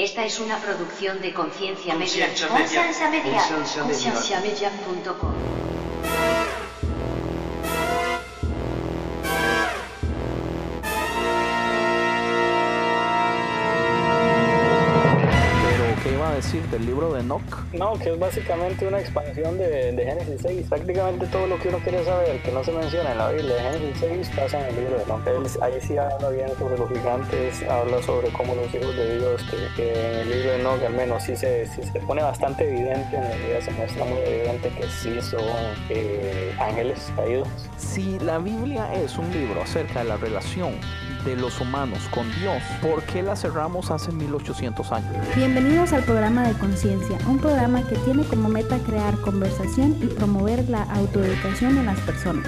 Esta es una producción de Conciencia Media. Conciencia Media. Conciencia Media. Conciencia Media. Concienciamedia.com. decir del libro de Enoch? No, que es básicamente una expansión de, de Génesis 6. Prácticamente todo lo que uno quiere saber que no se menciona en la Biblia de Génesis 6 pasa en el libro de Enoch. Él, ahí sí habla bien sobre los gigantes, habla sobre cómo los hijos de Dios, que, que en el libro de Enoch al menos sí se, sí se pone bastante evidente, en realidad se muestra muy evidente que sí son eh, ángeles caídos. Si la Biblia es un libro acerca de la relación de los humanos con Dios, ¿por qué la cerramos hace 1800 años? Bienvenidos al programa de Conciencia, un programa que tiene como meta crear conversación y promover la autoeducación en las personas,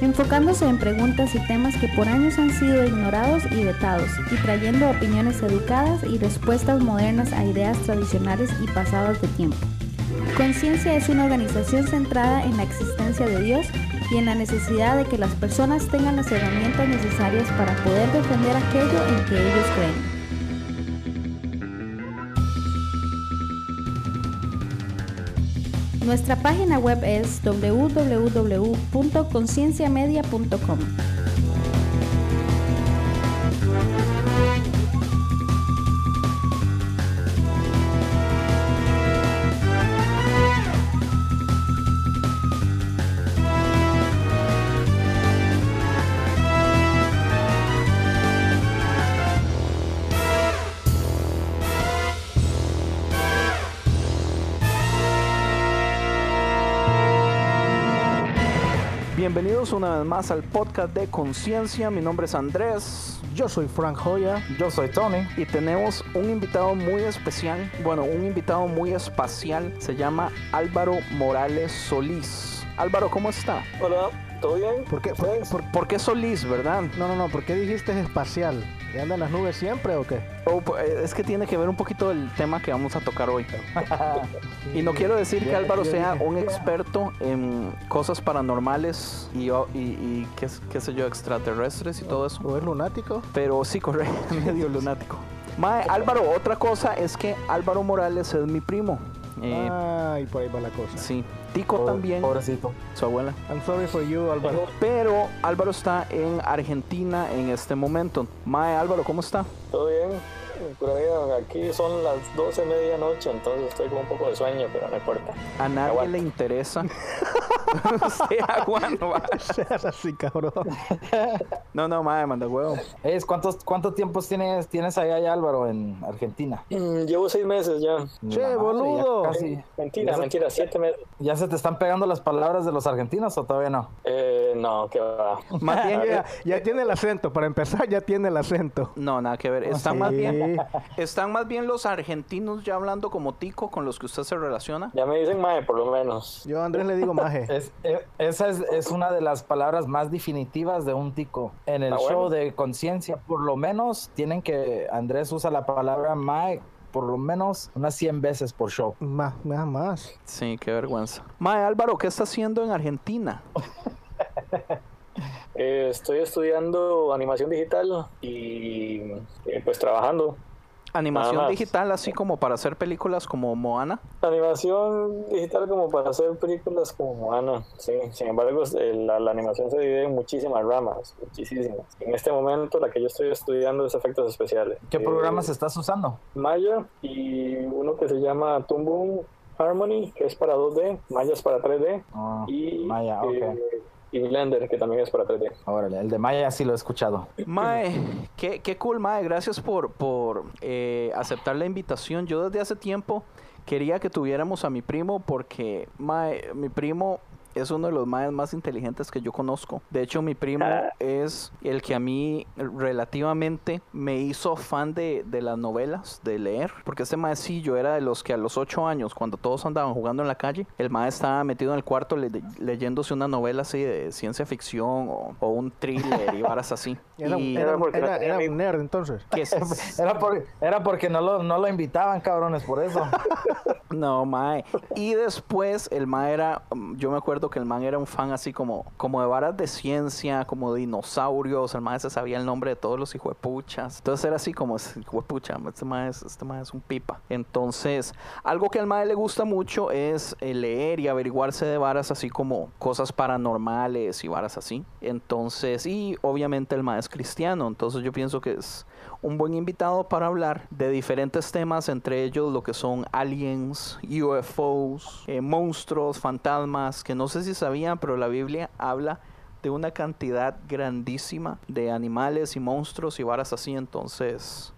enfocándose en preguntas y temas que por años han sido ignorados y vetados, y trayendo opiniones educadas y respuestas modernas a ideas tradicionales y pasadas de tiempo. Conciencia es una organización centrada en la existencia de Dios y en la necesidad de que las personas tengan las herramientas necesarias para poder defender aquello en que ellos creen. Nuestra página web es www.concienciamedia.com. Bienvenidos una vez más al podcast de Conciencia. Mi nombre es Andrés. Yo soy Frank Joya. Yo soy Tony. Y tenemos un invitado muy especial, bueno, un invitado muy espacial, se llama Álvaro Morales Solís. Álvaro, ¿cómo está? Hola, ¿todo bien? ¿Por qué, por, por- ¿Por qué Solís, verdad? no, no, no, ¿por qué dijiste espacial? ¿Y anda en las nubes siempre o qué? Oh, pues, es que tiene que ver un poquito el tema que vamos a tocar hoy. Y no quiero decir que Álvaro sea un experto en cosas paranormales y, y, y qué, qué sé yo, extraterrestres y todo eso. ¿O es lunático? Pero sí, correcto, medio lunático. Mae, Álvaro, otra cosa es que Álvaro Morales es mi primo. Eh, Ah, y por ahí va la cosa. Sí, Tico también, Pobrecito. su abuela. I'm sorry for you, Álvaro. Pero Álvaro está en Argentina en este momento. Mae, Álvaro, ¿cómo está? ¿Todo bien? Vida, aquí son las 12 de medianoche, entonces estoy con un poco de sueño, pero no importa. A nadie Aguanta. le interesa. Usted aguanta, va. Seas así, cabrón. No, no, mae, manda huevo. Es, ¿cuántos, ¿Cuánto tiempo tienes, tienes allá, ya, Álvaro, en Argentina? Mm, Llevo seis meses ya. Che, madre, boludo. Ya, casi- Mentira, ya se- mentira, siete meses. ¿Ya se te están pegando las palabras de los argentinos o todavía no? Eh, no, que va. Más bien, Ya, ya tiene el acento, para empezar ya tiene el acento. no, nada que ver. Están Sí. más bien, están más bien los argentinos ya hablando como Tico con los que usted se relaciona. Ya me dicen mae, por lo menos. Yo a Andrés le digo maje. Es, eh, esa es, es una de las palabras más definitivas de un tico. En el Ah, bueno. show de conciencia, por lo menos, tienen que... Andrés usa la palabra Mike por lo menos unas 100 veces por show. Más, más, más. Sí, qué vergüenza. Mae, Álvaro, ¿qué está haciendo en Argentina? Eh, estoy estudiando animación digital y eh, pues trabajando. Animación digital, así como para hacer películas como Moana. Animación digital como para hacer películas como Moana, sí. Sin embargo, eh, la, la animación se divide en muchísimas ramas, muchísimas. En este momento la que yo estoy estudiando es efectos especiales. ¿Qué Eh, programas estás usando? Maya y uno que se llama Toon Boom Harmony, que es para 2D, Maya es para 3D Ah, y, Maya, ok. eh, y Blender, que también es para 3D. Órale, el de Maya sí lo he escuchado. Mae, qué, qué cool, Mae. Gracias por, por eh, aceptar la invitación. Yo desde hace tiempo quería que tuviéramos a mi primo porque, Mae, mi primo es uno de los maes más inteligentes que yo conozco. De hecho, mi primo es el que a mí relativamente me hizo fan de, de las novelas, de leer. Porque este maecillo era de los que a los 8 años, cuando todos andaban jugando en la calle, el mae estaba metido en el cuarto le- leyéndose una novela así de ciencia ficción o, o un thriller y varas así. Era, Y- era- era- era un nerd entonces. Era, por- era porque no lo, no lo invitaban, cabrones, por eso. No, mae. Y después el mae era, yo me acuerdo que el man era un fan así como, como de varas de ciencia, como de dinosaurios. El man se sabía el nombre de todos los hijuepuchas. Entonces era así como, hijuepucha, este man es, este man es un pipa. Entonces, algo que al man le gusta mucho es eh, leer y averiguarse de varas así como cosas paranormales y varas así. Entonces, y obviamente el man es cristiano. Entonces yo pienso que es un buen invitado para hablar de diferentes temas, entre ellos lo que son aliens, UFOs, eh, monstruos, fantasmas, que no sé si sabían, pero la Biblia habla de una cantidad grandísima de animales y monstruos y varas así, entonces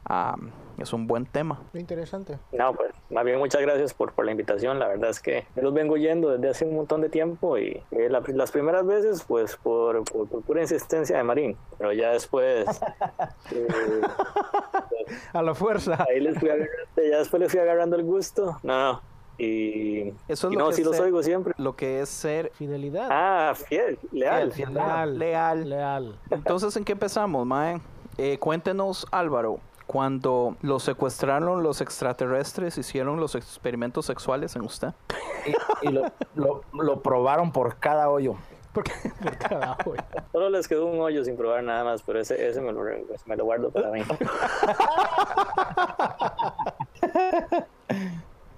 es un buen tema. Interesante. No, pues más bien muchas gracias por, por la invitación, la verdad es que los vengo yendo desde hace un montón de tiempo y eh, las primeras veces pues por, por, pura insistencia de Marín, pero ya después... eh, a la fuerza. Ahí les fui agarrando, ya después les fui agarrando el gusto. No, no. Y, Eso es y lo no, que sí es los ser- oigo siempre. Lo que es ser Fidelidad. Ah, fiel, leal. fiel, leal. leal. Leal. Entonces, ¿en qué empezamos, Mae? Eh, cuéntenos, Álvaro, cuando los secuestraron los extraterrestres, hicieron los experimentos sexuales en usted. Y, y lo, lo- lo probaron por cada hoyo. Porque por cada hoy. Solo les quedó un hoyo sin probar nada más, pero ese, ese me, lo, me lo guardo para mí.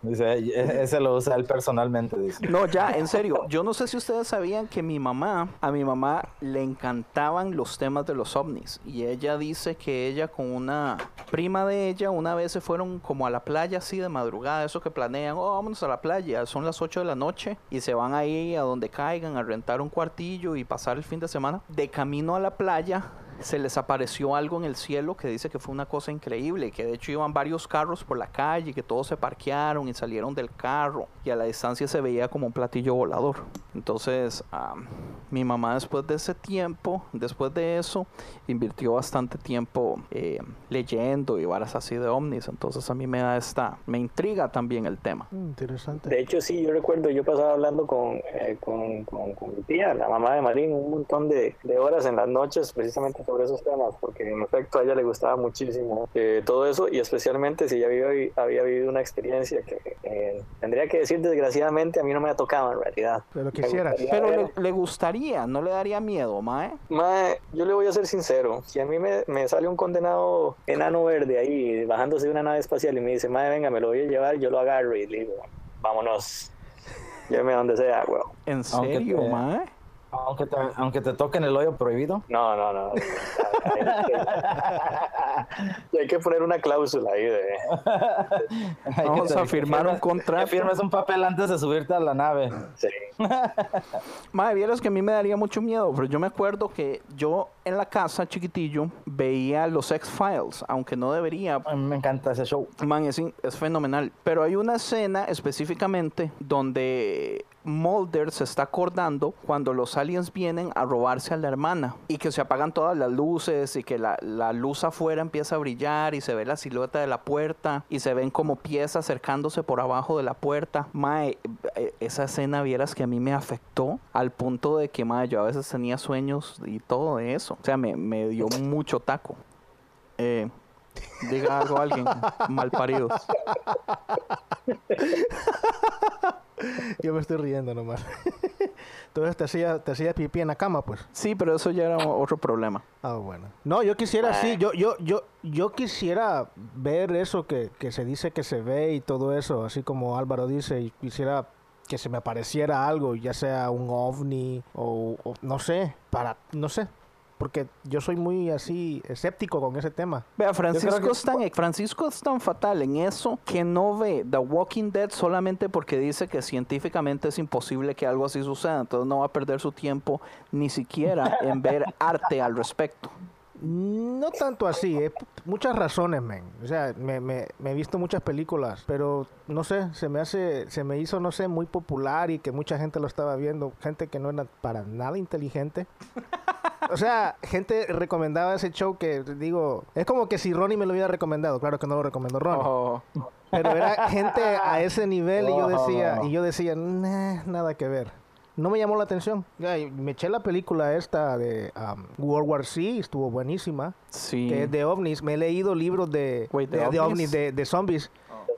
Dice, "E- ese lo usa él personalmente, dice. No, ya, en serio. Yo no sé si ustedes sabían que mi mamá, a mi mamá le encantaban los temas de los ovnis. Y ella dice que ella con una prima de ella, una vez se fueron como a la playa así de madrugada, eso que planean, oh, vámonos a la playa, son las 8 de la noche y se van ahí a donde caigan a rentar un cuartillo y pasar el fin de semana. De camino a la playa se les apareció algo en el cielo que dice que fue una cosa increíble, que de hecho iban varios carros por la calle, que todos se parquearon y salieron del carro y a la distancia se veía como un platillo volador. Entonces, mi mamá después de ese tiempo, después de eso, invirtió bastante tiempo eh, leyendo y varas así de ovnis. Entonces a mí me da esta, me intriga también el tema. Mm, Interesante. De hecho, sí, yo recuerdo, yo pasaba hablando con, eh, con, con, con mi tía, la mamá de Marín, un montón de, de horas en las noches precisamente sobre esos temas, porque en efecto a ella le gustaba muchísimo eh, todo eso y especialmente si ella había, había vivido una experiencia que eh, tendría que decir desgraciadamente a mí no me ha tocado en realidad. Pero gustaría Pero le, le gustaría, no le daría miedo, Mae. Mae, yo le voy a ser sincero, si a mí me, me sale un condenado enano verde ahí bajándose de una nave espacial y me dice, madre, venga, me lo voy a llevar, yo lo agarro y le digo, vámonos, lléveme a donde sea, weón. ¿En serio, te- Mae? Aunque te, aunque te toquen el hoyo prohibido. No, no, no. Y hay que poner una cláusula ahí de... Vamos a firmar un contrato. que firmes un papel antes de subirte a la nave. Sí. Madre, vieras que a mí me daría mucho miedo, pero yo me acuerdo que yo en la casa, chiquitillo, veía los X-Files, aunque no debería. A mí me encanta ese show. Man, es, in- es fenomenal. Pero hay una escena específicamente donde Mulder se está acordando cuando los aliens vienen a robarse a la hermana y que se apagan todas las luces y que la, la luz afuera empieza a brillar y se ve la silueta de la puerta y se ven como piezas acercándose por abajo de la puerta. Mae, eh, esa escena vieras que a mí me afectó al punto de que, mae, yo a veces tenía sueños y todo eso. O sea, me, me dio mucho taco. Eh, diga algo a alguien, malparidos. Yo me estoy riendo nomás. Entonces te hacía, te hacía pipí en la cama, pues. Sí, pero eso ya era otro problema. Ah, bueno. No, yo quisiera, sí, yo, yo, yo, yo quisiera ver eso que, que se dice que se ve y todo eso, así como Álvaro dice, y quisiera que se me apareciera algo, ya sea un ovni o, o no sé, para, no sé, porque yo soy muy así escéptico con ese tema. Vea, Francisco, que- es tan, Francisco es tan fatal en eso que no ve The Walking Dead solamente porque dice que científicamente es imposible que algo así suceda. Entonces no va a perder su tiempo ni siquiera en ver arte al respecto. No tanto así, eh. muchas razones, men. O sea, me, me, me he visto muchas películas, pero no sé, se me hace, se me hizo, no sé, muy popular y que mucha gente lo estaba viendo, gente que no era para nada inteligente. O sea, gente recomendaba ese show que digo, es como que si Ronnie me lo hubiera recomendado, claro que no lo recomendó Ronnie, Oh, pero era gente a ese nivel y yo decía, Oh. y yo decía, "Nah, nada que ver. No me llamó la atención. Me eché la película esta de um, World War Z, estuvo buenísima sí. que es de ovnis. Me he leído libros de, Wait, ¿de de, ovnis? ovnis, de, de zombies.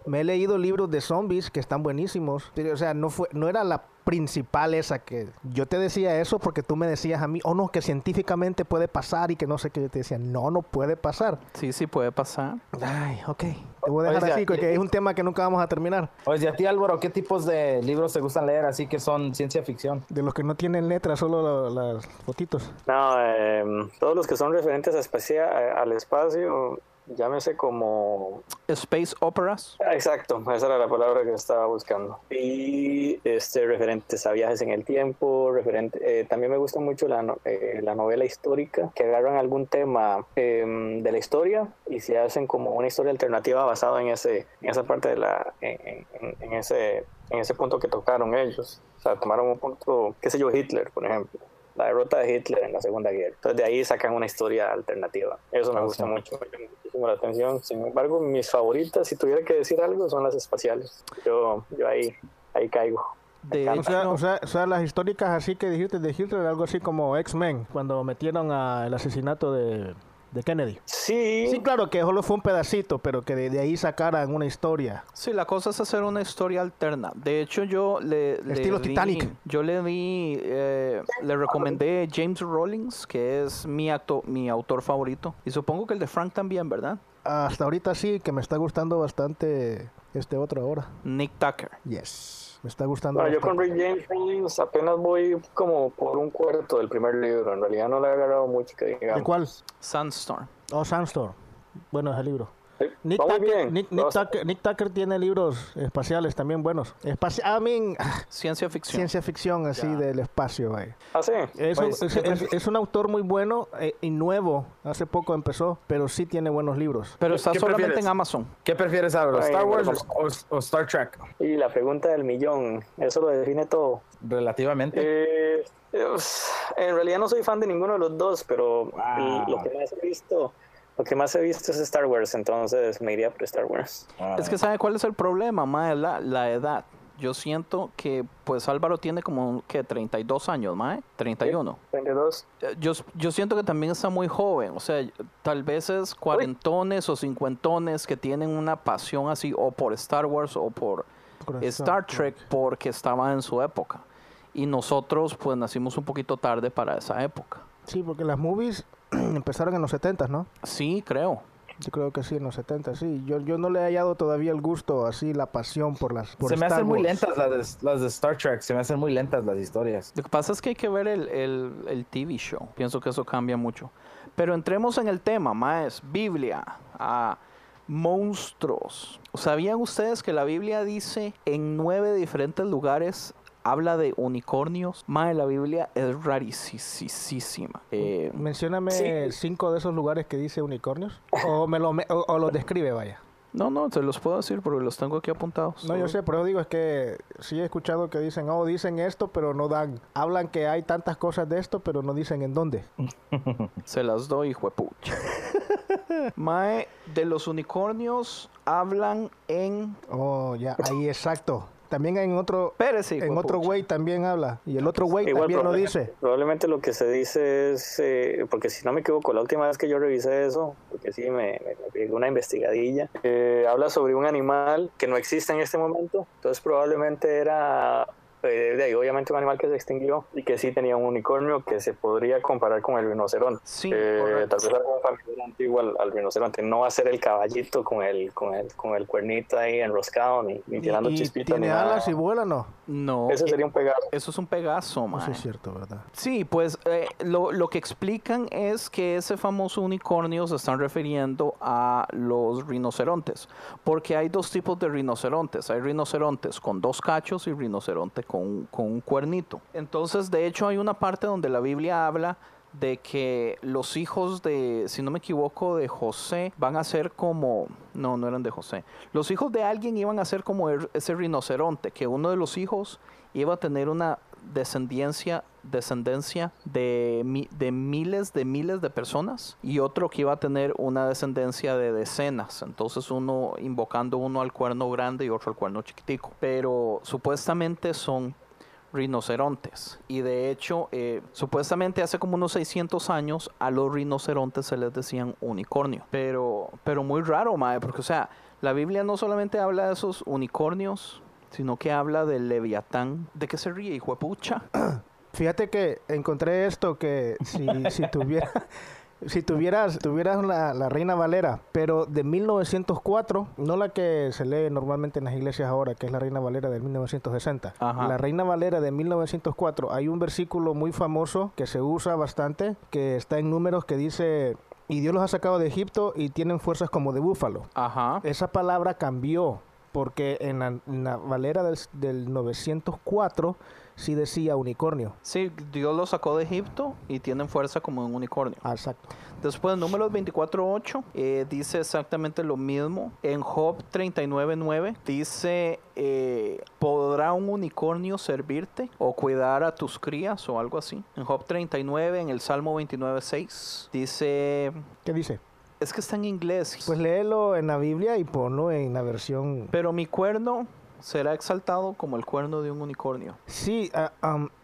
Me he leído libros de zombies que están buenísimos. O sea, no fue, no era la principal esa que yo te decía eso porque tú me decías a mí, oh no, que científicamente puede pasar y que no sé qué. Yo te decía, no, no puede pasar. Sí, sí puede pasar. Ay, ok. Te voy a dejar así, porque es un tema que nunca vamos a terminar. Oye, a ti Álvaro, ¿qué tipos de libros te gustan leer así que son ciencia ficción? De los que no tienen letras, solo la- las fotitos. No, eh, todos los que son referentes a- al espacio, llámese como Space Operas. Ah, Exacto, esa era la palabra que estaba buscando. Y este, referentes a viajes en el tiempo, referente, eh, también me gusta mucho la, no- eh, la novela histórica, que agarran algún tema eh, de la historia y se hacen como una historia alternativa basada en, ese, en esa parte de la, en, en- en ese, en ese punto que tocaron ellos. O sea, tomaron un punto, qué sé yo, Hitler, por ejemplo. La derrota de Hitler en la Segunda Guerra. Entonces de ahí sacan una historia alternativa. Eso me gusta mucho, me llama muchísimo la atención. Sin embargo, mis favoritas, si tuviera que decir algo, son las espaciales. Yo, yo ahí, ahí caigo. De O sea, o, sea, o sea, las históricas así que dijiste de Hitler, algo así como X-Men, cuando metieron al asesinato de, de Kennedy. Sí, Sí, claro que solo fue un pedacito, pero que de, de ahí sacaran una historia. Sí, la cosa es hacer una historia alterna. De hecho, yo le, le Estilo di- Titanic. Yo le di, eh, le recomendé James Rawlings, que es mi acto, mi autor favorito. Y supongo que el de Frank también, ¿verdad? Hasta ahorita sí, que me está gustando bastante este otro ahora. Nick Tucker. Yes. Me está gustando. Bueno, yo con. Rick James Rawlings apenas voy como por un cuarto del primer libro. En realidad no le he agarrado mucho que ¿De digamos. cuál? Sandstorm. Oh, Sandstorm. Bueno, ese libro. Nick Tucker, bien. Nick, Nick Va- Tucker, Nick Tucker tiene libros espaciales también buenos. Espaci I mean, Ciencia ficción. ciencia ficción así del espacio. Ah, sí. Es, un, sí, es- sí, es- sí. es un autor muy bueno eh, y nuevo. Hace poco empezó, pero sí tiene buenos libros. Pero ¿Qué- está solamente prefieres? en Amazon. ¿Qué prefieres, Álvaro? ¿Star Wars o, o- o Star Trek? Y la pregunta del millón, eso lo define todo. Relativamente. Eh, eh, en realidad no soy fan de ninguno de los dos, pero Wow. lo que más he visto, lo que más he visto es Star Wars, entonces me iría por Star Wars. Ah, Es que ¿sabe cuál es el problema, mae? La, la edad. Yo siento que, pues Álvaro tiene como, ¿qué? 32 años, mae. 31. 22. Eh, Yo, yo siento que también está muy joven, o sea, tal vez es cuarentones o cincuentones que tienen una pasión así o por Star Wars o por Por Star Trek porque estaba en su época. Y nosotros pues nacimos un poquito tarde para esa época. Sí, porque las movies empezaron en los 70, ¿no? Sí, creo. Yo creo que sí, en los 70, sí. Yo, yo no le he hallado todavía el gusto, así, la pasión por las por se me Star hacen muy lentas las de, las de Star Trek, se me hacen muy lentas las historias. Lo que pasa es que hay que ver el, el, el TV show. Pienso que eso cambia mucho. Pero entremos en el tema, más Biblia, a monstruos. ¿Sabían ustedes que la Biblia dice en nueve diferentes lugares habla de unicornios? Mae, la Biblia es rarísima. Eh, Mencióname Sí. cinco de esos lugares que dice unicornios. O me lo o, o los describe, vaya. no, no, se los puedo decir porque los tengo aquí apuntados. No, yo sé, pero digo es que sí he escuchado que dicen, oh, dicen esto, pero no dan. Hablan que hay tantas cosas de esto, pero no dicen en dónde. Se las doy, hijo de pucha. Mae, de los unicornios hablan en... Oh, ya, ahí exacto. También en otro, en otro güey también habla. Y el otro güey también lo probablemente- dice. Probablemente lo que se dice es, eh, porque si no me equivoco, la última vez que yo revisé eso, porque sí me, me, me pegó una investigadilla, eh, habla sobre un animal que no existe en este momento, entonces probablemente era, de ahí, obviamente un animal que se extinguió y que sí tenía un unicornio que se podría comparar con el rinoceronte. Sí, Eh, tal vez algún familiar antiguo al, al rinoceronte, no va a ser el caballito con el, con el, con el cuernito ahí enroscado ni, ni tirando chispitas. ni tiene nada. alas y vuela, ¿no? No, Ese sería un pegaso. eso es un pegaso, mae. Eso es cierto, ¿verdad? Sí, pues eh, lo, lo que explican es que ese famoso unicornio se están refiriendo a los rinocerontes, porque hay dos tipos de rinocerontes. Hay rinocerontes con dos cachos y rinoceronte con, con un cuernito. Entonces, de hecho, hay una parte donde la Biblia habla de que los hijos de, si no me equivoco, de José van a ser como, no, no eran de José, los hijos de alguien iban a ser como el- ese rinoceronte, que uno de los hijos iba a tener una descendencia, descendencia de, de miles de miles de personas y otro que iba a tener una descendencia de decenas. Entonces uno invocando uno al cuerno grande y otro al cuerno chiquitico. Pero supuestamente son rinocerontes. Y de hecho, eh, supuestamente hace como unos 600 años a los rinocerontes se les decían unicornio. Pero, pero muy raro, mae, porque o sea, la Biblia no solamente habla de esos unicornios sino que habla del Leviatán. ¿De qué se ríe, hijo de pucha? Fíjate que encontré esto que si, si tuviera... Si tuvieras, tuvieras la, la Reina Valera, pero de 1904, no la que se lee normalmente en las iglesias ahora, que es la Reina Valera de 1960. Ajá. La Reina Valera de 1904, hay un versículo muy famoso que se usa bastante, que está en números que dice, y Dios los ha sacado de Egipto y tienen fuerzas como de búfalo. Ajá. Esa palabra cambió porque en la, en la Valera del, del 904 sí decía unicornio. Sí, Dios lo sacó de Egipto y tienen fuerza como un unicornio. Ah, exacto. Después, números 24.8 eh, dice exactamente lo mismo. En Job 39.9 dice, eh, ¿podrá un unicornio servirte o cuidar a tus crías o algo así? En Job 39, en el Salmo 29.6 dice, ¿Qué dice? es que está en inglés, Pues léelo en la Biblia y ponlo en la versión... pero mi cuerno será exaltado como el cuerno de un unicornio. Sí, ah,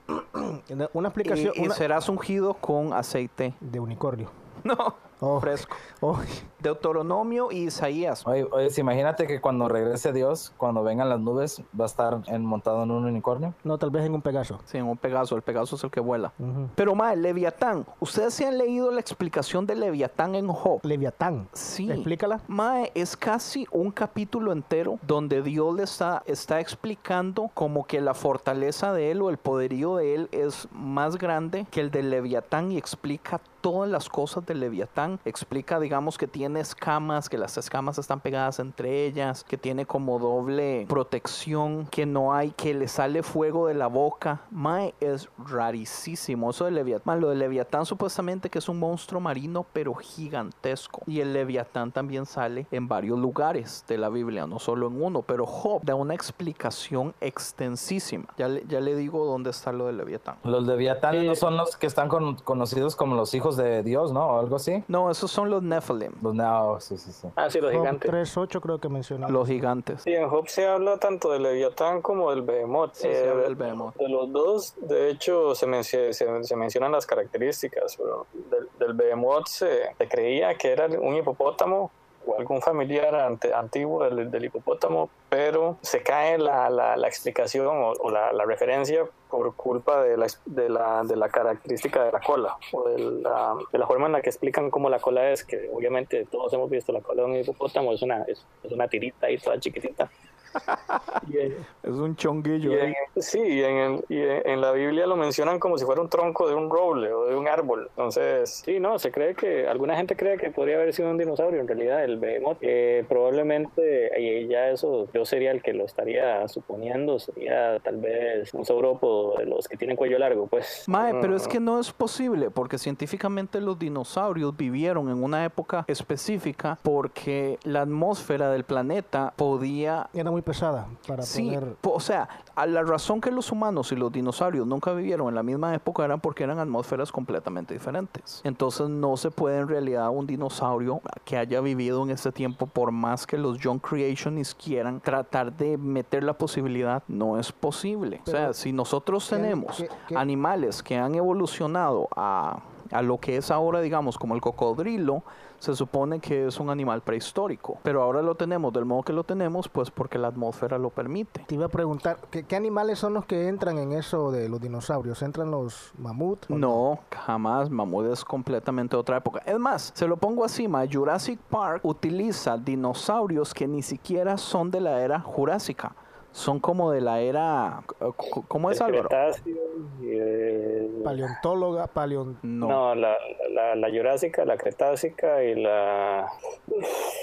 una explicación Y, y una- serás ungido con aceite. de unicornio. No, Oh, fresco. oh, Deuteronomio y Isaías. Oye, oye, imagínate que cuando regrese Dios, cuando vengan las nubes, va a estar en- montado en un unicornio. no, tal vez en un Pegaso. Sí, un Pegaso. El Pegaso es el que vuela. Pero, mae, Leviatán. ¿Ustedes se han leído la explicación de Leviatán en Job? Leviatán. Sí. Explícala. Mae, es casi un capítulo entero donde Dios le está, está explicando como que la fortaleza de él o el poderío de él es más grande que el del Leviatán y explica todas las cosas del Leviatán. Explica, digamos, que tiene escamas, que las escamas están pegadas entre ellas, que tiene como doble protección, que no hay, que le sale fuego de la boca. Mae, es rarísimo. Eso del Leviatán. Lo del Leviatán supuestamente que es un monstruo marino, pero gigantesco. Y el Leviatán también sale en varios lugares de la Biblia, no solo en uno. Pero Job da una explicación extensísima. Ya le, ya le digo dónde está lo del Leviatán. Los leviatanes no son los que están con- conocidos como los hijos de Dios, ¿no? O algo así. No, esos son los Nephilim, Los no, sí, sí, sí. Ah, sí, los Job gigantes. 3.8 creo que mencionó. los gigantes. Sí, en Job se habla tanto del Leviatán como del Behemoth. Sí, se Eh, habla del Behemoth. De los dos, de hecho, se, se, se mencionan las características. pero del, del Behemoth se, se creía que era un hipopótamo o algún familiar antiguo del, hipopótamo, pero se cae la, la, la explicación o, la, referencia por culpa de la, de, la, de la característica de la cola o de la, de la forma en la que explican cómo la cola es, que obviamente todos hemos visto la cola de un hipopótamo, es una, es, es una tirita ahí toda chiquitita. Eh, Es un chonguillo. y en- sí, y en, el- y en en la Biblia lo mencionan como si fuera un tronco de un roble o de un árbol. Entonces, sí, no, se cree que, alguna gente cree que podría haber sido un dinosaurio, en realidad el behemoth. Eh, probablemente, y ya eso, yo sería el que lo estaría suponiendo, sería tal vez un saurópodo de los que tienen cuello largo, pues. Mae, pero es Mm, que no es posible porque científicamente los dinosaurios vivieron en una época específica porque la atmósfera del planeta podía Era muy pesada para Sí, poder... po- o sea, a la razón que los humanos y los dinosaurios nunca vivieron en la misma época eran porque eran atmósferas completamente diferentes. Entonces no se puede en realidad un dinosaurio que haya vivido en ese tiempo, por más que los Young Creationists quieran tratar de meter la posibilidad, no es posible. o sea, si nosotros ¿qué- tenemos qué- qué- animales que han evolucionado a, a lo que es ahora, digamos, como el cocodrilo, se supone que es un animal prehistórico. Pero ahora lo tenemos del modo que lo tenemos, pues porque la atmósfera lo permite. Te iba a preguntar, ¿qué, qué animales son los que entran en eso de los dinosaurios? ¿Entran los mamuts? No, jamás. Mamut es completamente otra época. Es más, se lo pongo así, ma, Jurassic Park utiliza dinosaurios que ni siquiera son de la era jurásica. Son como de la era... c- ¿Cómo es Álvaro? Paleontóloga, paleon... No. No, la, la, la Jurásica, la Cretácica y la...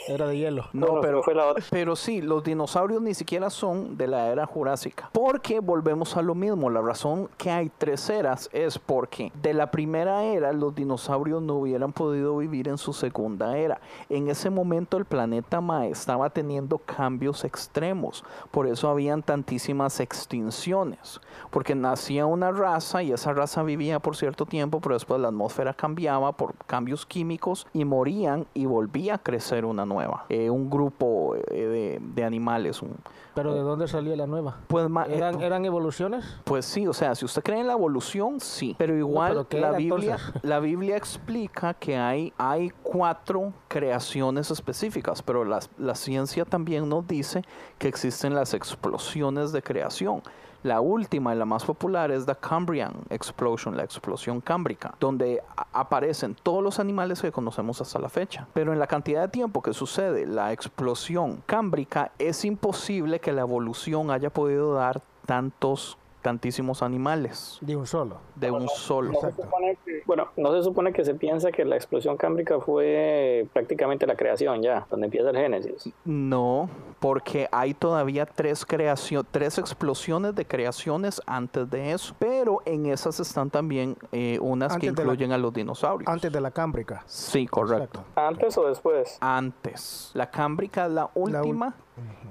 Era de hielo. No, pero, fue la otra. pero sí, los dinosaurios ni siquiera son de la era jurásica. Porque volvemos a lo mismo. La razón que hay tres eras es porque de la primera era los dinosaurios no hubieran podido vivir en su segunda era. En ese momento el planeta Mae estaba teniendo cambios extremos. Por eso habían tantísimas extinciones. Porque nacía una raza y esa raza vivía por cierto tiempo, pero después la atmósfera cambiaba por cambios químicos y morían y volvía a crecer una nueva. Eh, un grupo eh, de, de animales. Un, ¿Pero de dónde salía la nueva? pues, eh, ¿Eran, ¿Eran evoluciones? pues sí, o sea, si usted cree en la evolución, sí. Pero igual pero ¿qué la, Biblia, entonces? la Biblia explica que hay, hay cuatro creaciones específicas, pero la, la ciencia también nos dice que existen las explosiones de creación. La última y la más popular es la Cambrian Explosion, la explosión cámbrica, donde aparecen todos los animales que conocemos hasta la fecha. Pero en la cantidad de tiempo que sucede la explosión cámbrica, es imposible que la evolución haya podido dar tantos, tantísimos animales De un solo. de un solo. No se Exacto. supone que- bueno, no se supone que se piensa que la explosión cámbrica fue prácticamente la creación ya, donde empieza el Génesis. No, porque hay todavía tres creación, tres explosiones de creaciones antes de eso. Pero en esas están también eh, unas que la- incluyen a los dinosaurios. Antes de la cámbrica. Sí, correcto. Exacto. ¿Antes o después? Antes. La cámbrica es la última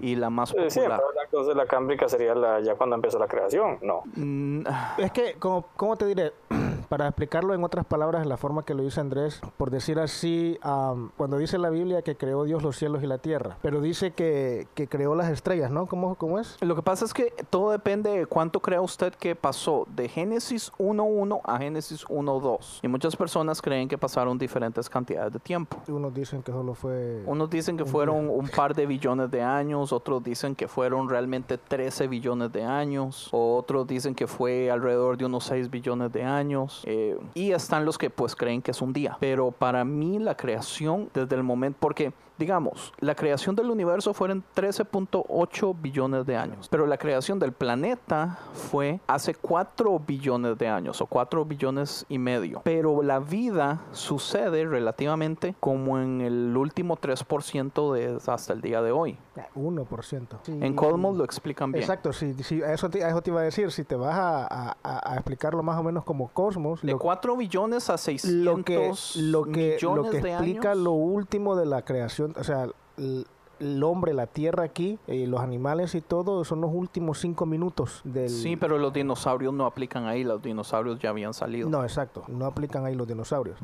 y la más Eh, sí, popular. pero la cosa de la cámbrica sería la, ya cuando empezó la creación, no. Mm, Es que, como, ¿cómo te diré? Para explicarlo en otras palabras, la forma que lo dice Andrés, por decir así, am, cuando dice la Biblia que creó Dios los cielos y la tierra, pero dice que, que creó las estrellas, ¿no? ¿Cómo, cómo es? Lo que pasa es que todo depende de cuánto crea usted que pasó de Génesis 1.1 a Génesis 1.2. Y muchas personas creen que pasaron diferentes cantidades de tiempo. Unos dicen que solo fue... Unos dicen que fueron un par de billones de años, otros dicen que fueron realmente 13 billones de años, otros dicen que fue alrededor de unos 6 billones de años. Eh, y están los que pues creen que es un día. Pero para mí la creación desde el momento, porque digamos, la creación del universo fueron 13.8 billones de años, pero la creación del planeta fue hace 4 billones de años o 4 billones y medio. Pero la vida sucede relativamente como en el último 3% de hasta el día de hoy. Ah, 1%. Sí. En Cosmos lo explican bien. Exacto, sí, eso te, a eso te iba a decir, si te vas a, a- a- a explicarlo más o menos como Cosmos, De lo, 4 billones a 600 lo que, lo que, lo millones que de explica años. lo último de la creación, o sea, el, el hombre, la tierra aquí, y los animales y todo, son los últimos cinco minutos del... Sí, pero los dinosaurios no aplican ahí, los dinosaurios ya habían salido. No, exacto, no aplican ahí los dinosaurios.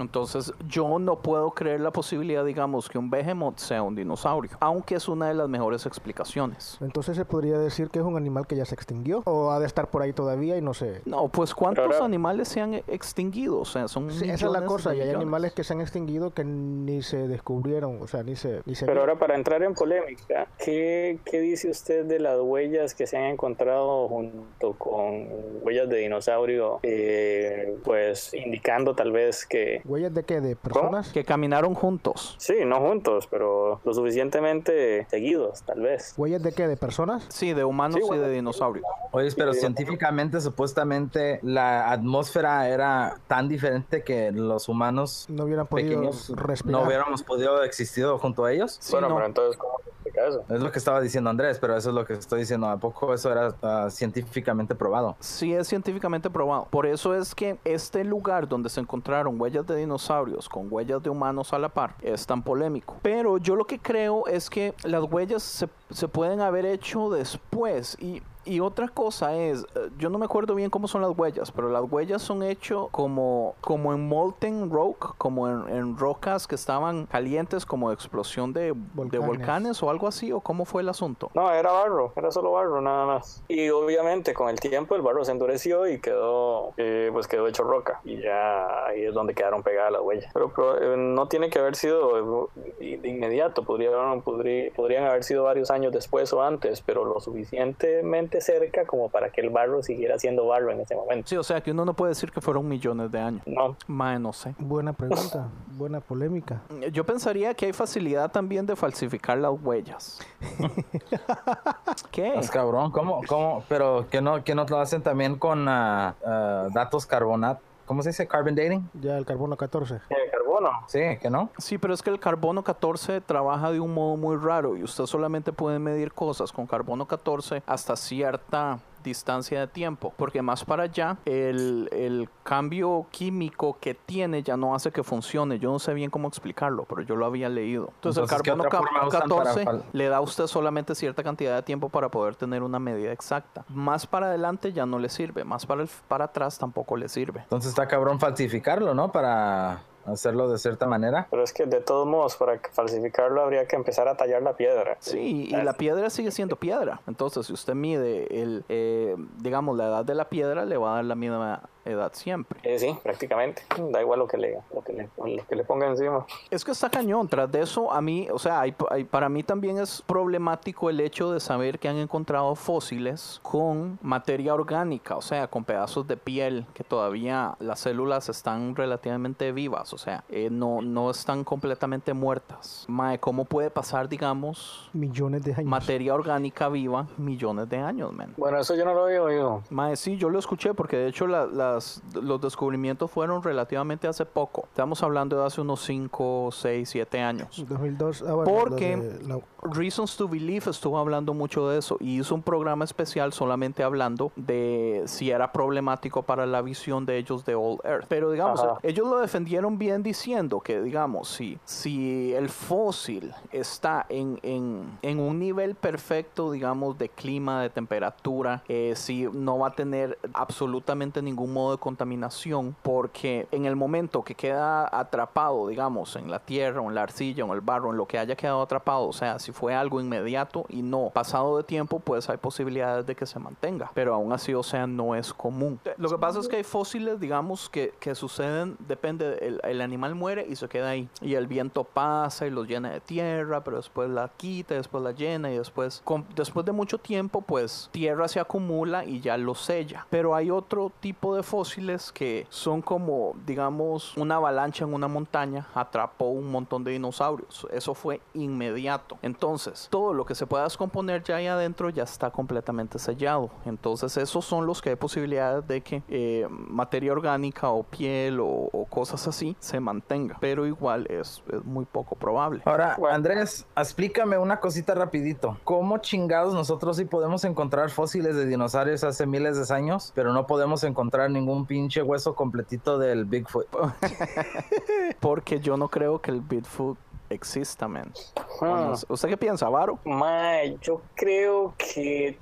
Entonces, yo no puedo creer la posibilidad, digamos, que un behemoth sea un dinosaurio, aunque es una de las mejores explicaciones. Entonces se podría decir que es un animal que ya se extinguió, o ha de estar por ahí todavía y no sé. No, pues ¿cuántos Pero animales se han extinguido? O sea, son Sí, esa es la cosa, y hay animales que se han extinguido que ni se descubrieron, o sea, ni se... Ni se Pero vieron. ahora para entrar en polémica, ¿qué, qué dice usted de las huellas que se han encontrado junto con huellas de dinosaurio, eh, pues indicando tal vez que, ¿Huellas de qué? ¿De personas? Que caminaron juntos. sí, no juntos, pero lo suficientemente seguidos, tal vez? ¿Huellas de qué? ¿De personas? Sí, de humanos Sí, y de dinosaurios. Oye, pero científicamente, supuestamente, la atmósfera era tan diferente que los humanos No hubieran podido pequeños respirar. no hubiéramos podido existido junto a ellos. Sí, bueno, no. pero entonces, ¿cómo se explica eso? Es lo que estaba diciendo Andrés, pero eso es lo que estoy diciendo. ¿A poco eso era ah, científicamente probado? Sí es científicamente probado. Por eso es que este lugar donde se encontraron huellas de dinosaurios con huellas de humanos a la par es tan polémico. Pero yo lo que creo es que las huellas se, pueden haber hecho después y... Y otra cosa es, eh, yo no me acuerdo bien cómo son las huellas, pero las huellas son hechas como, como en molten rock, como en, en rocas que estaban calientes como de explosión de de Volcanes. volcanes o algo así, o cómo fue el asunto. No, era barro, era solo barro nada más. Y obviamente con el tiempo el barro se endureció y quedó, eh, pues quedó hecho roca. Y ya ahí es donde quedaron pegadas las huellas. Pero, pero, eh, no tiene que haber sido eh, de inmediato, podrían, podría- podrían haber sido varios años después o antes, pero lo suficientemente cerca como para que el barro siguiera siendo barro en ese momento. Sí, o sea que uno no puede decir que fueron millones de años. No, Mae, no sé. Buena pregunta, buena polémica. Yo pensaría que hay facilidad también de falsificar las huellas. ¿Qué? Es cabrón, ¿cómo? ¿Cómo? Pero que no, que no lo hacen también con ah, ah, datos carbonat. ¿Cómo se dice? Carbon dating. Ya el carbono 14. eh, carbono. Sí, que no. Sí, pero es que el carbono 14 trabaja de un modo muy raro y usted solamente puede medir cosas con carbono 14 hasta cierta distancia de tiempo, porque más para allá el, el cambio químico que tiene ya no hace que funcione. Yo no sé bien cómo explicarlo, pero yo lo había leído. Entonces, Entonces, el ¿qué carbono ca- forma usan para 14 fal- le da a usted solamente cierta cantidad de tiempo para poder tener una medida exacta. Más para adelante ya no le sirve, más para, el- para atrás tampoco le sirve. Entonces está cabrón falsificarlo, ¿no? Para hacerlo de cierta manera. Pero es que de todos modos, para falsificarlo habría que empezar a tallar la piedra. Sí, y la piedra sigue siendo piedra. Entonces, si usted mide el, eh, digamos, la edad de la piedra, le va a dar la misma edad siempre. Eh, sí, prácticamente. Da igual lo que le, lo que le, lo que le ponga encima. Es que está cañón. Tras de eso, a mí, o sea, hay- hay- para mí también es problemático el hecho de saber que han encontrado fósiles con materia orgánica, o sea, con pedazos de piel que todavía las células están relativamente vivas, o sea, eh, no, no están completamente muertas. Mae, ¿cómo puede pasar, digamos, Millones de años. materia orgánica viva millones de años, man? Bueno, eso yo no lo había oído. Mae, sí, yo lo escuché porque de hecho la- las, los descubrimientos fueron relativamente hace poco. Estamos hablando de hace unos 5, 6, 7 años. 2002. Ah, bueno, Porque la- Reasons to Believe estuvo hablando mucho de eso y hizo un programa especial solamente hablando de si era problemático para la visión de ellos de All Earth. Pero digamos, Ajá. ellos lo defendieron bien diciendo que, digamos, si, si el fósil está en, en, en un nivel perfecto, digamos, de clima, de temperatura, eh, si no va a tener absolutamente ningún modo de contaminación, porque en el momento que queda atrapado, digamos, en la tierra o en la arcilla o en el barro, en lo que haya quedado atrapado, o sea, si fue algo inmediato y no pasado de tiempo, pues hay posibilidades de que se mantenga. Pero aún así, o sea, no es común. Lo que pasa es que hay fósiles, digamos, que, que suceden, depende, el, el animal muere y se queda ahí. Y el viento pasa y los llena de tierra, pero después la quita, después la llena y después, con- después de mucho tiempo, pues tierra se acumula y ya lo sella. Pero hay otro tipo de fósiles que son como, digamos, una avalancha en una montaña atrapó un montón de dinosaurios. Eso fue inmediato. Entonces, todo lo que se pueda descomponer ya ahí adentro ya está completamente sellado. Entonces, esos son los que hay posibilidades de que eh, materia orgánica o piel o, o cosas así se mantenga. Pero igual es, es muy poco probable. Ahora. Andrés, explícame una cosita rapidito. ¿Cómo chingados nosotros sí podemos encontrar fósiles de dinosaurios hace miles de años, pero no podemos encontrar ningún pinche hueso completito del Bigfoot? Porque yo no creo que el Bigfoot exista, man. Ah. ¿Usted qué piensa, Varo? Mae, yo creo que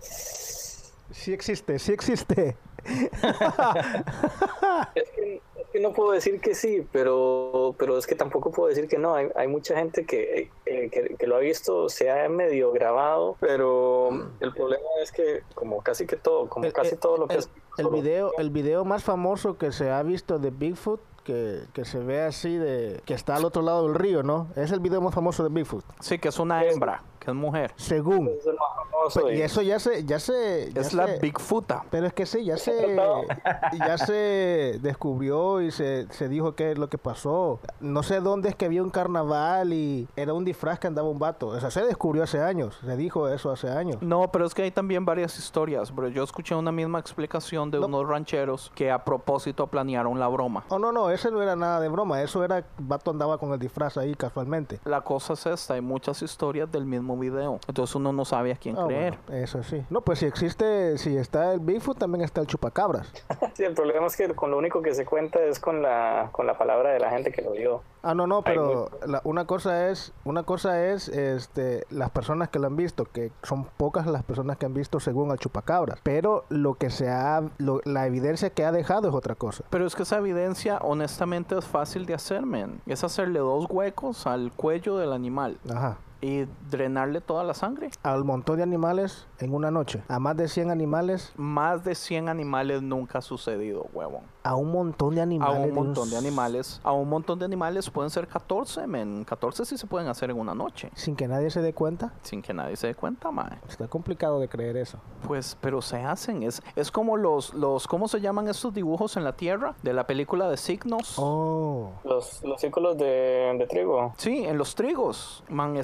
Sí existe, sí existe. Es que, que no puedo decir que sí, pero, pero es que tampoco puedo decir que no. Hay, hay mucha gente que, eh, que, que lo ha visto, se ha medio grabado, pero el problema es que como casi que todo, como El- casi el- todo lo que el, es... el video, el video más famoso que se ha visto de Bigfoot, que, que se ve así de que está al otro lado del río, ¿no? Es el video más famoso de Bigfoot, Sí, que es una hembra, que es mujer. según. es el más famoso Y y- eso ya se, ya se, ya Es la se- Bigfoota. Pero es que sí, ya se, ya se descubrió y se, se dijo qué es lo que pasó. No sé dónde es que había un carnaval y era un disfraz que andaba un vato. O sea, se descubrió hace años. Se dijo eso hace años. No, pero es que hay también varias historias, pero yo escuché una misma explicación de No. unos rancheros que a propósito planearon la broma. Oh, no, no, ese no era nada de broma. Eso era, vato andaba con el disfraz ahí casualmente. La cosa es esta, hay muchas historias del mismo video, entonces uno no sabe a quién Ah, creer. bueno, eso sí. No, pues si existe, si está el Bigfoot, también está el chupacabras. Sí, el problema es que con lo único que se cuenta es con la, con la palabra de la gente que lo vio. Ah, no, no, pero la- una cosa es, una cosa es, este, las personas que lo han visto, que son pocas las personas que han visto según el chupacabras. Pero lo que se ha, lo- la evidencia que ha dejado es otra cosa. Pero es que esa evidencia honestamente es fácil de hacer, men. Es hacerle dos huecos al cuello del animal Ajá. Y drenarle toda la sangre. Al montón de animales en una noche. A más de 100 animales, Más de 100 animales nunca ha sucedido, huevón. A un montón de A animales. un de montón de s- animales. A un montón de animales pueden ser 14, men. 14 sí se pueden hacer en una noche. Sin que nadie se dé cuenta. Sin que nadie se dé cuenta, mae. Está complicado de creer eso. Pues, pero se hacen. Es, es como los, los, ¿cómo se llaman estos dibujos en la tierra? De la película de signos. Oh. Los, los círculos de, de trigo. Sí, en los trigos. Man,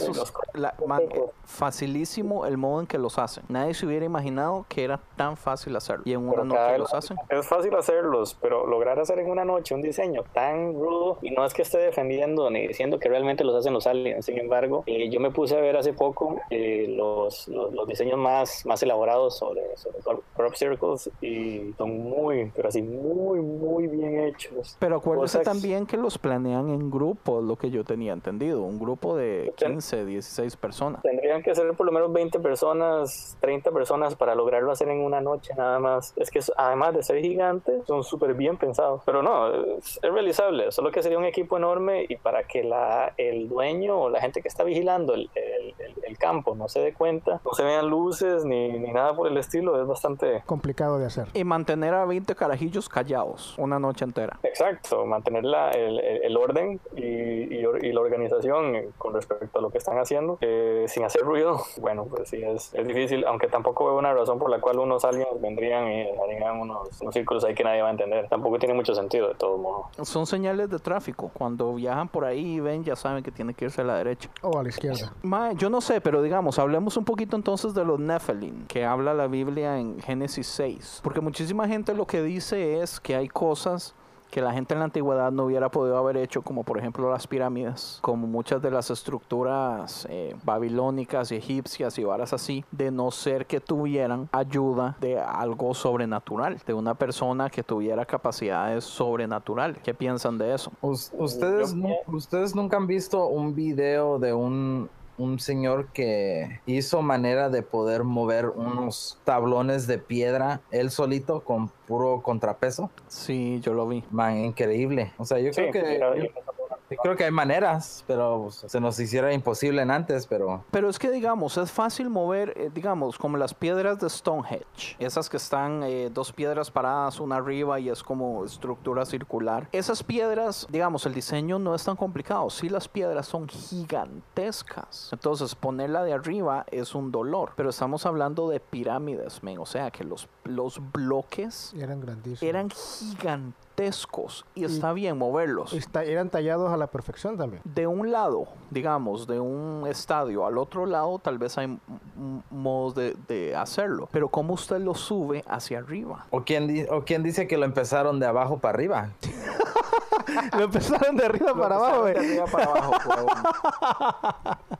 la- man, eh, facilísimo el modo en que los hacen. Nadie se hubiera imaginado que era tan fácil hacerlo. Y en una Pero noche los hacen. Es fácil hacerlos, pero lograr hacer en una noche un diseño tan rudo, y no es que esté defendiendo ni diciendo que realmente los hacen los aliens, sin embargo, eh, yo me puse a ver hace poco eh, los, los, los diseños más, más elaborados sobre, sobre crop- circles y son muy, pero así muy, muy bien hechos. Pero acuérdese Cosas- también que los planean en grupos, lo que yo tenía entendido. Un grupo de 15, 16 personas. Tendrían que ser por lo menos 20 personas, 30 personas para lograrlo hacer en una noche nada más. Es que además de ser gigantes, son súper bien pensados. Pero no, es, es realizable, solo que sería un equipo enorme y para que la, el dueño o la gente que está vigilando el, el- el- el campo no se dé cuenta, no se vean luces ni, ni nada por el estilo, es bastante Complicado de hacer. Y mantener a 20 carajillos callados una noche entera. exacto, mantener la- el, el- el orden y, y or- y la organización con respecto a lo que están haciendo eh, sin hacer ruido. Bueno, pues sí, es, es difícil, aunque tampoco veo una razón por la cual unos aliens vendrían y harían unos, unos círculos ahí que nadie va a entender. Tampoco tiene mucho sentido, de todos modos. Son señales de tráfico. Cuando viajan por ahí y ven, ya saben que tienen que irse a la derecha. O a la izquierda. Mae, yo no sé, pero digamos, hablemos un poquito entonces de los Nephilim, que habla la Biblia en Génesis 6. Porque muchísima gente lo que dice es que hay cosas que la gente en la antigüedad no hubiera podido haber hecho, como por ejemplo las pirámides, como muchas de las estructuras eh, babilónicas y egipcias y varas así, de no ser que tuvieran ayuda de algo sobrenatural, de una persona que tuviera capacidades sobrenaturales. ¿Qué piensan de eso? Us- ¿Ustedes, ¿Ustedes nunca han visto un video de un, un señor que hizo manera de poder mover unos tablones de piedra él solito con puro contrapeso? Sí, yo lo vi. Man, increíble. O sea, yo Sí, creo que yo, yo creo que hay maneras, pero pues, se nos hiciera imposible en antes, pero Pero es que, digamos, es fácil mover, eh, digamos, como las piedras de Stonehenge. Esas que están eh, dos piedras paradas una arriba y es como estructura circular. Esas piedras, digamos, el diseño no es tan complicado. Sí, las piedras son gigantescas. Entonces, ponerla de arriba es un dolor. Pero estamos hablando de pirámides, men. O sea, que los, los bloques eran grandísimos. eran gigantescos. Y está bien moverlos. Está- eran tallados a la perfección también. de un lado, digamos, de un estadio al otro lado, tal vez hay modos de, de hacerlo. Pero ¿cómo usted lo sube hacia arriba? o quién di- o quién dice que lo empezaron de abajo para arriba. Lo empezaron de arriba para abajo, De güey. arriba para abajo, huevón.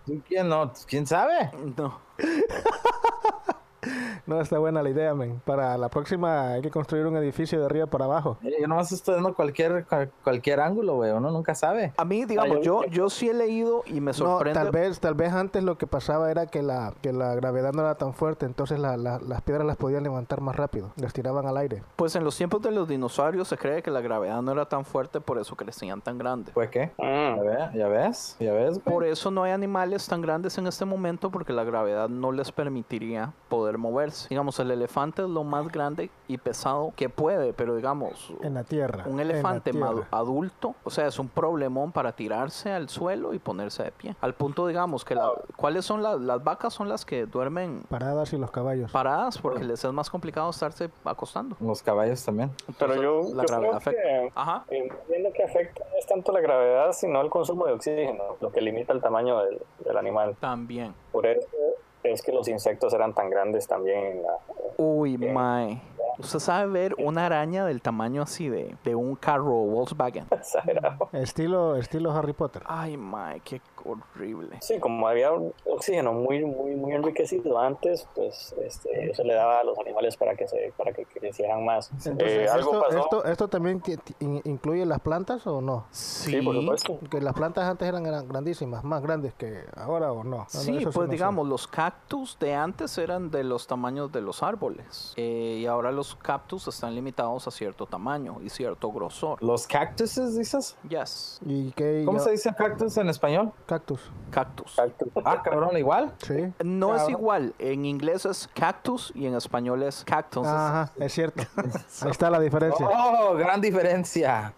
¿Tú ¿Quién no? ¿Quién sabe? No. No, está buena la idea, men. Para la próxima hay que construir un edificio de arriba para abajo. Eh, Yo nomás estoy dando cualquier cual- cualquier ángulo, güey. Uno nunca sabe. A mí, digamos, Ah, yo, yo- yo sí he leído y me No, sorprende. tal vez, tal vez antes lo que pasaba era que la, que la gravedad no era tan fuerte, entonces la- la- las piedras las podían levantar más rápido, las tiraban al aire. Pues en los tiempos de los dinosaurios se cree que la gravedad no era tan fuerte, por eso crecían tan grandes. ¿Pues qué? Mm. ¿Ya, ve- ya ves? ¿Ya ves, güey? Por eso no hay animales tan grandes en este momento porque la gravedad no les permitiría poder moverse. Digamos, el elefante es lo más grande y pesado que puede, pero digamos, En la tierra. un elefante tierra. adulto, o sea, es un problemón para tirarse al suelo y ponerse de pie. Al punto, digamos, que la- ¿cuáles son las, las vacas? Son las que duermen Paradas y los caballos. paradas porque les es más complicado estarse acostando. Los caballos también. Pero Entonces, yo, la yo gravedad creo afecta. que Ajá. entiendo que afecta no es tanto la gravedad, sino el consumo de oxígeno, lo que limita el tamaño del, del animal. También. Por eso es que los insectos eran tan grandes también en la... Uy, mae. Usted sabe ver una araña del tamaño así de, de un carro Volkswagen. exagerado. Estilo, estilo Harry Potter. Ay, mae, qué horrible. Sí, como había un oxígeno muy, muy, muy enriquecido antes, pues este, eso le daba a los animales para que se, para que crecieran más. Entonces, Eh, algo esto, pasó. esto, ¿esto también incluye las plantas o no? Sí, Sí, por supuesto. Que las plantas antes eran, gran- grandísimas, más grandes que ahora o no. Sí, eso pues no sé. digamos, los cactus de antes eran de los tamaños de los árboles. Eh, y ahora los cactus están limitados a cierto tamaño y cierto grosor. ¿Los cactuses, dices? Yes, ¿Y qué? ¿Cómo yo- se dice cactus en español? Cactus. cactus. Ah, cabrón, igual. Sí. No es igual. En inglés es cactus y en español es cactus. Ajá, es cierto. Ahí está la diferencia. Oh, gran diferencia.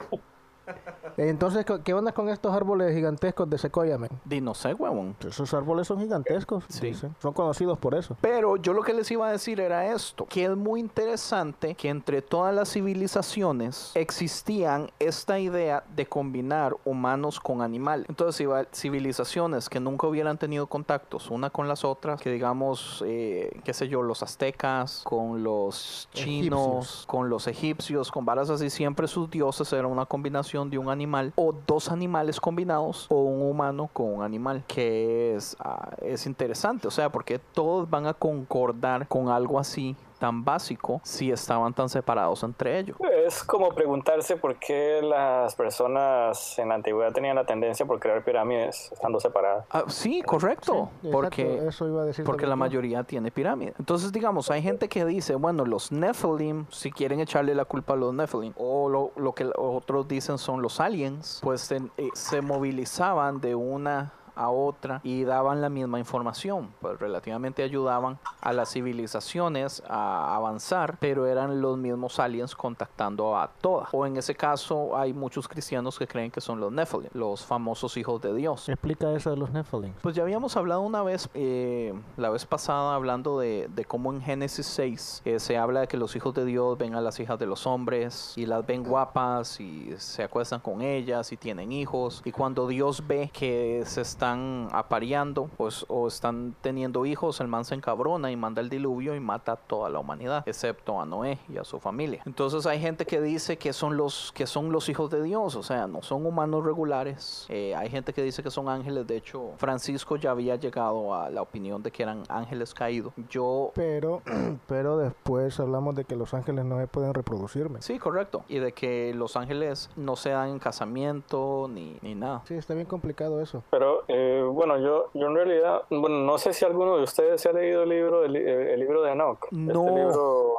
Entonces, ¿qué- ¿qué onda con estos árboles gigantescos de secoya, men? Di, no sé, huevón. Esos árboles son gigantescos. Sí. dicen. Son conocidos por eso. Pero yo lo que les iba a decir era esto, que es muy interesante que entre todas las civilizaciones existían esta idea de combinar humanos con animal. Entonces iba- civilizaciones que nunca hubieran tenido contactos una con las otras, que digamos, eh, qué sé yo, los aztecas, con los chinos, Egipcios. con los egipcios, con varas así, siempre sus dioses eran una combinación de un animal o dos animales combinados o un humano con un animal, que es, ah, es interesante, o sea, porque todos van a concordar con algo así tan básico si estaban tan separados entre ellos. Es como preguntarse por qué las personas en la antigüedad tenían la tendencia por crear pirámides estando separadas. Ah, sí, correcto, Sí, porque... exacto, eso iba a decir Porque la mayoría tiene pirámide. Entonces, digamos, hay gente que dice, bueno, los Nephilim, si quieren echarle la culpa a los Nephilim, o lo, lo que otros dicen son los aliens, pues se, eh, se movilizaban de una a otra y daban la misma información. Pues relativamente ayudaban a las civilizaciones a avanzar, pero eran los mismos aliens contactando a todas. O en ese caso hay muchos cristianos que creen que son los Nephilim, los famosos hijos de Dios. Explica eso de los Nephilim. Pues ya habíamos hablado una vez, eh, la vez pasada, hablando de, de cómo en Génesis 6 eh, se habla de que los hijos de Dios ven a las hijas de los hombres y las ven guapas y se acuestan con ellas y tienen hijos. Y cuando Dios ve que se están apareando pues, o están teniendo hijos, el man se encabrona y manda el diluvio y mata a toda la humanidad, excepto a Noé y a su familia. Entonces hay gente que dice que son los, que son los hijos de Dios, o sea, no son humanos regulares. Eh, hay gente que dice que son ángeles. De hecho, Francisco ya había llegado a la opinión de que eran ángeles caídos. Yo Pero, pero después hablamos de que los ángeles no se pueden reproducirme. Sí, correcto. Y de que los ángeles no se dan en casamiento ni, ni nada. Sí, está bien complicado eso. Pero eh, bueno, yo, yo en realidad, bueno, no sé si alguno de ustedes se ha leído el libro, el, el libro de Enoch. No. Este libro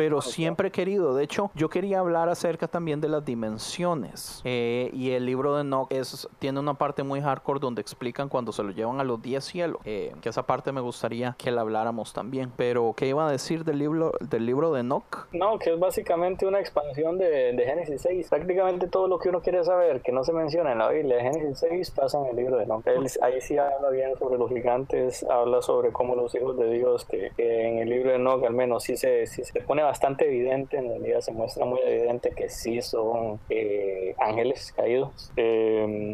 pero siempre he querido. De hecho, yo quería hablar acerca también de las dimensiones. Eh, y el libro de Enoch es, tiene una parte muy hardcore donde explican cuando se lo llevan a los 10 cielos. Eh, que esa parte me gustaría que la habláramos también. Pero, ¿qué iba a decir del libro, del libro de Enoch? No, que es básicamente una expansión de, de Génesis 6. Prácticamente todo lo que uno quiere saber que no se menciona en la Biblia de Génesis 6 pasa en el libro de Enoch. Él, ahí sí habla bien sobre los gigantes, habla sobre cómo los hijos de Dios, que, que en el libro de Enoch al menos sí se, sí se pone bastante evidente, en realidad se muestra muy evidente que sí son eh, ángeles caídos. Eh,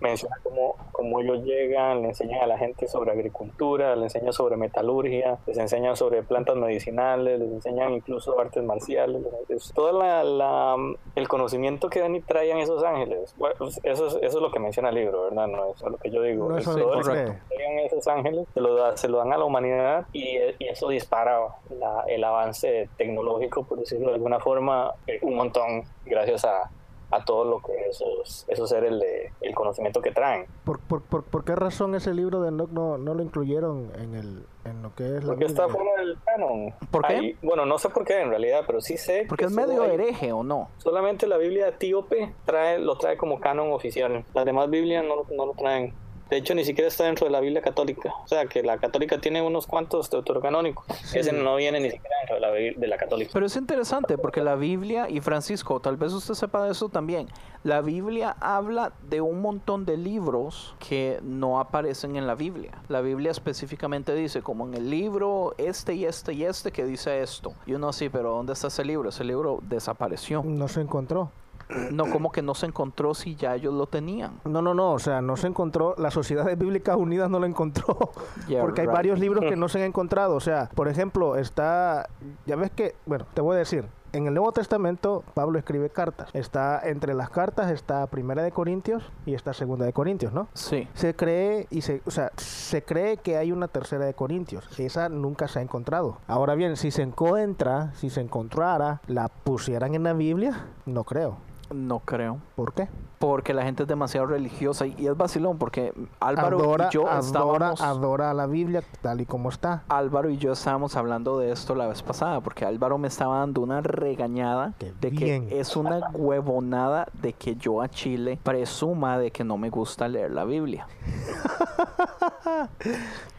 menciona cómo, cómo ellos llegan, le enseñan a la gente sobre agricultura, le enseñan sobre metalurgia, les enseñan sobre plantas medicinales, les enseñan incluso artes marciales, es todo la, la- el conocimiento que ven y traían esos ángeles. Bueno, pues eso, es, eso es lo que menciona el libro, ¿verdad? No es lo que yo digo. No Es eso todo el correcto. que- traían esos ángeles, se lo, da- se lo dan a la humanidad y, y eso dispara la- el avance tecnológico, por decirlo de alguna forma, eh, un montón gracias a, a todo lo que esos, esos seres, le- el conocimiento que traen. ¿Por, por, por, por qué razón ese libro de Enoch no, no lo incluyeron en, el, en lo que es la Porque está Biblia? fuera del canon. ¿Por qué? Ahí- bueno, no sé por qué en realidad, pero sí sé. Porque que es medio hay- hereje o no. Solamente la Biblia etíope trae, lo trae como canon oficial. Las demás Biblias no, no lo traen. De hecho, ni siquiera está dentro de la Biblia católica. O sea, que la católica tiene unos cuantos deuterocanónicos. Ese no viene ni siquiera dentro de la, de la católica. Pero es interesante porque la Biblia, y Francisco, tal vez usted sepa de eso también, la Biblia habla de un montón de libros que no aparecen en la Biblia. La Biblia específicamente dice, como en el libro este y este y este que dice esto. Y uno así, pero ¿dónde está ese libro? Ese libro desapareció. No se encontró. No, como que no se encontró si ya ellos lo tenían. No, no, no, o sea, no se encontró, las Sociedades Bíblicas Unidas no lo encontró, Yeah, porque hay varios libros que no se han encontrado, o sea, por ejemplo, está, ya ves que, bueno, te voy a decir, en el Nuevo Testamento Pablo escribe cartas, está entre las cartas está Primera de Corintios y está Segunda de Corintios, ¿no? Sí. Se cree y se, o sea, se cree que hay una tercera de Corintios. Esa nunca se ha encontrado. Ahora bien, si se encuentra, si se encontrara, la pusieran en la Biblia, no creo. No creo. ¿Por qué? Porque la gente es demasiado religiosa y, y es vacilón porque Álvaro adora, y yo adora, estábamos... adora a la Biblia tal y como está. Álvaro y yo estábamos hablando de esto la vez pasada, porque Álvaro me estaba dando una regañada Qué de bien. que es una huevonada de que yo a Chile presuma de que no me gusta leer la Biblia.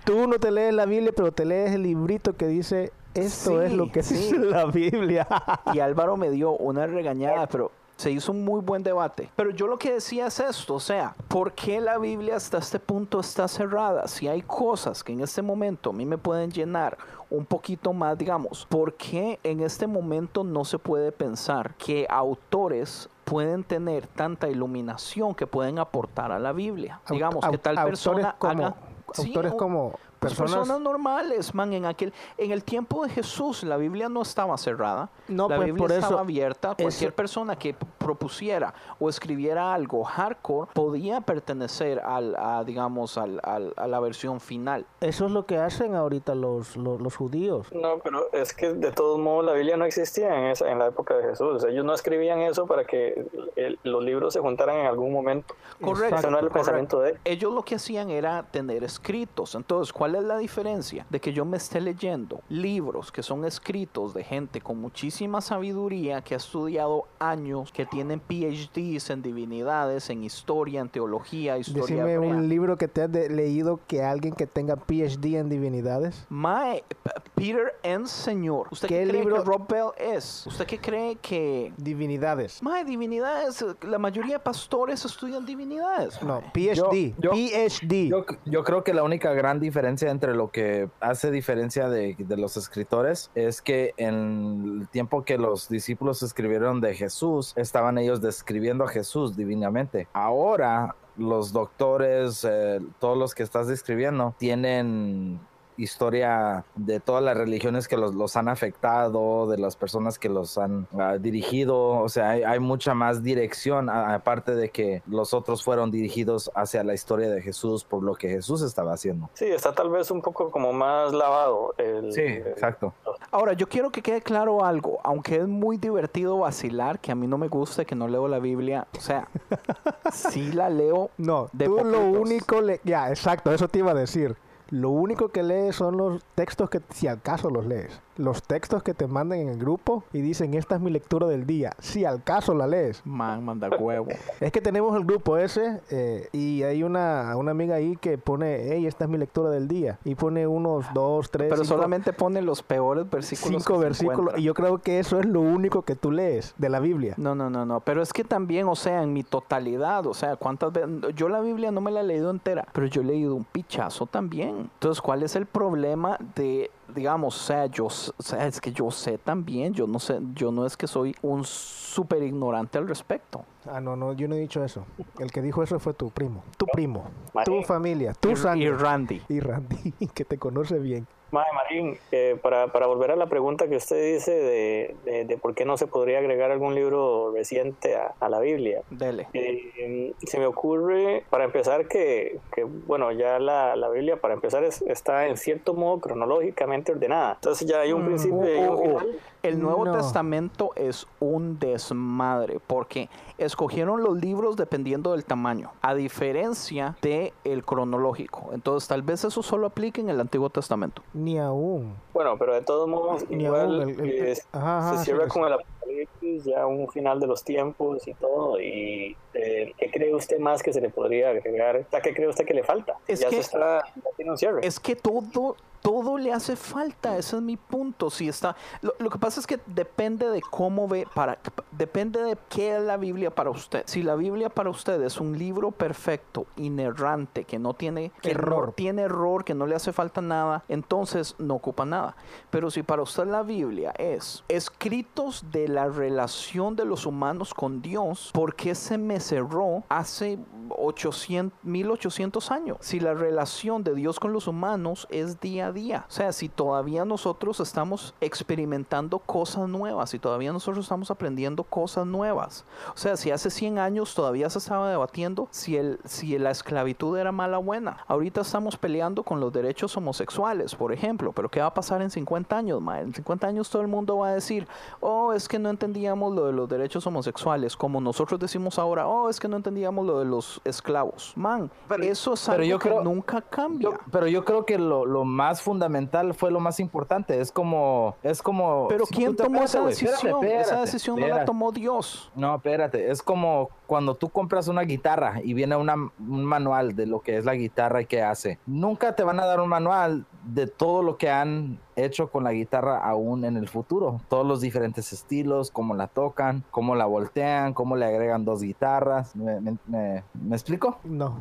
Tú no te lees la Biblia, pero te lees el librito que dice esto Sí, es lo que sí. dice la Biblia. Y Álvaro me dio una regañada, pero se hizo un muy buen debate. Pero yo lo que decía es esto, o sea, ¿por qué la Biblia hasta este punto está cerrada? Si hay cosas que en este momento a mí me pueden llenar un poquito más, digamos, ¿por qué en este momento no se puede pensar que autores pueden tener tanta iluminación que pueden aportar a la Biblia? Digamos, que tal persona como, haga... Autores como personas, personas normales, man, en aquel en el tiempo de Jesús la Biblia no estaba cerrada. No, la pues, Biblia por estaba eso- abierta. Cualquier eso- persona que propusiera o escribiera algo hardcore podía pertenecer al, a, digamos, al, al- a la versión final. Eso es lo que hacen ahorita los, los, los judíos. No, pero es que de todos modos la Biblia no existía en, esa, en la época de Jesús. Ellos no escribían eso para que el- los libros se juntaran en algún momento. Correcto. No era el correcto. pensamiento de ellos. Ellos lo que hacían era tener escritos. Entonces, ¿cuál ¿Cuál es la diferencia? De que yo me esté leyendo libros que son escritos de gente con muchísima sabiduría, que ha estudiado años, que tienen PhDs en divinidades, en historia, en teología, historia Decime hebrea. un libro que te has leído que alguien que tenga PhD en divinidades. Mae, P- Peter N. Señor. ¿Usted qué, ¿Qué cree libro- que Rob Bell es? ¿Usted qué cree que... Divinidades. Mae, divinidades, la mayoría de pastores estudian divinidades. No. PhD. Yo- yo- PhD. Yo, yo creo que la única gran diferencia entre lo que hace diferencia de, los escritores es que en el tiempo que los discípulos escribieron de Jesús, estaban ellos describiendo a Jesús divinamente. Ahora los doctores, eh, todos los que estás describiendo, tienen historia de todas las religiones que los, los han afectado, de las personas que los han ah, dirigido, o sea, hay, hay mucha más dirección, aparte de que los otros fueron dirigidos hacia la historia de Jesús por lo que Jesús estaba haciendo. Sí, está tal vez un poco como más lavado. El, Sí, el- exacto. Ahora, yo quiero que quede claro algo, aunque es muy divertido vacilar, que a mí no me gusta que no leo la Biblia, o sea, sí la leo No, de tú lo único... Le... Ya, exacto, eso te iba a decir. Lo único que lees son los textos que, si al caso los lees. Los textos que te mandan en el grupo y dicen, esta es mi lectura del día. Si al caso la lees. Man, manda huevo. Es que tenemos el grupo ese eh, y hay una, una amiga ahí que pone, hey, esta es mi lectura del día. Y pone unos dos, tres, Pero cinco- solamente pone los peores versículos. cinco versículos. Y yo creo que eso es lo único que tú lees de la Biblia. No, no, no, no. Pero es que también, o sea, en mi totalidad, o sea, cuántas veces. Yo la Biblia no me la he leído entera, pero yo he leído un pichazo también. Entonces, ¿cuál es el problema de, digamos, o sea, yo, s- o sea, es que yo sé también, yo no sé, yo no es que soy un súper ignorante al respecto. Ah, no, no, yo no he dicho eso. El que dijo eso fue tu primo. Tu primo. Tu familia. Tu Y- sangre. y Randy. Y Randy, que te conoce bien. Mae, Marín, eh, para, para volver a la pregunta que usted dice de, de, de por qué no se podría agregar algún libro reciente a, a la Biblia. Dele. Eh, se me ocurre, para empezar, que, que, bueno, ya la, la Biblia, para empezar, es- está en cierto modo cronológicamente ordenada. Entonces ya hay un principio y hay un Oh, oh, oh. final. El Nuevo No. Testamento es un desmadre porque escogieron los libros dependiendo del tamaño, a diferencia de el cronológico. Entonces, tal vez eso solo aplique en el Antiguo Testamento. Ni aún. Bueno, pero de todos modos, Ni igual aún, el- el- eh, ajá, ajá, se sí, cierra sí. con el Apocalipsis, ya un final de los tiempos y todo. ¿Y eh, qué cree usted más que se le podría agregar? ¿Qué cree usted que le falta? Es ya que- se está, ya tiene un cierre. Es que todo, todo le hace falta, ese es mi punto. Si está, lo, lo que pasa es que depende de cómo ve, para, depende de qué es la Biblia para usted. Si la Biblia para usted es un libro perfecto, inerrante, que no tiene que no Error. tiene error, que no le hace falta nada, entonces no ocupa nada. Pero si para usted la Biblia es escritos de la relación de los humanos con Dios, ¿por qué se me cerró hace 800, 1800 años? Si la relación de Dios con los humanos es día a día. O sea, si todavía nosotros estamos experimentando cosas nuevas, si todavía nosotros estamos aprendiendo cosas nuevas. O sea, si hace 100 años todavía se estaba debatiendo si, el, si la esclavitud era mala o buena. Ahorita estamos peleando con los derechos homosexuales, por ejemplo. Pero ¿qué va a pasar en 50 años, ma? En 50 años todo el mundo va a decir, oh, es que no entendíamos lo de los derechos homosexuales. Como nosotros decimos ahora, oh, es que no entendíamos lo de los esclavos. Man, Pero- eso es pero yo que creo- nunca cambia. Yo- pero yo creo que lo, lo más fundamental fue lo más importante. Es como, es como. pero si ¿quién tomó esa decisión? espérate, esa espérate, decisión no la tomó Dios. No, espérate, es como cuando tú compras una guitarra y viene una- un manual de lo que es la guitarra y qué hace. Nunca te van a dar un manual de todo lo que han hecho con la guitarra aún en el futuro. Todos los diferentes estilos, cómo la tocan, cómo la voltean, cómo le agregan dos guitarras. ¿Me, me- me- me explico? No,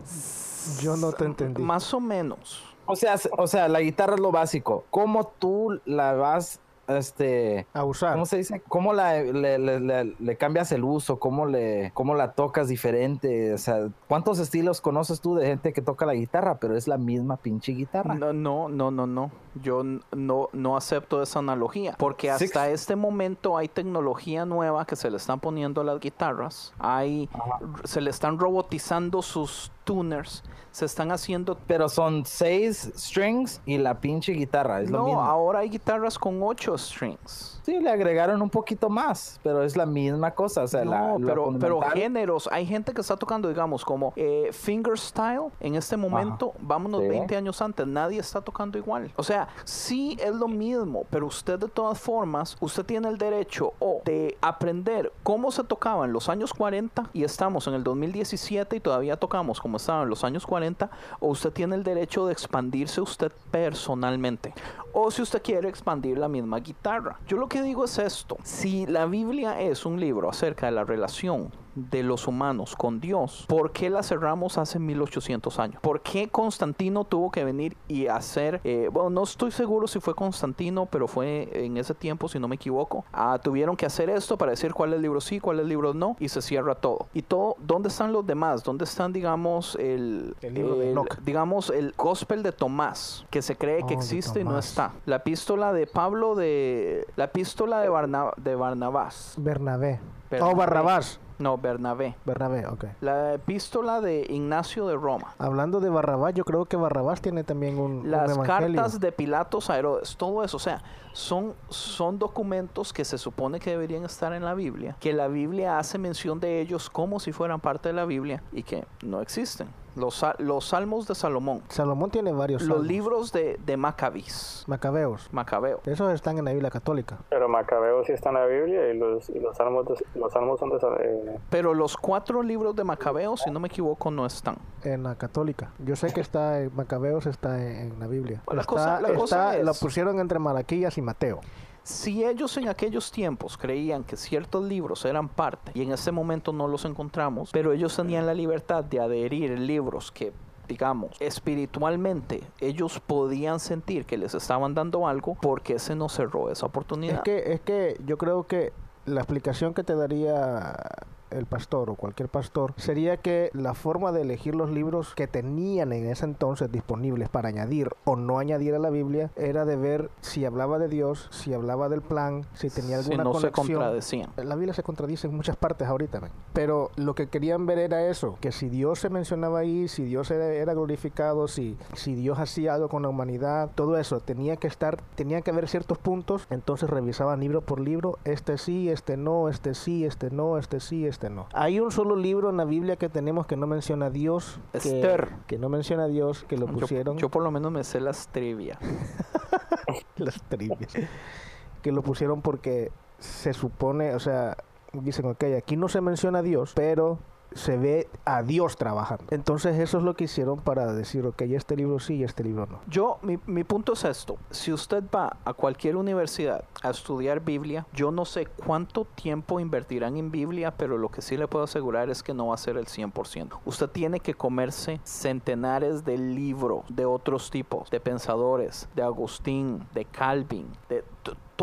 yo no te entendí. Más o menos. O sea, o sea, la guitarra es lo básico. ¿Cómo tú la vas, este, A usar. ¿Cómo se dice? ¿Cómo la, le, le- le- le cambias el uso? ¿Cómo, le, ¿Cómo la tocas diferente? O sea, ¿cuántos estilos conoces tú de gente que toca la guitarra? Pero es la misma pinche guitarra. No, no, no, no, no. Yo no, no acepto esa analogía. Porque hasta Six. este momento hay tecnología nueva que se le están poniendo a las guitarras. Hay, se le están robotizando sus tuners se están haciendo Pero son seis strings y la pinche guitarra. Es lo no, mismo. ahora hay guitarras con ocho strings. Sí, le agregaron un poquito más, pero es la misma cosa. O sea, la, No, lo pero, pero géneros, hay gente que está tocando, digamos, como eh, fingerstyle en este momento, vámonos Sí. 20 años antes, nadie está tocando igual. O sea, sí es lo mismo, pero usted de todas formas, usted tiene el derecho o de aprender cómo se tocaba en los años 40 y estamos en el 2017 y todavía tocamos como en los años 40, o usted tiene el derecho de expandirse usted personalmente. O si usted quiere expandir la misma guitarra. Yo lo que digo es esto. Si la Biblia es un libro acerca de la relación de los humanos con Dios, ¿por qué la cerramos hace 1800 años? ¿Por qué Constantino tuvo que venir y hacer, eh, bueno, no estoy seguro si fue Constantino, pero fue en ese tiempo, si no me equivoco, ah, tuvieron que hacer esto para decir cuál es el libro sí, cuál es el libro no, y se cierra todo. Y todo, ¿dónde están los demás? ¿Dónde están, digamos, el, El libro de Enoch. digamos, el gospel de Tomás, que se cree Oh, que de existe y no está? La epístola de Pablo de, la epístola de, Barna- de Barnabás. Bernabé. Bernabé. Oh, Barrabás. No, Bernabé. Bernabé, ok. La epístola de Ignacio de Roma. Hablando de Barrabás, yo creo que Barrabás tiene también un, un Las evangelio. cartas de Pilatos a Herodes, todo eso, o sea, son, son documentos que se supone que deberían estar en la Biblia, que la Biblia hace mención de ellos como si fueran parte de la Biblia y que no existen. Los, los salmos de Salomón, Salomón tiene varios los salmos. libros de, de Macabís, Macabeos. Macabeo. Esos están en la Biblia católica. Pero Macabeo sí está en la Biblia y los, y los, salmos, de- los salmos son de... eh, Pero los cuatro libros de Macabeo, si no me equivoco, no están. En la católica. Yo sé que está en Macabeos, está en, en la Biblia. La está, cosa- la cosa está- Lo es- pusieron entre Malaquías y Mateo. Si ellos en aquellos tiempos creían que ciertos libros eran parte y en ese momento no los encontramos, pero ellos tenían la libertad de adherir libros que digamos, espiritualmente ellos podían sentir que les estaban dando algo, porque se nos cerró esa oportunidad? Es que, es que yo creo que la explicación que te daría el pastor o cualquier pastor sería que la forma de elegir los libros que tenían en ese entonces disponibles para añadir o no añadir a la Biblia era de ver si hablaba de Dios, si hablaba del plan, si tenía si alguna no se contradecían. La Biblia se contradice en muchas partes ahorita, men. pero lo que querían ver era eso, que si Dios se mencionaba ahí, si Dios era, era glorificado, si, si Dios hacía algo con la humanidad, todo eso tenía que estar, tenía que haber ciertos puntos, entonces revisaban libro por libro, este sí, este no, este sí, este no, este sí, este no. Hay un solo libro en la Biblia que tenemos que no menciona a Dios, que, Esther. que no menciona a Dios, que lo Yo, pusieron yo por lo menos me sé las trivia. las trivias. que lo pusieron porque se supone, o sea, dicen, ok, aquí no se menciona a Dios, pero se ve a Dios trabajando. Entonces eso es lo que hicieron para decir, ok, este libro sí y este libro no. Yo, mi, mi punto es esto. Si usted va a cualquier universidad a estudiar Biblia, yo no sé cuánto tiempo invertirán en Biblia, pero lo que sí le puedo asegurar es que no va a ser el 100%. Usted tiene que comerse centenares de libros de otros tipos, de pensadores, de Agustín, de Calvin, de...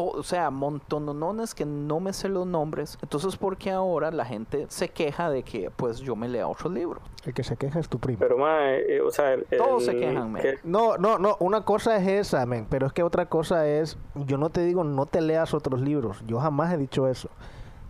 o sea, montonones que no me sé los nombres. Entonces, ¿por qué ahora la gente se queja de que, pues, yo me lea otro libro? El que se queja es tu primo. Pero, mae, eh, o sea... el- Todos se el- quejan, man. que- No, no, no, una cosa es esa, men, pero es que otra cosa es, yo no te digo no te leas otros libros, yo jamás he dicho eso.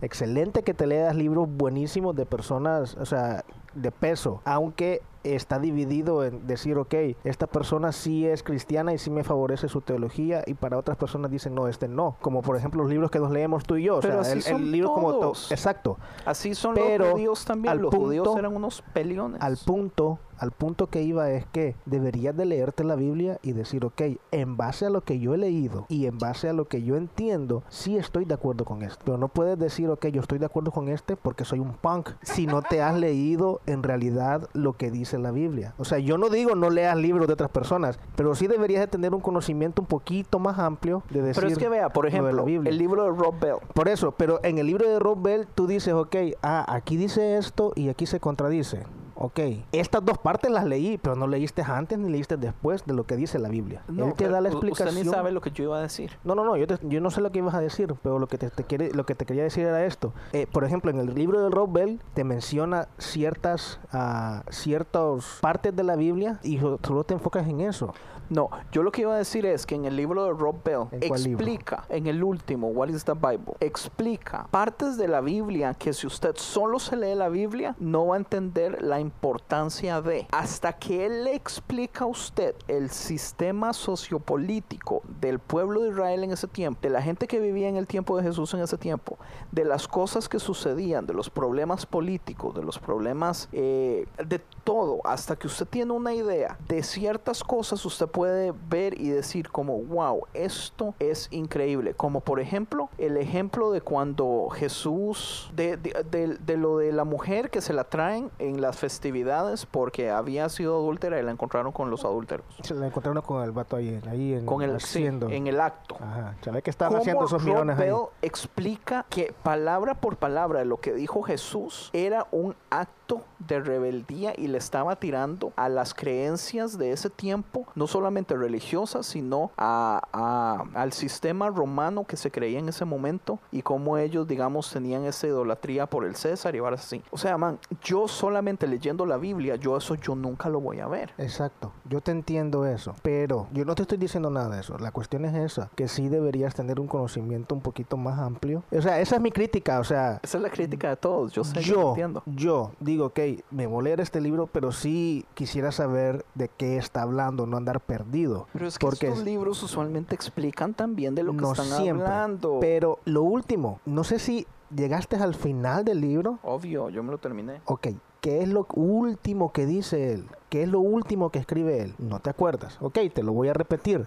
Excelente que te leas libros buenísimos de personas, o sea, de peso, aunque está dividido en decir, ok, esta persona sí es cristiana y sí me favorece su teología y para otras personas dicen, no, este no, como por ejemplo los libros que nos leemos tú y yo, o sea, así el, son el libro como to- todos. exacto, Así son Pero, los judíos también. Los judíos punto- eran unos peliones. al punto, al punto que iba es que deberías de leerte la Biblia y decir, ok, en base a lo que yo he leído y en base a lo que yo entiendo, sí estoy de acuerdo con esto. Pero no puedes decir, ok, yo estoy de acuerdo con este porque soy un punk, si no te has leído en realidad lo que dice la Biblia. O sea, yo no digo no leas libros de otras personas, pero sí deberías de tener un conocimiento un poquito más amplio de decir Pero es que vea, por ejemplo, Biblia. el libro de Rob Bell. Por eso, pero en el libro de Rob Bell tú dices, ok, ah, aquí dice esto y aquí se contradice. Ok, estas dos partes las leí, pero no leíste antes ni leíste después de lo que dice la Biblia. Él te da la explicación. Usted ni sabe lo que yo iba a decir. No, no, no, yo, te- yo no sé lo que ibas a decir, pero lo que te, te quiere, lo que te quería decir era esto. Eh, por ejemplo, en el libro de Rob Bell te menciona ciertas, ah, ciertas partes de la Biblia y so- solo te enfocas en eso. No, yo lo que iba a decir es que en el libro de Rob Bell ¿En explica, en el último, What is the Bible, explica partes de la Biblia que si usted solo se lee la Biblia no va a entender la importancia de. Hasta que él le explica a usted el sistema sociopolítico del pueblo de Israel en ese tiempo, de la gente que vivía en el tiempo de Jesús en ese tiempo, de las cosas que sucedían, de los problemas políticos, de los problemas eh, de todo, hasta que usted tiene una idea de ciertas cosas, usted puede ver y decir como, wow, esto es increíble. Como por ejemplo, el ejemplo de cuando Jesús, de, de- de- de lo de la mujer que se la traen en las festividades porque había sido adúltera y la encontraron con los adúlteros. Se la encontraron con el vato ahí, ahí en, Con el, sí, en el acto. Ajá, se ve que están ¿Cómo haciendo esos Rob millones ahí. Explica que palabra por palabra lo que dijo Jesús era un acto de rebeldía y le estaba tirando a las creencias de ese tiempo, no solamente religiosas, sino a, a- al sistema romano que se creía en ese momento y cómo ellos, digamos, tenían esa idolatría por el César y ahora así. O sea, man, yo solamente leyendo la Biblia, yo eso yo nunca lo voy a ver. Exacto, yo te entiendo eso, pero yo no te estoy diciendo nada de eso. La cuestión es esa, que sí deberías tener un conocimiento un poquito más amplio. O sea, esa es mi crítica, o sea, Esa es la crítica de todos, yo sé, yo yo, entiendo. yo digo, ok, me voy a leer este libro, pero sí quisiera saber de qué está hablando, no andar perdido. Pero es que porque estos libros usualmente explican también de lo que no están siempre. hablando. Pero lo último, no sé si llegaste al final del libro. Obvio, yo me lo terminé. Ok, ¿qué es lo último que dice él? ¿Qué es lo último que escribe él? No te acuerdas. Ok, te lo voy a repetir.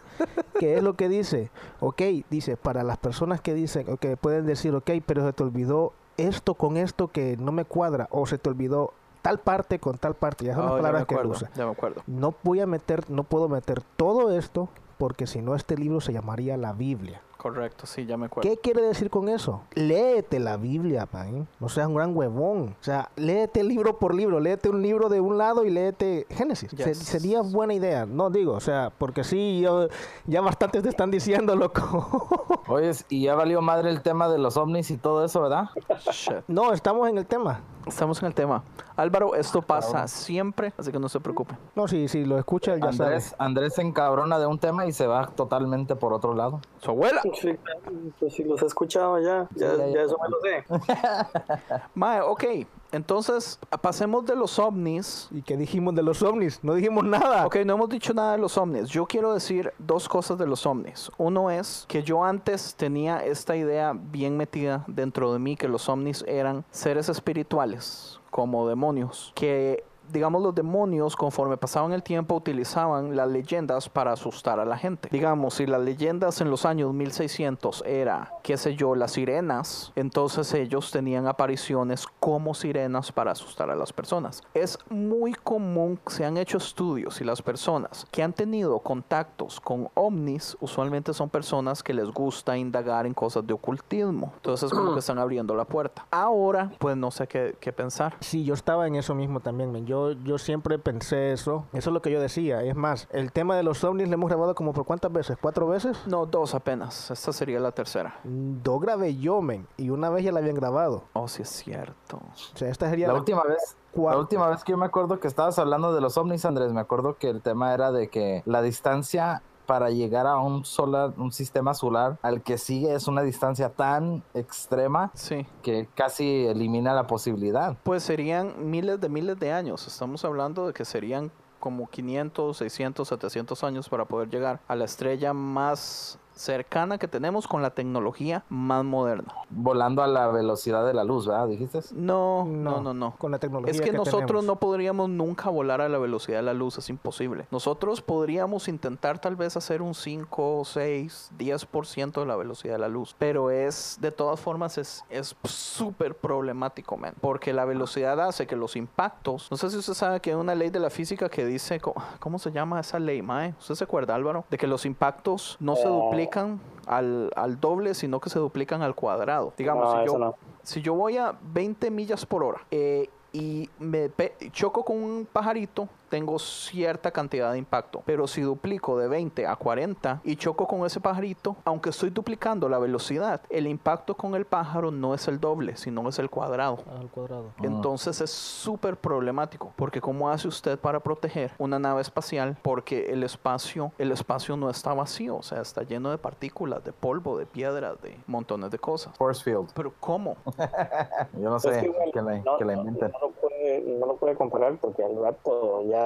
¿Qué es lo que dice? Ok, dice, para las personas que dicen, ok, pueden decir, ok, pero se te olvidó esto con esto que no me cuadra, o se te olvidó tal parte con tal parte. Ya son las Oh, palabras que usa. ya me acuerdo. No voy a meter, no puedo meter todo esto, porque si no este libro se llamaría la Biblia. Correcto, sí, ya me acuerdo. ¿Qué quiere decir con eso? Léete la Biblia, man. No seas un gran huevón. O sea, léete libro por libro. Léete un libro de un lado y léete Génesis. Se- sería buena idea. No digo, o sea, porque sí, yo, ya bastantes te están diciendo, loco. Oye, y ya valió madre el tema de los ovnis y todo eso, ¿verdad? Shit. no, estamos en el tema. Estamos en el tema. Álvaro, esto pasa siempre, así que no se preocupe. No, si, si lo escucha, él ya Andrés, Andrés se encabrona de un tema y se va totalmente por otro lado. Su abuela. Sí, pues sí, los he escuchado ya. Ya, Sí, ya- ya eso me lo sé. Mae, ok. Entonces, pasemos de los ovnis. ¿Y qué dijimos de los ovnis? No dijimos nada. Ok, no hemos dicho nada de los ovnis. Yo quiero decir dos cosas de los ovnis. Uno es que yo antes tenía esta idea bien metida dentro de mí que los ovnis eran seres espirituales, como demonios, que digamos los demonios conforme pasaban el tiempo utilizaban las leyendas para asustar a la gente. Digamos, si las leyendas en los años 1600 era, qué sé yo, las sirenas, entonces ellos tenían apariciones como sirenas para asustar a las personas. Es muy común, se han hecho estudios y las personas que han tenido contactos con ovnis usualmente son personas que les gusta indagar en cosas de ocultismo. Entonces como que están abriendo la puerta. Ahora, pues no sé qué, qué pensar. Sí, yo estaba en eso mismo también, men. Yo, yo siempre pensé eso. Eso es lo que yo decía. Es más, el tema de los ovnis lo hemos grabado como por cuántas veces? ¿Cuatro veces? No, dos apenas. Esta sería la tercera. Mm, Dos grabé yo, men. Y una vez ya la habían grabado. Oh, sí es cierto. O sea, esta sería La la, última vez, la última vez que yo me acuerdo que estabas hablando de los ovnis, Andrés, me acuerdo que el tema era de que la distancia para llegar a un solar, un sistema solar al que sigue es una distancia tan extrema Sí. que casi elimina la posibilidad. Pues serían miles de miles de años. Estamos hablando de que serían como 500, 600, 700 años para poder llegar a la estrella más cercana que tenemos con la tecnología más moderna. Volando a la velocidad de la luz, ¿verdad? ¿Dijiste? No, no, no, no. Con la tecnología Es que, nosotros tenemos. no podríamos nunca volar a la velocidad de la luz, es imposible. Nosotros podríamos intentar tal vez hacer un 5, 6, 10% de la velocidad de la luz, pero es, de todas formas, es es súper problemático, man, porque la velocidad hace que los impactos, no sé si usted sabe que hay una ley de la física que dice, ¿cómo se llama esa ley, mae? ¿Usted se acuerda, Álvaro? De que los impactos no se duplican al, al doble, sino que se duplican al cuadrado. Digamos, No, si yo, no. si yo voy a 20 millas por hora eh, y me choco con un pajarito tengo cierta cantidad de impacto. Pero si duplico de 20 a 40 y choco con ese pajarito, aunque estoy duplicando la velocidad, el impacto con el pájaro no es el doble, sino es el cuadrado. Al cuadrado. Entonces es súper problemático, porque ¿cómo hace usted para proteger una nave espacial? Porque el espacio, el espacio no está vacío, o sea, está lleno de partículas, de polvo, de piedras, de montones de cosas. Force field. Pero ¿cómo? Yo no Es sé que la, no, que la no- inventen. no lo puede, no lo puede comparar porque al rato ya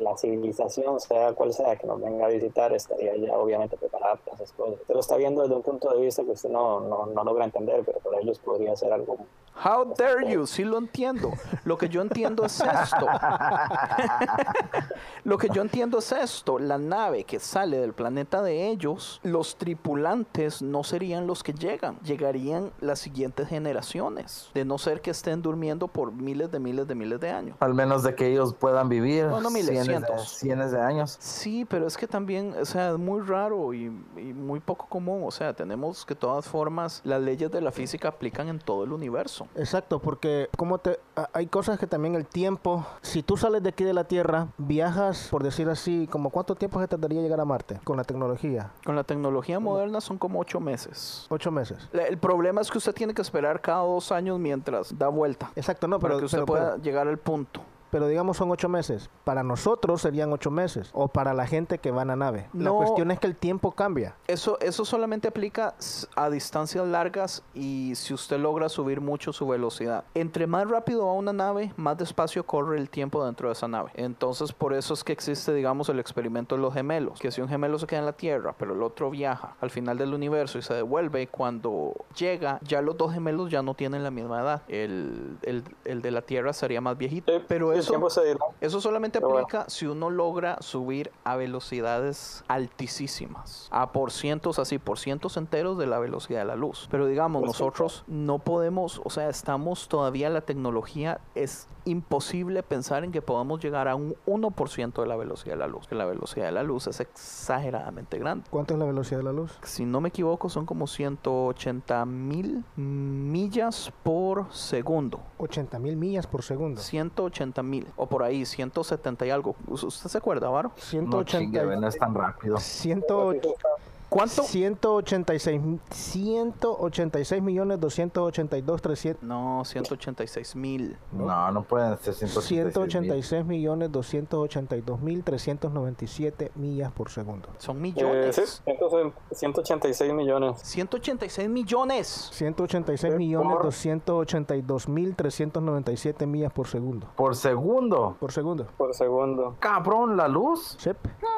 la civilización, sea cual sea que nos venga a visitar, estaría ya obviamente preparada para esas cosas. Usted lo está viendo desde un punto de vista que usted no, no, no logra entender, pero para ellos podría ser algo How dare you? Sí lo entiendo. Lo que yo entiendo es esto. lo que yo entiendo es esto. La nave que sale del planeta de ellos, los tripulantes no serían los que llegan. Llegarían las siguientes generaciones. De no ser que estén durmiendo por miles de miles de miles de años. Al menos de que ellos puedan vivir No, no miles, cientos, de, cientos de años. Sí, pero es que también, o sea, es muy raro y, y muy poco común. O sea, tenemos que de todas formas las leyes de la física aplican en todo el universo. Exacto, porque como te hay cosas que también el tiempo, si tú sales de aquí de la Tierra, viajas, por decir así, como cuánto tiempo se tardaría llegar a Marte con la tecnología? Con la tecnología moderna son como ocho meses. Ocho meses. La- El problema es que usted tiene que esperar cada dos años mientras da vuelta. Exacto, no, para pero, que usted pero, pueda pero- llegar al punto. Pero digamos son ocho meses. Para nosotros serían ocho meses, o para la gente que va en la nave. La No. cuestión es que el tiempo cambia. Eso, eso solamente aplica a distancias largas y si usted logra subir mucho su velocidad. Entre más rápido va una nave, más despacio corre el tiempo dentro de esa nave. Entonces, por eso es que existe, digamos, el experimento de los gemelos. Que si un gemelo se queda en la Tierra, pero el otro viaja al final del universo y se devuelve, cuando llega, ya los dos gemelos ya no tienen la misma edad. El, el- el de la Tierra sería más viejito. Sí, Pero eso... tiempo se dilata. Eso solamente Pero bueno. aplica si uno logra subir a velocidades altísimas, a por cientos así, por cientos enteros de la velocidad de la luz. Pero digamos, Pues sí, nosotros no podemos, o sea, estamos todavía, la tecnología es imposible pensar en que podamos llegar a un 1% de la velocidad de la luz, que la velocidad de la luz es exageradamente grande. ¿Cuánto es la velocidad de la luz? Si no me equivoco, son como 180 mil millas por segundo. 80 mil millas por segundo. 180 mil, o por ahí, 170 y algo. ¿Usted se acuerda, Varo? No 180 chingue, no es tan rápido. 108 ¿Cuánto? 186 186 millones 282 300 No, 186 mil. No, no pueden ser 186 186 millones 282 mil 397 millas por segundo. Son Eh, millones. sí, entonces 186 millones. 186 millones. 186 Eh, millones por- 282 mil 397 millas por segundo. Por segundo. Por segundo. por segundo. Cabrón, la luz.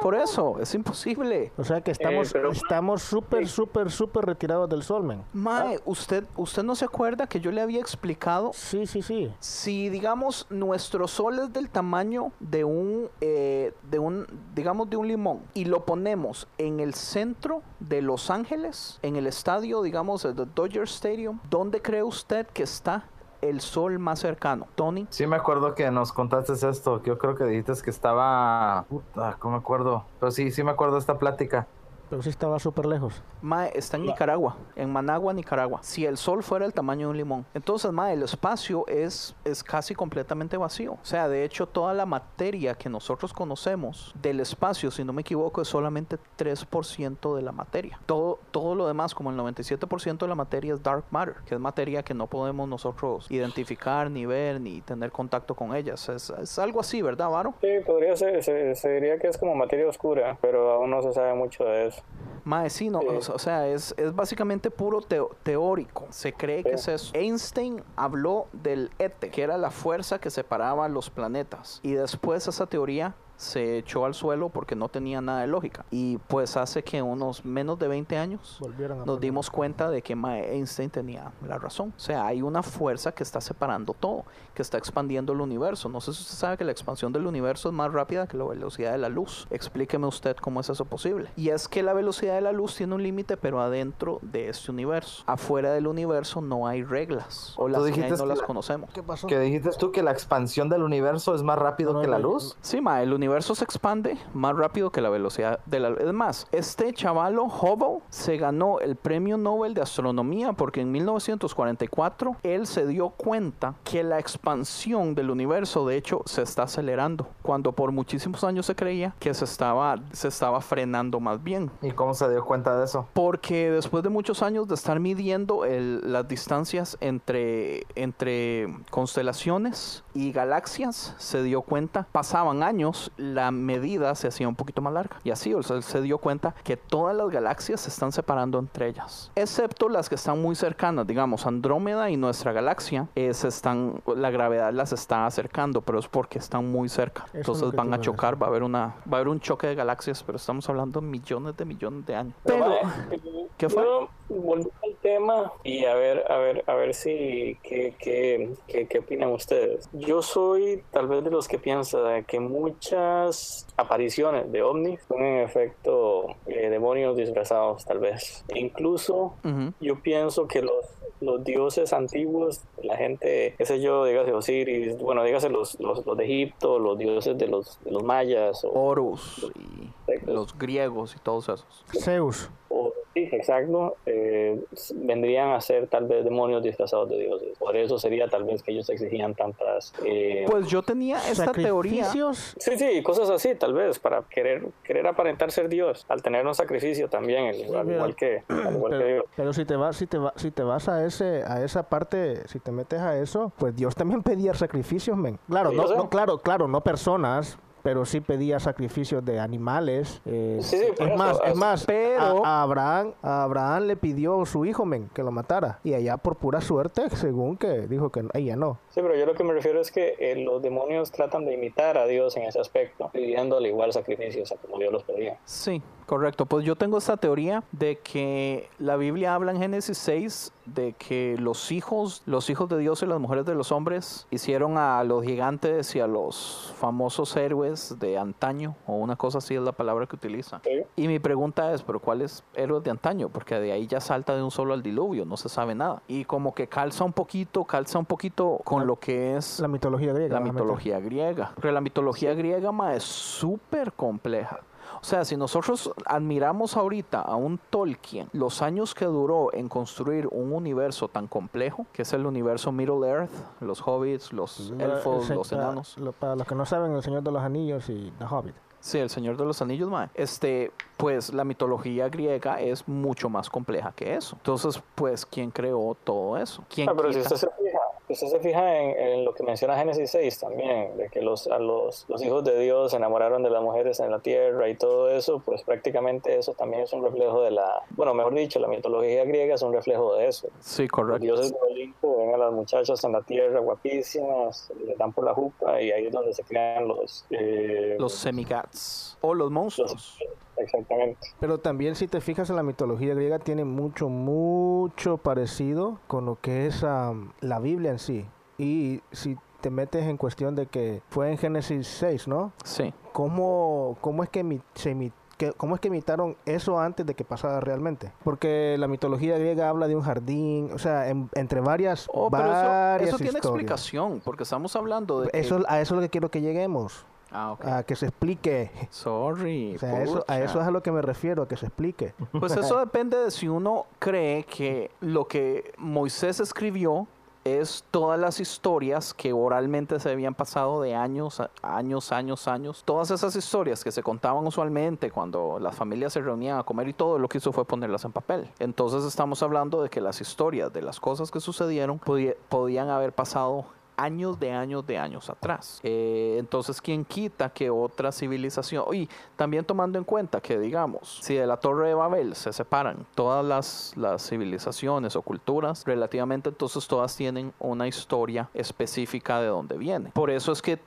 Por eso, es imposible. O sea que estamos pero- estamos súper súper súper retirados del sol, man. Mae, usted, usted no se acuerda que yo le había explicado Sí, sí, sí. si digamos nuestro sol es del tamaño de un eh, de un digamos de un limón y lo ponemos en el centro de Los Ángeles en el estadio digamos el Dodger Stadium ¿dónde cree usted que está el sol más cercano Tony Sí me acuerdo que nos contaste esto. que Yo creo que dijiste que estaba... Puta, ¿cómo me acuerdo? Pero sí, sí me acuerdo de esta plática. Pero sí estaba súper lejos. Mae, está en Nicaragua, en Managua, Nicaragua. Si el sol fuera el tamaño de un limón, entonces, Mae, el espacio es, es casi completamente vacío. O sea, de hecho, toda la materia que nosotros conocemos del espacio, si no me equivoco, es solamente 3% de la materia. Todo, todo lo demás, como el 97% de la materia es dark matter, que es materia que no podemos nosotros identificar, ni ver, ni tener contacto con ellas. Es, es algo así, ¿verdad, Varo? Sí, podría ser, se, se diría que es como materia oscura, pero aún no se sabe mucho de eso. Mae, sí, no, o sea, es, es básicamente puro teo- teórico. Se cree que es eso. Einstein habló del éter, que era la fuerza que separaba los planetas. Y después esa teoría se echó al suelo porque no tenía nada de lógica. Y pues hace que unos menos de 20 años Volvieron a nos dimos cuenta de que Einstein tenía la razón. O sea, hay una fuerza que está separando todo, que está expandiendo el universo. No sé si usted sabe que la expansión del universo es más rápida que la velocidad de la luz. Explíqueme usted cómo es eso posible. Y es que la velocidad de la luz tiene un límite, pero adentro de este universo. Afuera del universo no hay reglas. O las que hay no las la- conocemos. ¿Qué pasó? Que dijiste tú que la expansión del universo es más rápido No, que la no, luz. Sí, ma, el universo universo se expande más rápido que la velocidad de la luz. Es más, este chavalo Hubble se ganó el premio Nobel de Astronomía porque en 1944 él se dio cuenta que la expansión del universo de hecho se está acelerando cuando por muchísimos años se creía que se estaba, se estaba frenando más bien. ¿Y cómo se dio cuenta de eso? Porque después de muchos años de estar midiendo el- las distancias entre, entre constelaciones y galaxias, se dio cuenta, pasaban años, la medida se hacía un poquito más larga. Y así, o sea, él se dio cuenta que todas las galaxias se están separando entre ellas. Excepto las que están muy cercanas, digamos, Andrómeda y nuestra galaxia, eh, se están, la gravedad las está acercando, pero es porque están muy cerca. Entonces van a chocar, va a haber una, va a haber un choque de galaxias, pero estamos hablando de millones de millones de años. Pero, Pero, mae, ¿qué fue? Volví al tema y a ver, a ver, a ver si qué, qué, qué, qué opinan ustedes. Yo soy tal vez de los que piensa que muchas apariciones de ovnis son en efecto eh, demonios disfrazados, tal vez. E incluso yo pienso que los los dioses antiguos, la gente, qué sé yo, dígase Osiris, bueno, dígase los, los, los de Egipto, los dioses de los, de los mayas, o, Horus y los griegos y todos esos. Zeus. o- sí, exacto, eh, vendrían a ser tal vez demonios disfrazados de dioses. Por eso sería tal vez que ellos exigían tantas... eh, Pues yo tenía esta teoría. Sí, sí, cosas así, tal vez, para querer querer aparentar ser Dios, al tener un sacrificio también, al igual, que, al igual que Pero, Dios. pero si te vas, si te vas, si te vas a ese, a esa parte, si te metes a eso, pues Dios también pedía sacrificios, men. Claro, Sí, no, yo sé. no, claro, claro, no personas, pero sí pedía sacrificios de animales. eh, Sí, es más, es es- más, pero- a, a Abraham, a Abraham le pidió su hijo, men, que lo matara. Y allá por pura suerte, según que dijo que ella no. Sí, pero yo lo que me refiero es que eh, los demonios tratan de imitar a Dios en ese aspecto, pidiéndole igual sacrificios a como Dios los pedía. Sí, correcto. Pues yo tengo esta teoría de que la Biblia habla en Génesis 6 de que los hijos, los hijos de Dios y las mujeres de los hombres hicieron a los gigantes y a los famosos héroes de antaño, o una cosa así es la palabra que utiliza. Sí. Y mi pregunta es, ¿pero cuáles héroes de antaño? Porque de ahí ya salta de un solo al diluvio, no se sabe nada. Y como que calza un poquito, calza un poquito con lo que es La mitología griega. la mitología griega. Porque la mitología griega ma, es súper compleja. O sea, si nosotros admiramos ahorita a un Tolkien, los años que duró en construir un universo tan complejo, que es el universo Middle Earth, los hobbits, los La- elfos, los para- enanos. lo- para los que no saben, El Señor de los Anillos y The Hobbit. Sí, el Señor de los Anillos, mae. Este, pues la mitología griega es mucho más compleja que eso. Entonces, pues, ¿quién creó todo eso? ¿Quién Ah, pero si quita? usted se fija, si usted se fija en, en lo que menciona Génesis 6 también, de que los, a los, los hijos de Dios se enamoraron de las mujeres en la tierra y todo eso, pues prácticamente eso también es un reflejo de la, bueno, mejor dicho, la mitología griega es un reflejo de eso. Sí, Los correcto. dioses del Olimpo ven a las muchachas en la tierra guapísimas, les dan por la jupa y ahí es donde se crean los... eh, Los semigats o los monstruos. Exactamente. Pero también si te fijas en la mitología griega tiene mucho, mucho parecido con lo que es am, la Biblia en sí. Y si te metes en cuestión de que fue en Génesis 6, ¿no? Sí. ¿Cómo, cómo es que imi- se imi- que- ¿Cómo es que imitaron eso antes de que pasara realmente? Porque la mitología griega habla de un jardín, o sea, en- entre varias, Oh, pero eso, varias eso tiene explicación, porque estamos hablando de. que- Eso, a eso es lo que quiero que lleguemos, Ah, a que se explique. Sorry. O sea, eso, a eso es a lo que me refiero, a que se explique. Pues eso depende de si uno cree que lo que Moisés escribió es todas las historias que oralmente se habían pasado de años, años, años, años. Todas esas historias que se contaban usualmente cuando las familias se reunían a comer y todo, lo que hizo fue ponerlas en papel. Entonces estamos hablando de que las historias de las cosas que sucedieron podía- podían haber pasado años de años de años atrás. Eh, entonces, ¿quién quita que otra civilización? Y también tomando en cuenta que, digamos, si de la Torre de Babel se separan todas las, las civilizaciones o culturas, relativamente entonces todas tienen una historia específica de dónde viene. Por eso es que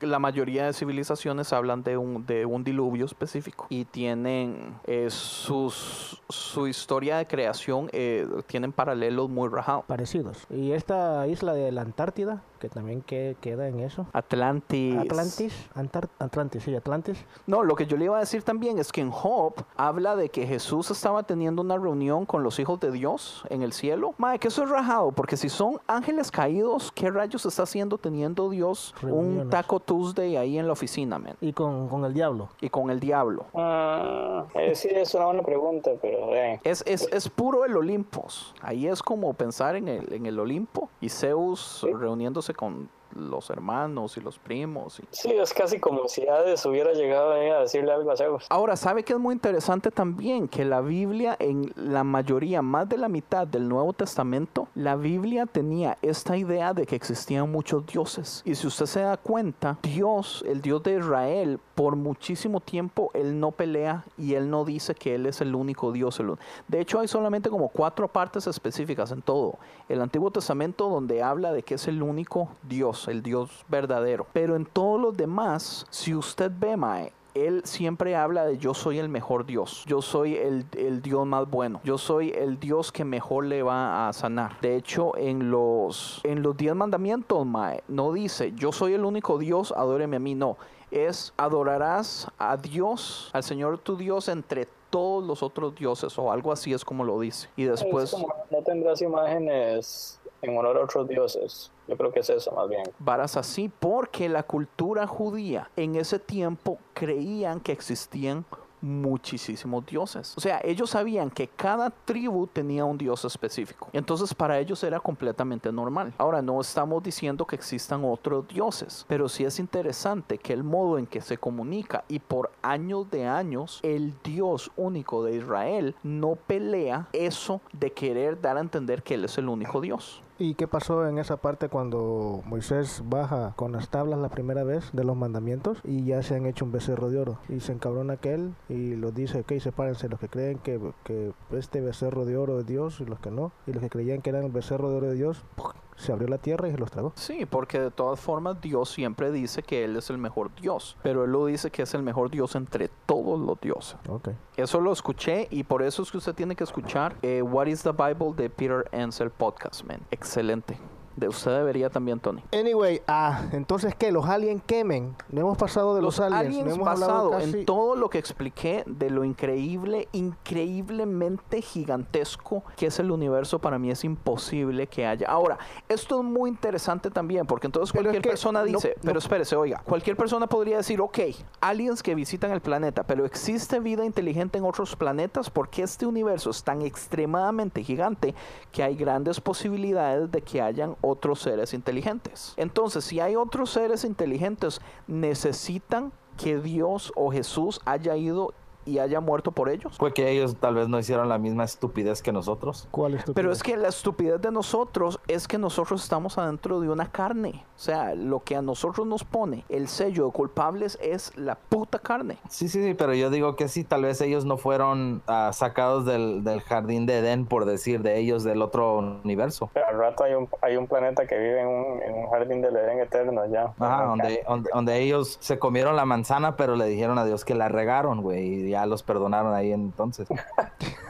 la mayoría de civilizaciones hablan de un, de un diluvio específico y tienen eh, sus, su historia de creación, eh, tienen paralelos muy rajados. Parecidos. Y esta isla de la Antártida, que también que, queda en eso. Atlantis. Atlantis, Antar- Atlantis, sí, Atlantis. No, lo que yo le iba a decir también es que en Job habla de que Jesús estaba teniendo una reunión con los hijos de Dios en el cielo. Madre, que eso es rajado, porque si son ángeles caídos, ¿qué rayos está haciendo teniendo Dios un. Taco Tuesday ahí en la oficina, man? Y con, con el diablo. Y con el diablo. Eh, sí, es una buena pregunta, pero eh, Es, es, es puro el Olimpos. Ahí es como pensar en el, en el Olimpo y Zeus reuniéndose con los hermanos y los primos. y- sí, es casi como si Hades hubiera llegado a decirle algo a Zeus. Ahora, ¿sabe que es muy interesante también? Que la Biblia, en la mayoría, más de la mitad del Nuevo Testamento, la Biblia tenía esta idea de que existían muchos dioses. Y si usted se da cuenta, Dios, el Dios de Israel, por muchísimo tiempo, Él no pelea y Él no dice que Él es el único Dios. De hecho, hay solamente como cuatro partes específicas en todo. El Antiguo Testamento donde habla de que es el único Dios, el Dios verdadero. Pero en todos los demás, si usted ve, Mae, él siempre habla de yo soy el mejor Dios, yo soy el, el Dios más bueno, yo soy el Dios que mejor le va a sanar. De hecho, en los, en los diez mandamientos, Mae, no dice yo soy el único Dios, adóreme a mí, no. Es adorarás a Dios, al Señor tu Dios entre todos los otros dioses o algo así es como lo dice. Y después... No tendrás imágenes en honor a otros dioses. Yo creo que es eso más bien. varas así, porque la cultura judía en ese tiempo creían que existían muchísimos dioses. O sea, ellos sabían que cada tribu tenía un dios específico. Entonces para ellos era completamente normal. Ahora no estamos diciendo que existan otros dioses, pero sí es interesante que el modo en que se comunica y por años de años el Dios único de Israel no pelea eso de querer dar a entender que él es el único Dios. ¿Y qué pasó en esa parte cuando Moisés baja con las tablas la primera vez de los mandamientos y ya se han hecho un becerro de oro? Y se encabrona aquel y los dice, ok, sepárense los que creen que, que este becerro de oro es Dios y los que no. Y los que creían que eran el becerro de oro de Dios. Se abrió la tierra y se los tragó. Sí, porque de todas formas Dios siempre dice que Él es el mejor Dios, pero Él lo dice que es el mejor Dios entre todos los dioses. Ok. Eso lo escuché y por eso es que usted tiene que escuchar eh, What is the Bible de Peter Ansel Podcast, man. Excelente. De usted debería también, Tony. Anyway, ah, entonces ¿qué? Los aliens quemen. No hemos pasado de los, Los aliens. aliens no hemos basado casi- en todo lo que expliqué de lo increíble, increíblemente gigantesco que es el universo, para mí es imposible que haya. Ahora, esto es muy interesante también, porque entonces Pero es cualquier que persona no- dice, no- pero espérese, oiga, cualquier persona podría decir, ok, aliens que visitan el planeta, pero existe vida inteligente en otros planetas porque este universo es tan extremadamente gigante que hay grandes posibilidades de que hayan otros seres inteligentes. Entonces, si hay otros seres inteligentes, necesitan que Dios o Jesús haya ido y haya muerto por ellos. Fue que ellos tal vez no hicieron la misma estupidez que nosotros. ¿Cuál es tu Pero es que la estupidez de nosotros es que nosotros estamos adentro de una carne. O sea, lo que a nosotros nos pone el sello de culpables es la puta carne. Sí, sí, sí, pero yo digo que sí, tal vez ellos no fueron ah, sacados del, del jardín de Edén, por decir, de ellos del otro universo. Pero al rato hay un, hay un planeta que vive en un, en un jardín del Edén eterno ya. Ajá, donde, donde, donde ellos se comieron la manzana, pero le dijeron a Dios que la regaron, güey, y ya los perdonaron ahí entonces.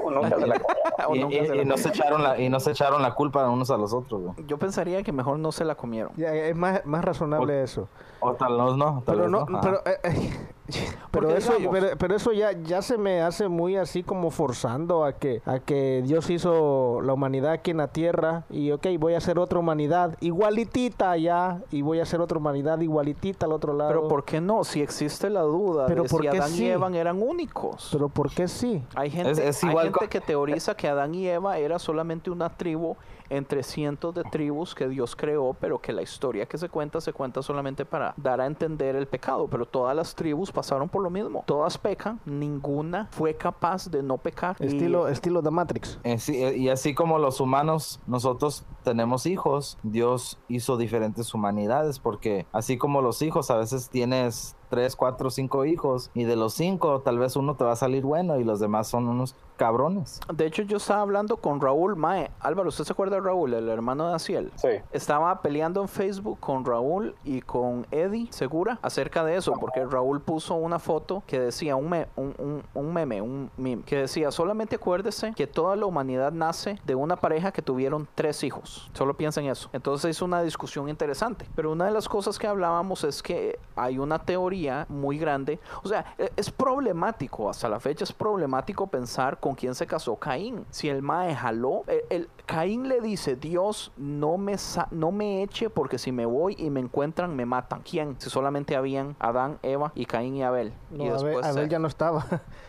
Y, no se echaron la, y no se echaron la culpa unos a los otros, güey. Yo pensaría que mejor no se la comieron. Ya, es más, más razonable O- eso. O tal vez no, tal Pero vez no, pero, eh, eh, pero eso, pero, pero eso ya, ya se me hace muy así como forzando a que, a que Dios hizo la humanidad aquí en la tierra y ok, voy a hacer otra humanidad igualitita allá y voy a hacer otra humanidad igualitita al otro lado. Pero ¿por qué no? Si existe la duda Pero de ¿por si qué Adán sí? y Eva eran únicos. Pero ¿por qué sí? Hay gente, Es- es hay gente que teoriza que Adán y Eva era solamente una tribu entre cientos de tribus que Dios creó, pero que la historia que se cuenta se cuenta solamente para dar a entender el pecado. Pero todas las tribus pasaron por lo mismo. Todas pecan, ninguna fue capaz de no pecar. Y- Estilo, estilo The Matrix. Eh, sí, eh, y así como los humanos, nosotros tenemos hijos, Dios hizo diferentes humanidades, porque así como los hijos, a veces tienes tres, cuatro, cinco hijos y de los cinco tal vez uno te va a salir bueno y los demás son unos cabrones. De hecho, yo estaba hablando con Raúl Mae. Álvaro, ¿usted se acuerda de Raúl, el hermano de Aciel? Sí. Estaba peleando en Facebook con Raúl y con Eddie Segura acerca de eso, porque Raúl puso una foto que decía, un, me- un, un- un meme, un meme, que decía, solamente acuérdese que toda la humanidad nace de una pareja que tuvieron tres hijos. Solo piensa en eso. Entonces es una discusión interesante. Pero una de las cosas que hablábamos es que hay una teoría muy grande. O sea, e- es problemático, hasta la fecha es problemático pensar con quién se casó Caín. Si el Mae jaló, el, el- Caín le dice, Dios, no me, no me eche porque si me voy y me encuentran, me matan. ¿Quién? Si solamente habían Adán, Eva y Caín y Abel. No, y después Abel ya no estaba.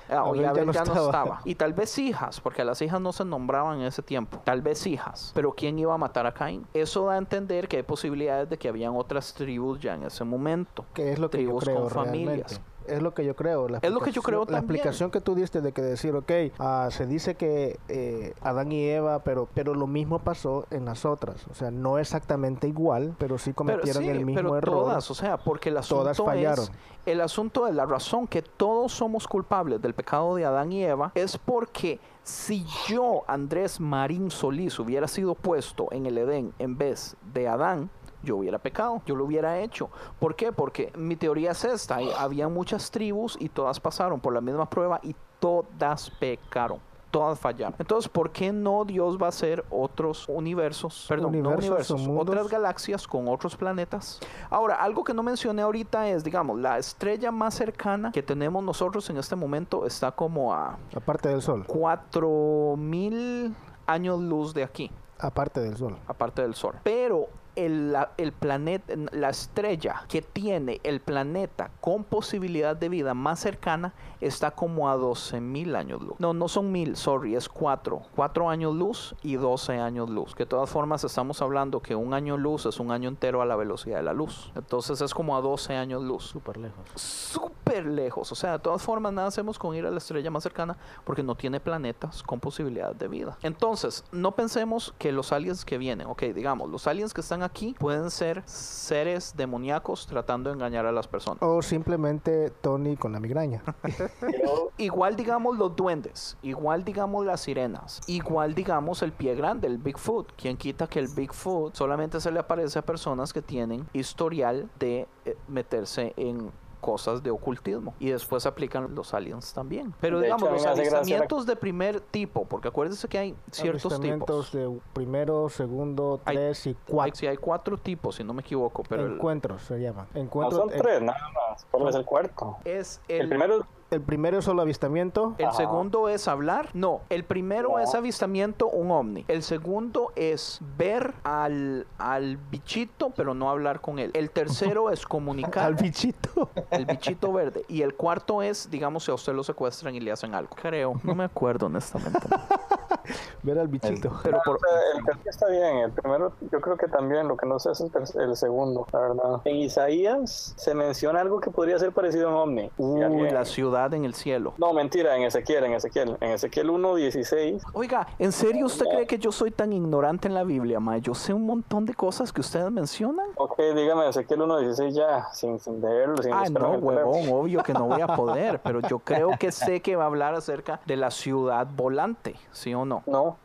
Ah, Abel ya Abel no ya no estaba. Y tal vez hijas, porque a las hijas no se nombraban en ese tiempo. Tal vez hijas. Pero ¿quién iba a matar a Caín? Eso da a entender que hay posibilidades de que habían otras tribus ya en ese momento. que es lo que yo creo con familias. Es lo que yo creo. la Es lo que yo creo La explicación que tú diste de que decir, ok, ah, se dice que eh, Adán y Eva, pero, pero lo mismo pasó en las otras. O sea, no exactamente igual, pero sí Pero cometieron sí, el mismo pero error. todas, o sea, porque el asunto Todas fallaron. es el asunto es la razón que todos somos culpables del pecado de Adán y Eva es porque si yo, Andrés Marín Solís, hubiera sido puesto en el Edén en vez de Adán, yo hubiera pecado, yo lo hubiera hecho. ¿Por qué? Porque mi teoría es esta, hay- había muchas tribus y todas pasaron por la misma prueba y todas pecaron. Todas fallaron. Entonces, ¿por qué no Dios va a hacer otros universos? Perdón, no Universos otras galaxias con otros planetas. Ahora, algo que no mencioné ahorita es, digamos, la estrella más cercana que tenemos nosotros en este momento está como a Aparte del Sol. 4000 años luz de aquí, Aparte del Sol. aparte del Sol. Pero el, la- el planeta, la estrella que tiene el planeta con posibilidad de vida más cercana está como a 12 mil años luz. No, no son mil, sorry, es 4. 4 años luz y 12 años luz. Que de todas formas estamos hablando que un año luz es un año entero a la velocidad de la luz. Entonces es como a 12 años luz. Súper lejos. Súper lejos. O sea, de todas formas nada hacemos con ir a la estrella más cercana porque no tiene planetas con posibilidad de vida. Entonces, no pensemos que los aliens que vienen, ok, digamos, los aliens que están aquí pueden ser seres demoníacos tratando de engañar a las personas. O simplemente Tony con la migraña. Igual digamos los duendes, igual digamos las sirenas, igual digamos el pie grande, el Bigfoot. Quien quita que el Bigfoot solamente se le aparece a personas que tienen historial de eh, meterse en cosas de ocultismo y después aplican los aliens también. Pero De digamos hecho, los la- avistamientos de primer tipo, porque acuérdense que hay ciertos Avistamientos tipos. de primero, segundo, Hay- tres y Hay, cuatro. sí, hay cuatro tipos, si no me equivoco, pero el, Encuentros se llama. No Encuentros. son el, tres, nada más. ¿Cuál es el cuarto? es El, el, primero el primero es solo avistamiento. El Ajá. segundo es hablar. No, el primero No. es avistamiento, un ovni. El segundo es ver al, al bichito, pero no hablar con él. El tercero es comunicar. Al bichito. el bichito verde. Y el cuarto es, digamos, si a usted lo secuestran y le hacen algo. Creo. No me acuerdo, honestamente. Ver al bichito. Pero por, sea, el tercero está bien, el primero yo creo que también, lo que no sé es el, el segundo, la verdad. En Isaías se menciona algo que podría ser parecido a un ovni. Alguien- la ciudad en el cielo. No, mentira, en Ezequiel, en Ezequiel. En Ezequiel 1.16. Oiga, ¿en serio usted cree que yo soy tan ignorante en la Biblia, ma? Yo sé un montón de cosas que ustedes mencionan. Ok, dígame Ezequiel 1.16 ya, sin, sin leerlo, sin Ah, no, huevón, obvio que no voy a poder, pero yo creo que sé que va a hablar acerca de la ciudad volante, ¿sí o no? No,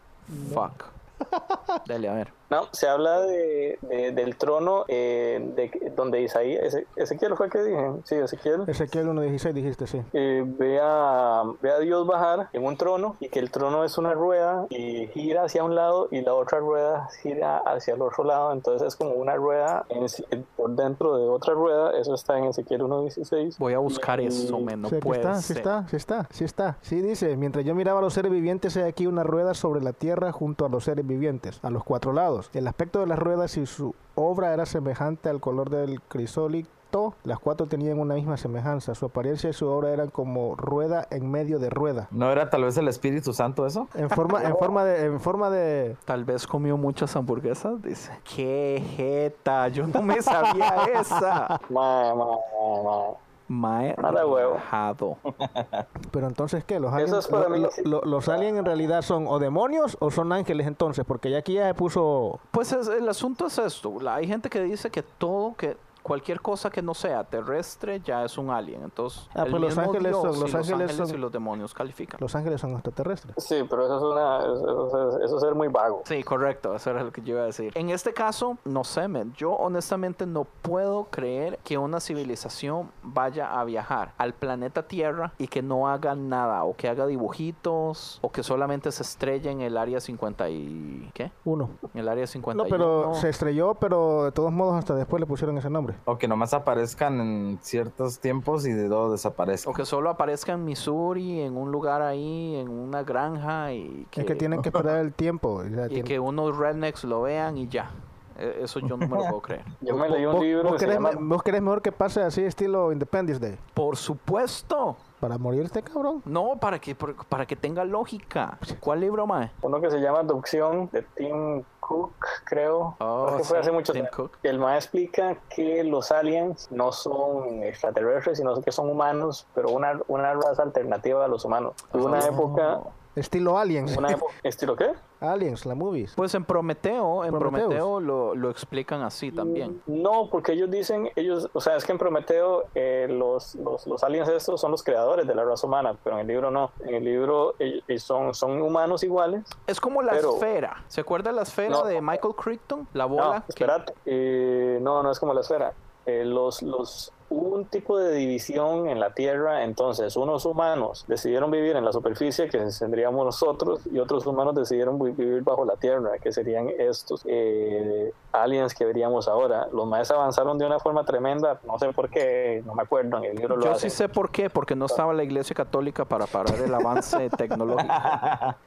Fuck. Dale, a ver. no, se habla de, de- del trono eh, de, donde Isaías, Eze- Ezequiel fue el que dije, sí, Ezequiel. Ezequiel 1.16 dijiste, sí. eh, ve, a, ve a Dios bajar en un trono y que el trono es una rueda y gira hacia un lado y la otra rueda gira hacia el otro lado, entonces es como una rueda en sí- por dentro de otra rueda, eso está en Ezequiel 1.16. Voy a buscar Y- eso, men, no Sí, puede está, sí ser. está, sí está, sí está. Sí dice, mientras yo miraba a los seres vivientes, hay aquí una rueda sobre la tierra junto a los seres vivientes, a los cuatro lados. El aspecto de las ruedas y su obra era semejante al color del crisólito. Las cuatro tenían una misma semejanza. Su apariencia y su obra eran como rueda en medio de rueda. ¿No era tal vez el Espíritu Santo eso? En forma, en forma de, en forma de, Tal vez comió muchas hamburguesas, dice. ¡Qué jeta! Yo no me sabía esa. Ma, ma, ma, ma. Mae Nada huevo. relajado. Pero entonces, ¿qué? ¿Los aliens, lo- mí, lo- sí. lo- los aliens en realidad son o demonios o son ángeles entonces? Porque ya aquí ya se puso... Pues es- el asunto es esto. la- hay gente que dice que todo, que cualquier cosa que no sea terrestre ya es un alien. Entonces, Ah, el pues Los Ángeles Dios son- y Los Ángeles son- y los demonios califican. Los ángeles son extraterrestres. Sí, pero eso es una, eso, eso- eso es ser muy vago. Sí, correcto, eso era lo que yo iba a decir. En este caso, no sé, men, yo honestamente no puedo creer que una civilización vaya a viajar al planeta Tierra y que no haga nada, o que haga dibujitos, o que solamente se estrelle en el área 50 y... ¿qué? Uno. En el área No, 51. pero se estrelló, pero de todos modos hasta después le pusieron ese nombre. O que nomás aparezcan en ciertos tiempos y de luego desaparezcan. O que solo aparezca en Missouri, en un lugar ahí, en una granja y que, Es que tienen que esperar el tiempo. y tienen- que unos rednecks lo vean y ya. E- Eso yo no me lo puedo creer. Yo me leí un ¿Vos, libro vos que se querés, llama... vos querés mejor que pase así estilo Independence Day? Por supuesto. Para morirte, cabrón. No, para que, por- para que tenga lógica. ¿Cuál libro, mae? Uno que se llama Abducción de Tim Cook, creo. Oh, Es que fue sí, hace mucho Tim tiempo. Cook. El ma explica que los aliens no son extraterrestres, sino que son humanos, pero una, una raza alternativa a los humanos. Hubo una Oh. época, Estilo Aliens. una época, ¿estilo qué? Aliens, la movies. Pues en Prometeo, en. Prometeo lo, lo explican así también. No, porque ellos dicen, ellos, o sea, es que en Prometeo eh, los, los, los aliens estos son los creadores de la raza humana, pero en el libro no. En el libro ellos- ellos son, son humanos iguales. Es como la Pero- esfera. ¿Se acuerda la esfera No. de Michael Crichton? La No, bola. que- espérate. Eh, no, no es como la esfera. Eh, los, los, hubo un tipo de división en la Tierra, entonces unos humanos decidieron vivir en la superficie, que tendríamos nosotros, y otros humanos decidieron vi- vivir bajo la Tierra, que serían estos eh, aliens que veríamos ahora. Los maestros avanzaron de una forma tremenda, no sé por qué, no me acuerdo, en el libro lo Yo hacen. sí sé por qué, porque no estaba la iglesia católica para parar el avance tecnológico.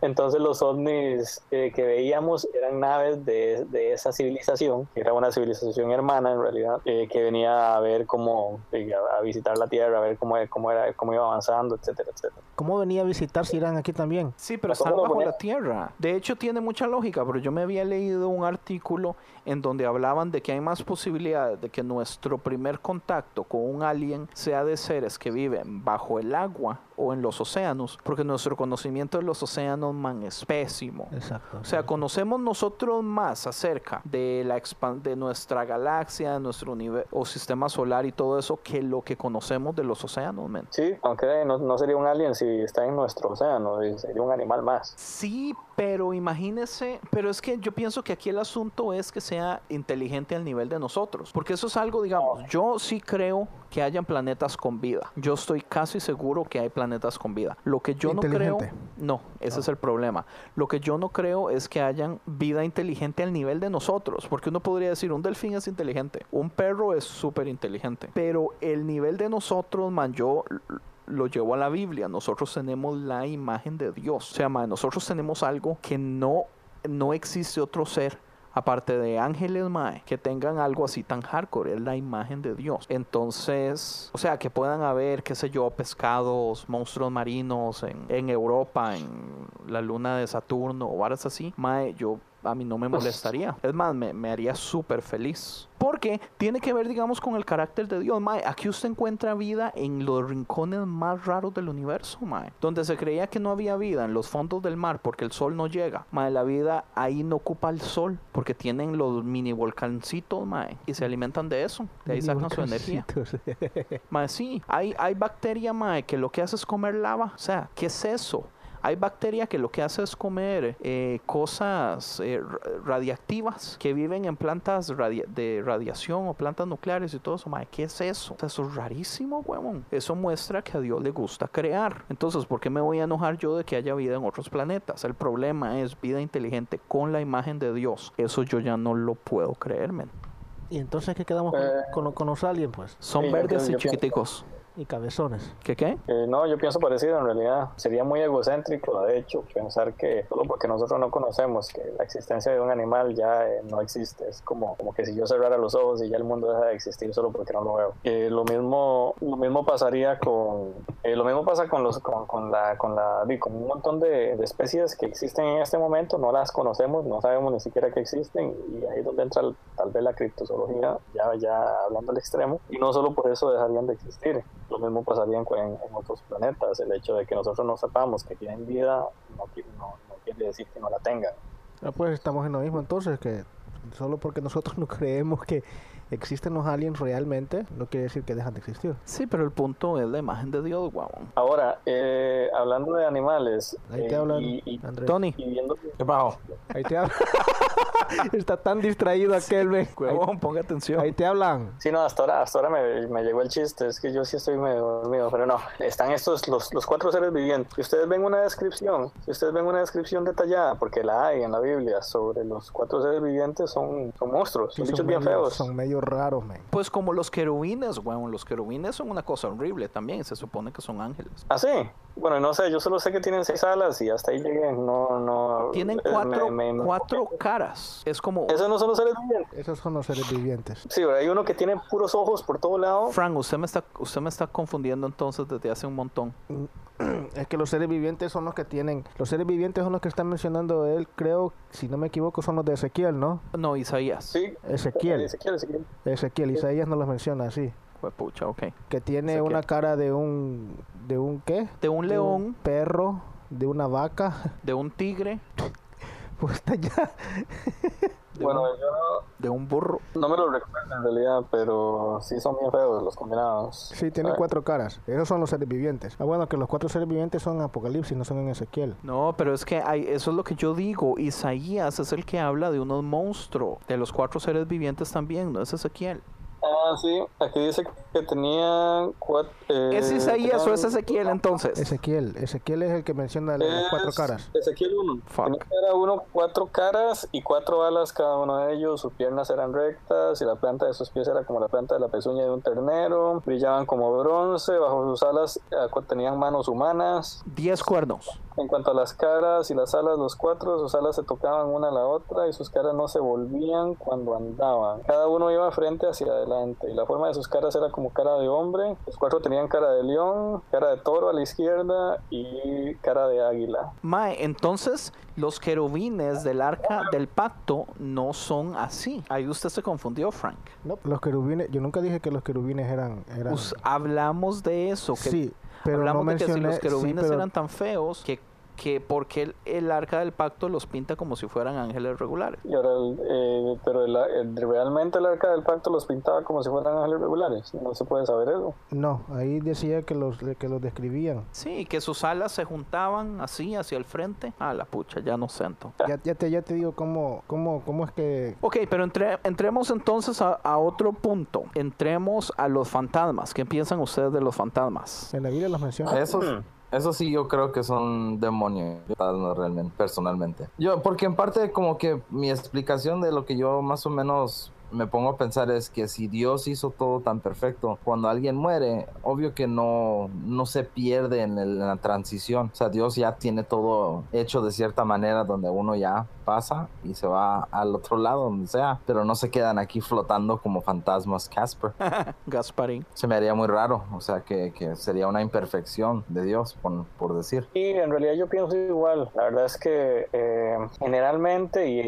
Entonces los ovnis eh, que veíamos eran naves de, de esa civilización, que era una civilización hermana en realidad, eh, que venía a ver cómo, eh, a, a visitar la Tierra, a ver cómo, cómo, era, cómo iba avanzando, etcétera, etcétera. ¿Cómo venía a visitar si eran aquí también? Sí, pero ¿A están bajo ponía? la tierra. De hecho, tiene mucha lógica, pero yo me había leído un artículo en donde hablaban de que hay más posibilidades de que nuestro primer contacto con un alien sea de seres que viven bajo el agua o en los océanos, porque nuestro conocimiento de los océanos, man, es pésimo. Exacto. O sea, conocemos nosotros más acerca de la expan- de nuestra galaxia, de nuestro universo o sistema solar y todo eso que lo que conocemos de los océanos, men. Sí, aunque no, no sería un alien si está en nuestro océano, y sería un animal más. Sí, pero imagínese, pero es que yo pienso que aquí el asunto es que sea inteligente al nivel de nosotros, porque eso es algo, digamos, yo sí creo que hayan planetas con vida. Yo estoy casi seguro que hay planetas con vida. Lo que yo no creo, no, ese es el problema. Lo que yo no creo es que hayan vida inteligente al nivel de nosotros, porque uno podría decir, un delfín es inteligente, un perro es súper inteligente, pero el nivel de nosotros, man, yo lo llevo a la Biblia. Nosotros tenemos la imagen de Dios. O sea, mae, nosotros tenemos algo que no, no existe otro ser. Aparte de ángeles, mae, que tengan algo así tan hardcore, es la imagen de Dios. Entonces, o sea, que puedan haber, qué sé yo, pescados, monstruos marinos en, en Europa, en la luna de Saturno o varas así, mae, yo a mí no me molestaría. Es más, me, me haría súper feliz. Porque tiene que ver, digamos, con el carácter de Dios. Mae, aquí usted encuentra vida en los rincones más raros del universo, mae. Donde se creía que no había vida, en los fondos del mar, porque el sol no llega. Mae, la vida ahí no ocupa el sol, porque tienen los mini volcancitos, mae. Y se alimentan de eso. De ahí sacan su energía. Mae, sí, hay, hay bacteria, mae, que lo que hace es comer lava. O sea, ¿qué es eso? Hay bacteria que lo que hace es comer eh, cosas eh, ra- radiactivas que viven en plantas de radiación o plantas nucleares y todo eso. Mae, ¿qué es eso? O sea, eso es rarísimo, huevón. Eso muestra que a Dios le gusta crear. Entonces, ¿por qué me voy a enojar yo de que haya vida en otros planetas? El problema es vida inteligente con la imagen de Dios. Eso yo ya no lo puedo creer, men. Y entonces, ¿qué quedamos con, Eh. con, con los aliens, pues? Son Sí, verdes y pienso- chiquiticos. Y cabezones. ¿Qué qué? Eh, no, yo pienso parecido en realidad. Sería muy egocéntrico, de hecho, pensar que solo porque nosotros no conocemos que la existencia de un animal ya eh, no existe. Es como, como que si yo cerrara los ojos y ya el mundo deja de existir solo porque no lo veo. Eh, lo mismo lo mismo pasaría con eh, lo mismo pasa con los con, con la con la con un montón de, de especies que existen en este momento. No las conocemos, no sabemos ni siquiera que existen y ahí es donde entra tal vez la criptozoología ya ya hablando al extremo y no solo por eso dejarían de existir. Lo mismo pasaría en, en- otros planetas. El hecho de que nosotros no sepamos que tienen vida no, no, no quiere decir que no la tengan. Ah, pues estamos en lo mismo entonces, que solo porque nosotros no creemos que existen los aliens realmente, no quiere decir que dejan de existir. Sí, pero el punto es la imagen de Dios, guau. Ahora, eh, hablando de animales. Ahí te eh, hablan, y, y- Andrés. Tony, y viendo ¿Qué pasó? Ahí te hablan. Está tan distraído aquel. Ahí, huevón, ponga atención. ahí te hablan. Sí, no, hasta ahora, hasta ahora me, me llegó el chiste, es que yo sí estoy medio dormido, pero no, están estos, los, los cuatro seres vivientes. Si ustedes ven una descripción, si ustedes ven una descripción detallada, porque la hay en la Biblia, sobre los cuatro seres vivientes, son, son monstruos, Sí, son bichos bien medio, feos. son medio raros, man. Pues como los querubines, weón. Los querubines son una cosa horrible también. Se supone que son ángeles. ¿Ah, sí? Bueno, no sé, yo solo sé que tienen seis alas y hasta ahí llegué, no, no... Tienen eh, cuatro, me- me- cuatro caras. Es como... Esos no son los seres vivientes. Esos son los seres vivientes. Sí, pero hay uno que tiene puros ojos por todo lado. Frank, usted me está, usted me está confundiendo entonces desde hace un montón. Es que los seres vivientes son los que tienen. Los seres vivientes son los que está mencionando él, creo, si no me equivoco, son los de Ezequiel, ¿no? No, Isaías. Sí, Ezequiel. Ezequiel, Ezequiel. Ezequiel, Isaías no los menciona así. Fue pucha, ok. Que tiene Ezequiel. una cara de un. ¿De un qué? De un león, perro, de una vaca. de un tigre, Pues está ya. de, Bueno, un, yo no, de un burro. No me lo recuerdo en realidad, pero sí son bien feos los combinados. Sí, tienen Ah, cuatro caras. Esos son los seres vivientes. Ah, bueno, que los cuatro seres vivientes son en Apocalipsis, no son en Ezequiel. No, pero es que hay, eso es lo que yo digo. Isaías es el que habla de unos monstruos. De los cuatro seres vivientes también, no es Ezequiel. Ah, sí, aquí dice que tenía cuatro... ¿Es Isaías o es Ezequiel entonces? Ezequiel. Ezequiel es el que menciona las cuatro caras. Ezequiel 1. Fuck. Era uno, cuatro caras y cuatro alas cada uno de ellos. Sus piernas eran rectas y la planta de sus pies era como la planta de la pezuña de un ternero. Brillaban como bronce. Bajo sus alas eh, tenían manos humanas. Diez cuernos. En cuanto a las caras y las alas, los cuatro, sus alas se tocaban una a la otra y sus caras no se volvían cuando andaban. Cada uno iba frente hacia adelante y la forma de sus caras era como cara de hombre. Los cuatro tenían cara de león, cara de toro a la izquierda y cara de águila. Mae, entonces los querubines del arca del pacto no son así. Ahí usted se confundió, Frank. No, los querubines. Yo nunca dije que los querubines eran. eran Us- hablamos de eso. Que sí, pero hablamos no de que si los sí, querubines pero- eran tan feos que, que porque el, el arca del pacto los pinta como si fueran ángeles regulares. Y ahora, el- eh, pero el- el- realmente el arca del pacto los pintaba como si fueran ángeles regulares. No se puede saber eso. No, ahí decía que los, que los describían. Sí, que sus alas se juntaban así hacia el frente. Ah, la pucha, ya no siento. Ya, ya, te, ya te digo cómo, cómo, cómo es que. Ok, pero entre- entremos entonces a, a otro punto. Entremos a los fantasmas. ¿Qué piensan ustedes de los fantasmas? En la Biblia los menciona. Esos, eso sí yo creo que son demonios, realmente, personalmente. Yo, porque en parte como que mi explicación de lo que yo más o menos me pongo a pensar es que si Dios hizo todo tan perfecto, cuando alguien muere, obvio que no, no se pierde en, el- en la transición. O sea, Dios ya tiene todo hecho de cierta manera donde uno ya pasa y se va al otro lado, donde sea, pero no se quedan aquí flotando como fantasmas Casper. Gasparín. Se me haría muy raro, o sea, que, que sería una imperfección de Dios, por, por decir. Y en realidad yo pienso igual. La verdad es que eh, generalmente, y,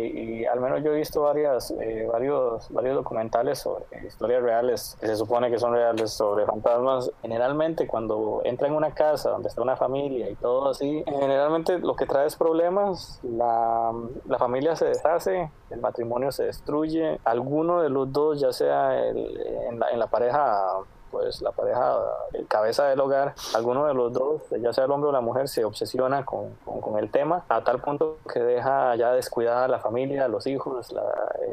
y al menos yo he visto varias, eh, varios, varios documentales sobre historias reales, que se supone que son reales, sobre fantasmas. Generalmente cuando entra en una casa donde está una familia y todo así, generalmente lo que trae es problemas. La, la familia se deshace, el matrimonio se destruye. Alguno de los dos, ya sea el- en, la, en la pareja pues la pareja, el cabeza del hogar, alguno de los dos, ya sea el hombre o la mujer, se obsesiona con, con- con el tema a tal punto que deja ya descuidada a la familia, los hijos, la,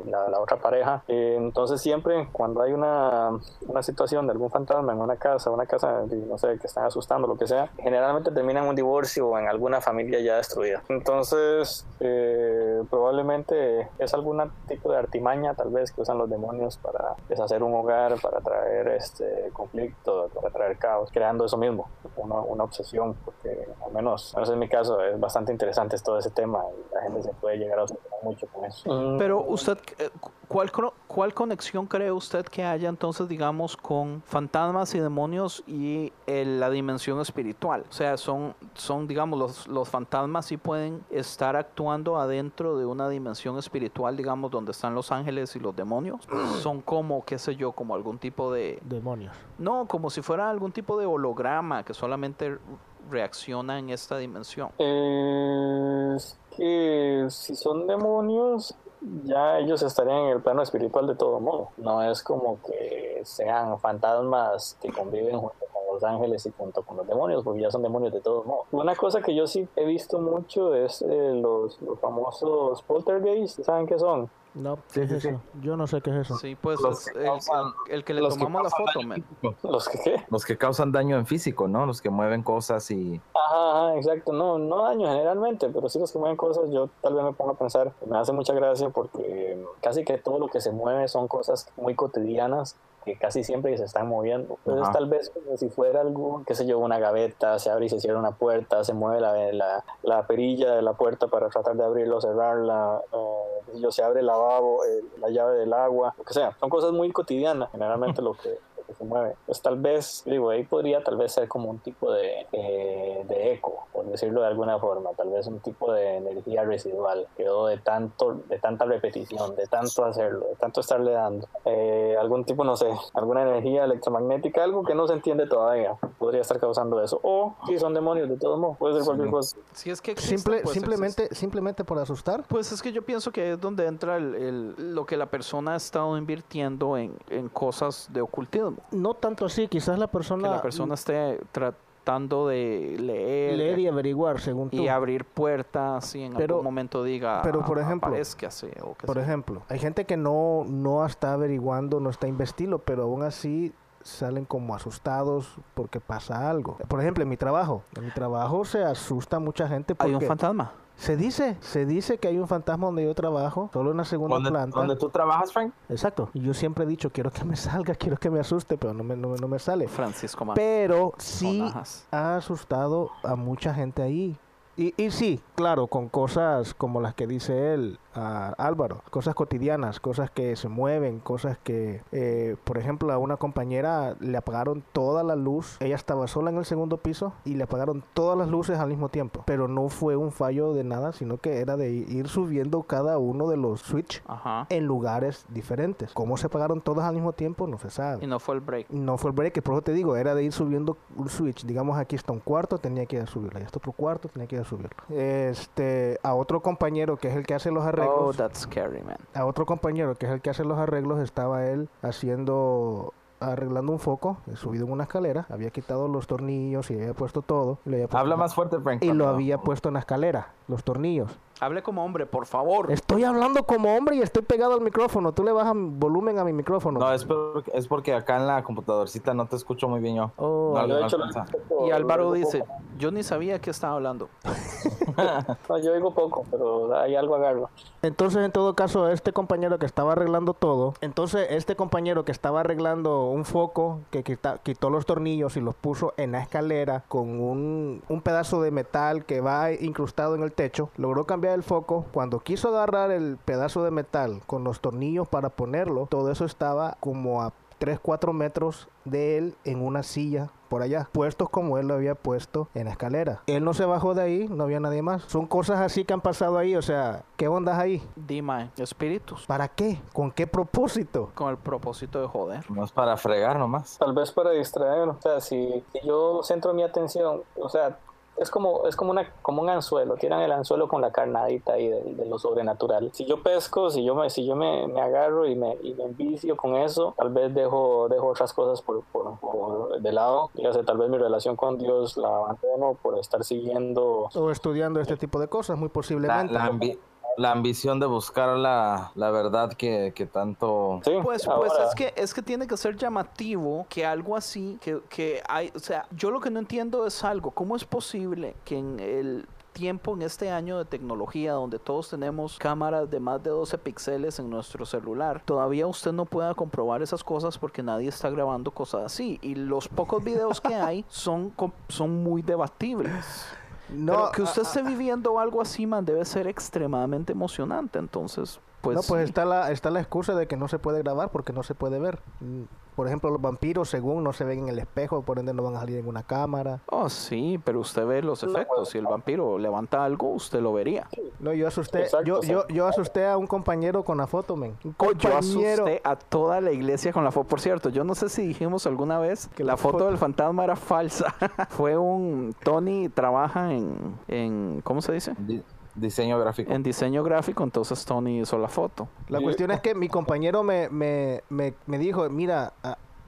la- la otra pareja. Eh, entonces siempre cuando hay una, una situación de algún fantasma en una casa, una casa, no sé, que están asustando, lo que sea, generalmente termina en un divorcio o en alguna familia ya destruida. Entonces eh, probablemente es algún tipo de artimaña tal vez que usan los demonios para deshacer un hogar, para traer este conflicto, para traer caos, creando eso mismo, una, una obsesión, porque al menos, al menos en mi caso es bastante interesante todo ese tema y la gente se puede llegar a obsesionar mucho con eso. Pero usted, eh, ¿cuál, cro- ¿cuál conexión cree usted que haya entonces, digamos, con fantasmas y demonios y eh, la dimensión espiritual? O sea, son, son digamos, los, los fantasmas sí pueden estar actuando adentro de una dimensión espiritual, digamos, donde están los ángeles y los demonios. Son como, qué sé yo, como algún tipo de... Demonios. No, como si fuera algún tipo de holograma que solamente reacciona en esta dimensión. Es que si son demonios, ya ellos estarían en el plano espiritual de todo modo. No es como que sean fantasmas que conviven junto con los ángeles y junto con los demonios, porque ya son demonios de todo modo. Una cosa que yo sí he visto mucho es eh, los, los famosos poltergeists, ¿saben qué son? No, ¿qué es eso? Yo no sé qué es eso. Sí, pues Los es que el, causan- el- el que le los que tomamos la foto, daño man. ¿Los que qué? Los que causan daño en físico, ¿no? Los que mueven cosas y... Ajá, ajá, exacto. No, no daño generalmente, pero sí los que mueven cosas, yo tal vez me pongo a pensar, me hace mucha gracia porque casi que todo lo que se mueve son cosas muy cotidianas que casi siempre se están moviendo. Entonces Ajá. tal vez como si fuera algo, qué sé yo, una gaveta, se abre y se cierra una puerta, se mueve la, la, la perilla de la puerta para tratar de abrirla o cerrarla, eh, yo, se abre el lavabo, eh, la llave del agua, lo que sea. Son cosas muy cotidianas, generalmente lo que que se mueve. Pues tal vez, digo, ahí podría tal vez ser como un tipo de, eh, de eco, por decirlo de alguna forma, tal vez un tipo de energía residual, quedó de tanto, de tanta repetición, de tanto hacerlo, de tanto estarle dando. Eh, algún tipo, no sé, alguna energía electromagnética, algo que no se entiende todavía, podría estar causando eso. O si son demonios, de todos modos, puede ser cualquier cosa. Si es que existe, Simple, pues simplemente, existe. simplemente por asustar. Pues es que yo pienso que es donde entra el, el- lo que la persona ha estado invirtiendo en, en cosas de ocultismo. No tanto así, quizás la Que persona, la persona esté tratando de leer, leer y averiguar según tú. y abrir puertas y en Pero- algún momento diga pero, por ejemplo, aparézcase o que Por ejemplo, hay gente que no, no está averiguando, no está investindo, pero aún así salen como asustados porque pasa algo. Por ejemplo, en mi trabajo, en mi trabajo se asusta mucha gente hay un porque fantasma se dice, se dice que hay un fantasma donde yo trabajo, solo en la segunda ¿Dónde, planta. dónde tú trabajas, Frank? Exacto. Y yo siempre he dicho, quiero que me salga, quiero que me asuste, pero no me, no, me- no me sale. Francisco Ma- Pero sí ha asustado a mucha gente ahí. Y, y sí, claro, con cosas como las que dice él, a Álvaro, cosas cotidianas, cosas que se mueven, cosas que, eh, por ejemplo, a una compañera le apagaron toda la luz, ella estaba sola en el segundo piso y le apagaron todas las luces al mismo tiempo, pero no fue un fallo de nada, sino que era de ir subiendo cada uno de los switch Ajá. en lugares diferentes. ¿Cómo se apagaron todas al mismo tiempo? No se sabe Y no fue el break. no fue el break, por eso te digo, era de ir subiendo un switch. Digamos, aquí está un cuarto, tenía que ir a subirlo. Ahí está otro cuarto, tenía que ir a subirlo. Este, a otro compañero que es el que hace los Oh, arreglos, that's scary, man. a otro compañero que es el que hace los arreglos, estaba él haciendo arreglando un foco, eh, subido en una escalera, había quitado los tornillos y había puesto todo. y lo había puesto- Habla más fuerte, Frank. Y lo había puesto en la escalera, los tornillos. Hable como hombre, por favor. Estoy hablando como hombre y estoy pegado al micrófono. Tú le bajas volumen a mi micrófono. No, es porque, es porque acá en la computadorcita no te escucho muy bien yo. Oh, No, Yo, poco, Y Álvaro dice, poco. yo ni sabía que estaba hablando. No, yo digo poco, pero hay algo agarro. Entonces, en todo caso, este compañero que estaba arreglando todo, entonces este compañero que estaba arreglando un foco, que quita- quitó los tornillos y los puso en la escalera con un, un pedazo de metal que va incrustado en el techo, logró cambiar el foco. Cuando quiso agarrar el pedazo de metal con los tornillos para ponerlo, todo eso estaba como a 3, 4 metros de él en una silla por allá, puestos como él lo había puesto en la escalera. Él no se bajó de ahí, no había nadie más. Son cosas así que han pasado ahí, o sea, ¿qué ondas ahí? Dime, espíritus. ¿Para qué? ¿Con qué propósito? Con el propósito de joder. No es para fregar nomás. Tal vez para distraer, o sea, si, si yo centro mi atención, o sea, es como, es como, una, como un anzuelo, tiran el anzuelo con la carnadita ahí de, de lo sobrenatural. Si yo pesco, si yo me, si yo me, me agarro y me, y me envicio con eso, tal vez dejo, dejo otras cosas por, por, por de lado, ya sé, tal vez mi relación con Dios la abandono por estar siguiendo O estudiando este tipo de cosas, muy posiblemente. la la ambición de buscar la, la verdad que, que tanto... Sí, Pues, pues es que es que tiene que ser llamativo que algo así, que, que hay, o sea, yo lo que no entiendo es algo, ¿cómo es posible que en el tiempo en este año de tecnología donde todos tenemos cámaras de más de 12 píxeles en nuestro celular, todavía usted no pueda comprobar esas cosas porque nadie está grabando cosas así y los pocos videos que hay son son muy debatibles. No, Pero que usted ah, esté viviendo algo así, man, debe ser extremadamente emocionante. Entonces, pues. no, pues sí. está la, está la excusa de que no se puede grabar porque no se puede ver. Por ejemplo, los vampiros, según no se ven en el espejo, por ende no van a salir en una cámara. Oh, sí, pero usted ve los efectos. Si el vampiro levanta algo, usted lo vería. No, yo asusté, Exacto, yo, yo, yo asusté a un compañero con la foto, men. Un Oh, yo compañero. asusté a toda la iglesia con la foto. Por cierto, yo no sé si dijimos alguna vez que la foto foto- del fantasma era falsa. Fue un. Tony trabaja en. en ¿Cómo se dice? Di- Diseño gráfico. En diseño gráfico, entonces Tony hizo la foto. La cuestión es que mi compañero me, me, me, me dijo, mira,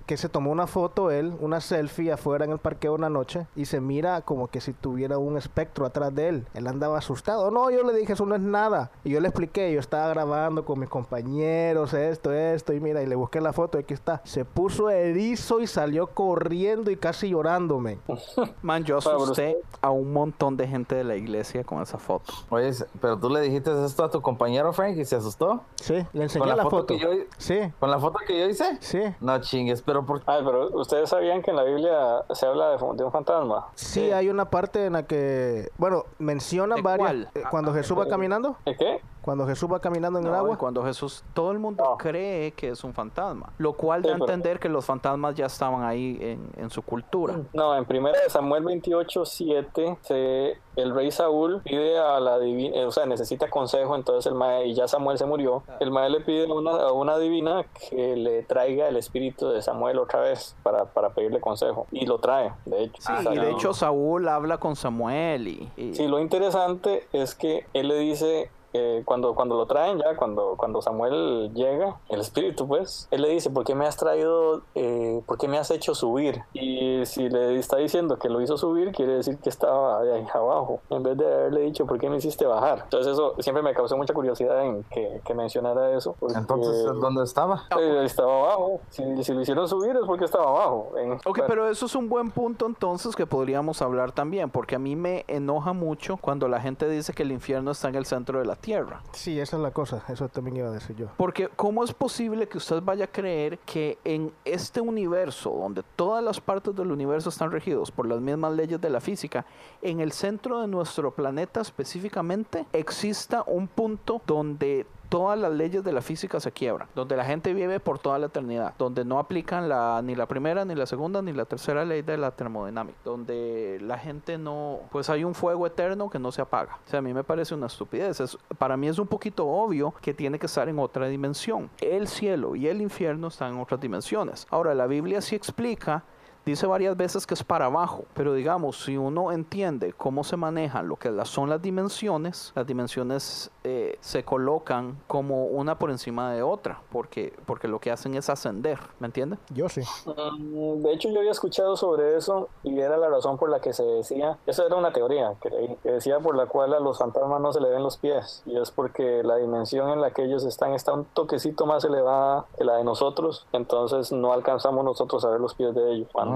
que se tomó una foto él, una selfie afuera en el parqueo una noche y se mira como que si tuviera un espectro atrás de él. Él andaba asustado. No, yo le dije, eso no es nada. Y yo le expliqué, yo estaba grabando con mis compañeros, esto, esto, y mira, y le busqué la foto, y aquí está. Se puso erizo y salió corriendo y casi llorándome. Man, yo asusté a un montón de gente de la iglesia con esa foto. Oye, pero tú le dijiste esto a tu compañero Frank y se asustó. Sí, le enseñé ¿Con la la, foto foto. que yo- Sí, ¿Con la foto que yo hice? sí. No chingues, pero por Ay, pero ustedes sabían que en la Biblia se habla de, de un fantasma. Sí, hay una parte en la que, bueno, menciona ¿De varias. cuál? eh, Cuando Jesús va caminando, ¿El qué? Cuando Jesús va caminando en el No, agua. y Cuando Jesús, todo el mundo No. cree que es un fantasma, lo cual Sí, da a entender que los fantasmas ya estaban ahí en, en su cultura. No, en primera de Samuel 28, 7, se, el rey Saúl pide a la divina, o sea, necesita consejo, entonces el mae, y ya Samuel se murió, el mae le pide a una, a una divina que le traiga el espíritu de Samuel otra vez para, para pedirle consejo, y lo trae, de hecho. Sí, y de hecho Saúl habla con Samuel y, y- Sí, lo interesante es que él le dice, eh, cuando, cuando lo traen ya, cuando, cuando Samuel llega, el espíritu pues, él le dice, ¿por qué me has traído, eh, por qué me has hecho subir? Y si le está diciendo que lo hizo subir, quiere decir que estaba de ahí abajo, en vez de haberle dicho, ¿por qué me hiciste bajar? Entonces eso siempre me causó mucha curiosidad en que, que mencionara eso. porque- entonces ¿dónde estaba? Eh, estaba abajo. Si, si lo hicieron subir es porque estaba abajo. En- Ok, bueno, pero eso es un buen punto entonces que podríamos hablar también, porque a mí me enoja mucho cuando la gente dice que el infierno está en el centro de la tierra. Sí, esa es la cosa. Eso también iba a decir yo. Porque ¿cómo es posible que usted vaya a creer que en este universo, donde todas las partes del universo están regidos por las mismas leyes de la física, en el centro de nuestro planeta específicamente exista un punto donde todas las leyes de la física se quiebran, donde la gente vive por toda la eternidad, donde no aplican la, ni la primera, ni la segunda, ni la tercera ley de la termodinámica, donde la gente no, pues hay un fuego eterno que no se apaga. O sea, a mí me parece una estupidez. Es- para mí es un poquito obvio que tiene que estar en otra dimensión. El cielo y el infierno están en otras dimensiones. Ahora, la Biblia sí explica Dice varias veces que es para abajo, pero digamos, si uno entiende cómo se manejan lo que son las dimensiones, las dimensiones eh, se colocan como una por encima de otra, porque, porque lo que hacen es ascender, ¿me entiende? Yo sí. Mm, De hecho, yo había escuchado sobre eso y era la razón por la que se decía, eso era una teoría que, leí, que decía por la cual a los fantasmas no se le ven los pies y es porque la dimensión en la que ellos están está un toquecito más elevada que la de nosotros, entonces no alcanzamos nosotros a ver los pies de ellos cuando,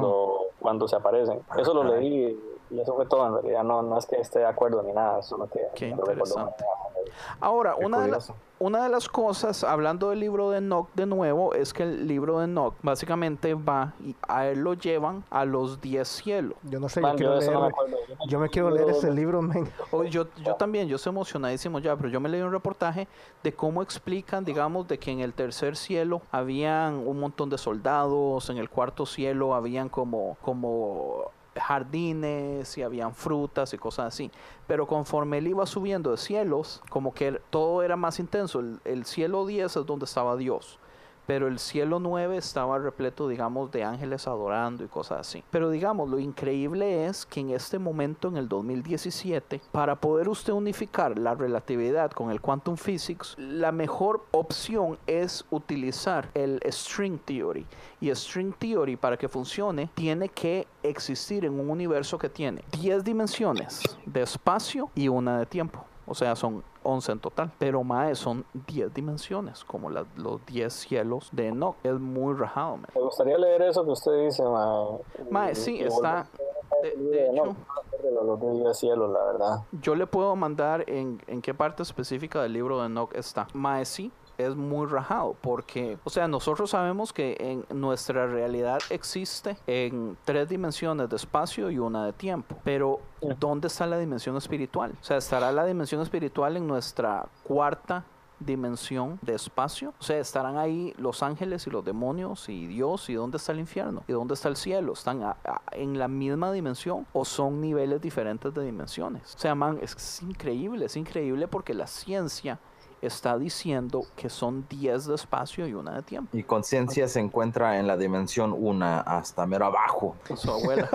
cuando se aparecen. Eso lo leí y eso fue todo en realidad, no, no es que esté de acuerdo ni nada, solo que... Qué interesante. Ahora, Qué una de, la- curioso. una de las cosas, hablando del libro de Enoch de nuevo, es que el libro de Enoch básicamente va y a él lo llevan a los 10 cielos. Yo no sé, Man, yo quiero yo eso no me leer. Yo me quiero leer ese libro, men. Oh, yo, yo también, yo estoy emocionadísimo ya, pero yo me leí un reportaje de cómo explican, digamos, de que en el tercer cielo habían un montón de soldados, en el cuarto cielo habían como, como jardines y habían frutas y cosas así. Pero conforme él iba subiendo de cielos, como que todo era más intenso. El, el cielo 10 es donde estaba Dios. Pero el cielo 9 estaba repleto, digamos, de ángeles adorando y cosas así. Pero digamos, lo increíble es que en este momento, en el 2017, para poder usted unificar la relatividad con el quantum physics, la mejor opción es utilizar el string theory. Y string theory, para que funcione, tiene que existir en un universo que tiene 10 dimensiones de espacio y una de tiempo. O sea, son 11 en total. Pero Mae son 10 dimensiones, como la- los 10 cielos de Enoch. Es muy rajado. Me gustaría leer eso que usted dice, mae. Mae, sí, está. De, de hecho, yo le puedo mandar en, en qué parte específica del libro de Enoch está. Mae, sí, es muy rajado porque, o sea, nosotros sabemos que en nuestra realidad existe en tres dimensiones de espacio y una de tiempo, pero ¿dónde está la dimensión espiritual? O sea, ¿estará la dimensión espiritual en nuestra cuarta dimensión de espacio? O sea, ¿estarán ahí los ángeles y los demonios y Dios? ¿Y dónde está el infierno? ¿Y dónde está el cielo? ¿Están a- a- en la misma dimensión o son niveles diferentes de dimensiones? O sea, man, es, es increíble, es increíble porque la ciencia está diciendo que son 10 de espacio y una de tiempo. Y conciencia se encuentra en la dimensión 1 hasta mero abajo. Su abuela.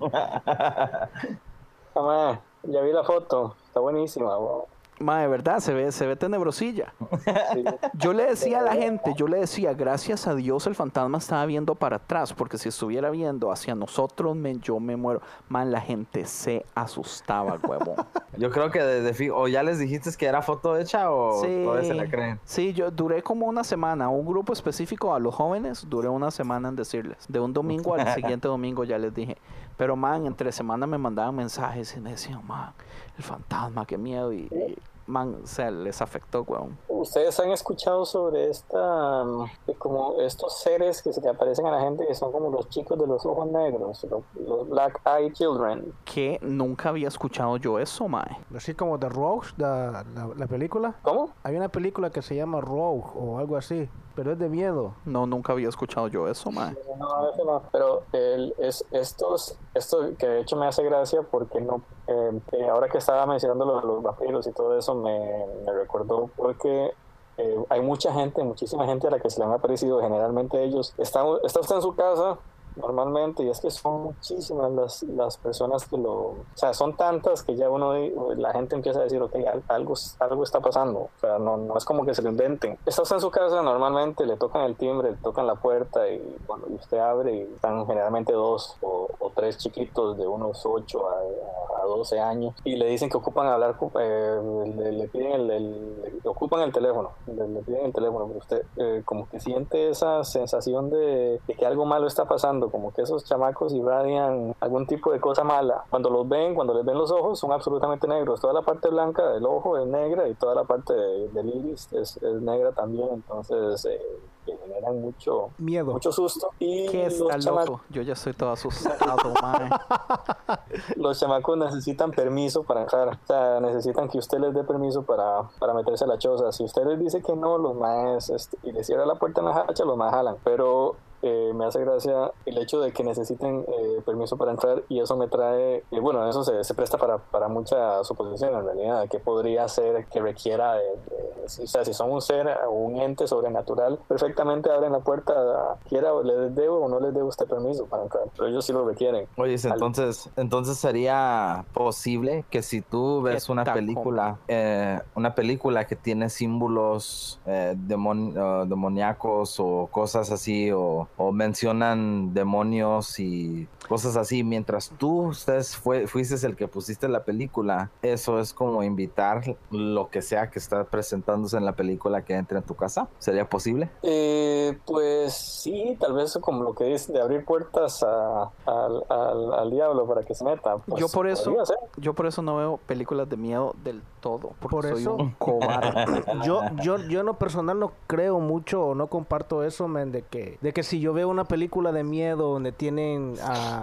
Mamá, ya vi la foto. Está buenísima, wow. Ma, de verdad, se ve, se ve tenebrosilla. Sí. Yo le decía a la gente, yo le decía, gracias a Dios el fantasma estaba viendo para atrás, porque si estuviera viendo hacia nosotros, men, yo me muero. Man, la gente se asustaba, huevón. Yo creo que de, de fi- o ya les dijiste que era foto hecha o todavía se la creen. Sí, yo duré como una semana. Un grupo específico a los jóvenes, duré una semana en decirles. De un domingo al siguiente domingo ya les dije. Pero, man, entre semana me mandaban mensajes y me decían, man, el fantasma, qué miedo. Y, y, man, o sea, les afectó, weón. ¿Ustedes han escuchado sobre esta, mm, como estos seres que se le aparecen a la gente que son como los chicos de los ojos negros, los, los Black Eye Children? Que nunca había escuchado yo eso, mae. Así como The Rogue, la, la, la película. ¿Cómo? Hay una película que se llama Rogue o algo así, pero es de miedo. No, nunca había escuchado yo eso, mae. No, eso no. Pero el, es, estos, esto que de hecho me hace gracia porque no, eh, eh, ahora que estaba mencionando los, los vampiros y todo eso me, me recordó porque eh, hay mucha gente, muchísima gente a la que se le han aparecido, generalmente ellos, está, está usted en su casa normalmente y es que son muchísimas las, las personas que lo, o sea, son tantas que ya uno, la gente empieza a decir, ok, al- algo, algo está pasando, o sea, no, no es como que se lo inventen. Está usted en su casa normalmente, le tocan el timbre, le tocan la puerta y cuando usted abre y están generalmente dos o, tres chiquitos de unos 8 a, a 12 años y le dicen que ocupan hablar, eh, le, le piden el, el- ocupan el teléfono, le, piden el teléfono, usted eh, como que siente esa sensación de que algo malo está pasando, como que esos chamacos irradian algún tipo de cosa mala. Cuando los ven, cuando les ven los ojos, son absolutamente negros. Toda la parte blanca del ojo es negra y toda la parte de- del iris es, es negra también, entonces eh, generan mucho, Miedo. mucho susto. Y ¿Qué los está chamacos loco? Yo ya estoy todo asustado, los chamacos necesitan permiso para entrar. O sea, necesitan que usted les dé permiso para, para meterse a la choza. Si usted les dice que no, los maes, este, y les cierra la puerta en la hacha, los maes jalan. Pero eh, me hace gracia el hecho de que necesiten eh, permiso para entrar y eso me trae, eh, bueno, eso se, se presta para, para mucha suposición en realidad, que podría ser que requiera, de, de- si- o sea, si son un ser o un ente sobrenatural, perfectamente abren la puerta, quiera o les debo o no les debo usted permiso para entrar, pero ellos sí lo requieren. Oye, Al- entonces, entonces sería posible que si tú ves ¿Qué una película, eh, una película que tiene símbolos eh, demon- eh, demoníacos o cosas así, o, o mencionan demonios y cosas así, mientras tú estés, fue, fuiste el que pusiste la película, eso es como invitar lo que sea que está presentándose en la película que entre en tu casa. ¿Sería posible? Eh, pues sí, tal vez como lo que dice de abrir puertas a- al, al- al diablo para que se meta. pues, yo por eso, yo por eso no veo películas de miedo del todo, porque Por soy eso- un cobarde. Yo, yo, yo en lo personal no creo mucho o no comparto eso, men, de que, de que si yo veo una película de miedo donde tienen a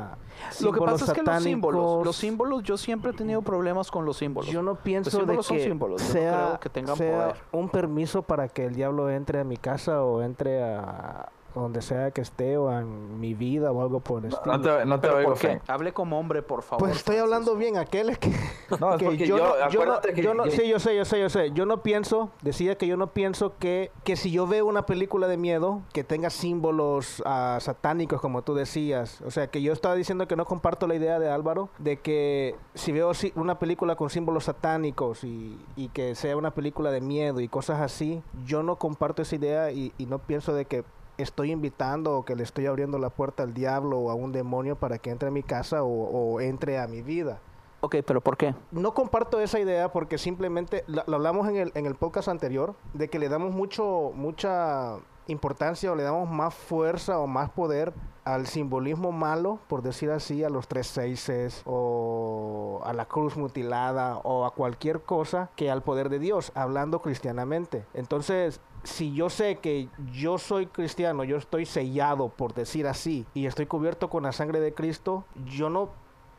Lo que pasa es que los símbolos, los símbolos, yo siempre he tenido problemas con los símbolos. Yo no pienso de símbolos son que símbolos, yo no sea, creo que tengan sea poder. un permiso para que el diablo entre a mi casa o entre a donde sea que esté o en mi vida o algo por el estilo. No te, no te ¿Pero oigo, por qué? Frank. Hable como hombre, por favor. Pues estoy hablando bien, aquel es que, No, es que yo, yo- no, yo no- acuérdate que yo no- yo- sí, yo sé, yo sé, yo sé, yo no pienso, decía que yo no pienso que, que si yo veo una película de miedo que tenga símbolos ah, satánicos, como tú decías, o sea, que yo estaba diciendo que no comparto la idea de Álvaro, de que si veo una película con símbolos satánicos y, y que sea una película de miedo y cosas así, yo no comparto esa idea y, y no pienso de que estoy invitando o que le estoy abriendo la puerta al diablo o a un demonio para que entre a mi casa o, o entre a mi vida. Ok, pero ¿por qué? No comparto esa idea porque simplemente lo, lo hablamos en el, en el podcast anterior de que le damos mucho mucha importancia o le damos más fuerza o más poder al simbolismo malo, por decir así, a los tres seises o a la cruz mutilada o a cualquier cosa que al poder de Dios, hablando cristianamente. Entonces, si yo sé que yo soy cristiano, yo estoy sellado, por decir así, y estoy cubierto con la sangre de Cristo, yo no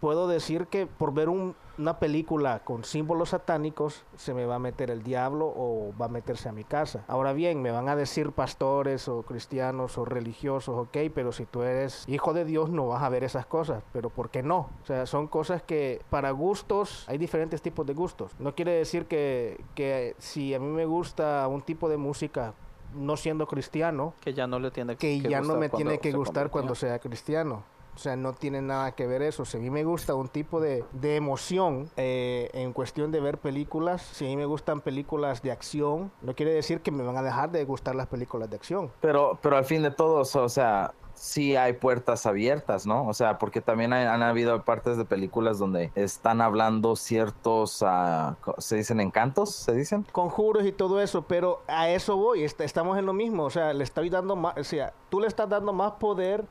puedo decir que por ver un- una película con símbolos satánicos se me va a meter el diablo o va a meterse a mi casa. Ahora bien, me van a decir pastores o cristianos o religiosos, ok, pero si tú eres hijo de Dios no vas a ver esas cosas, pero ¿por qué no? O sea, son cosas que para gustos hay diferentes tipos de gustos. No quiere decir que, que si a mí me gusta un tipo de música no siendo cristiano, Que ya no le tiene que ya no me tiene que gustar convirtió. cuando sea cristiano. O sea, no tiene nada que ver eso. Si a mí me gusta un tipo de, de emoción eh, en cuestión de ver películas, si a mí me gustan películas de acción, no quiere decir que me van a dejar de gustar las películas de acción. Pero, pero al fin de todo, o sea, sí hay puertas abiertas, ¿no? O sea, porque también hay- han habido partes de películas donde están hablando ciertos, co- se dicen encantos, se dicen. conjuros y todo eso, pero a eso voy, est- estamos en lo mismo, o sea, le estoy dando más, o sea, tú le estás dando más poder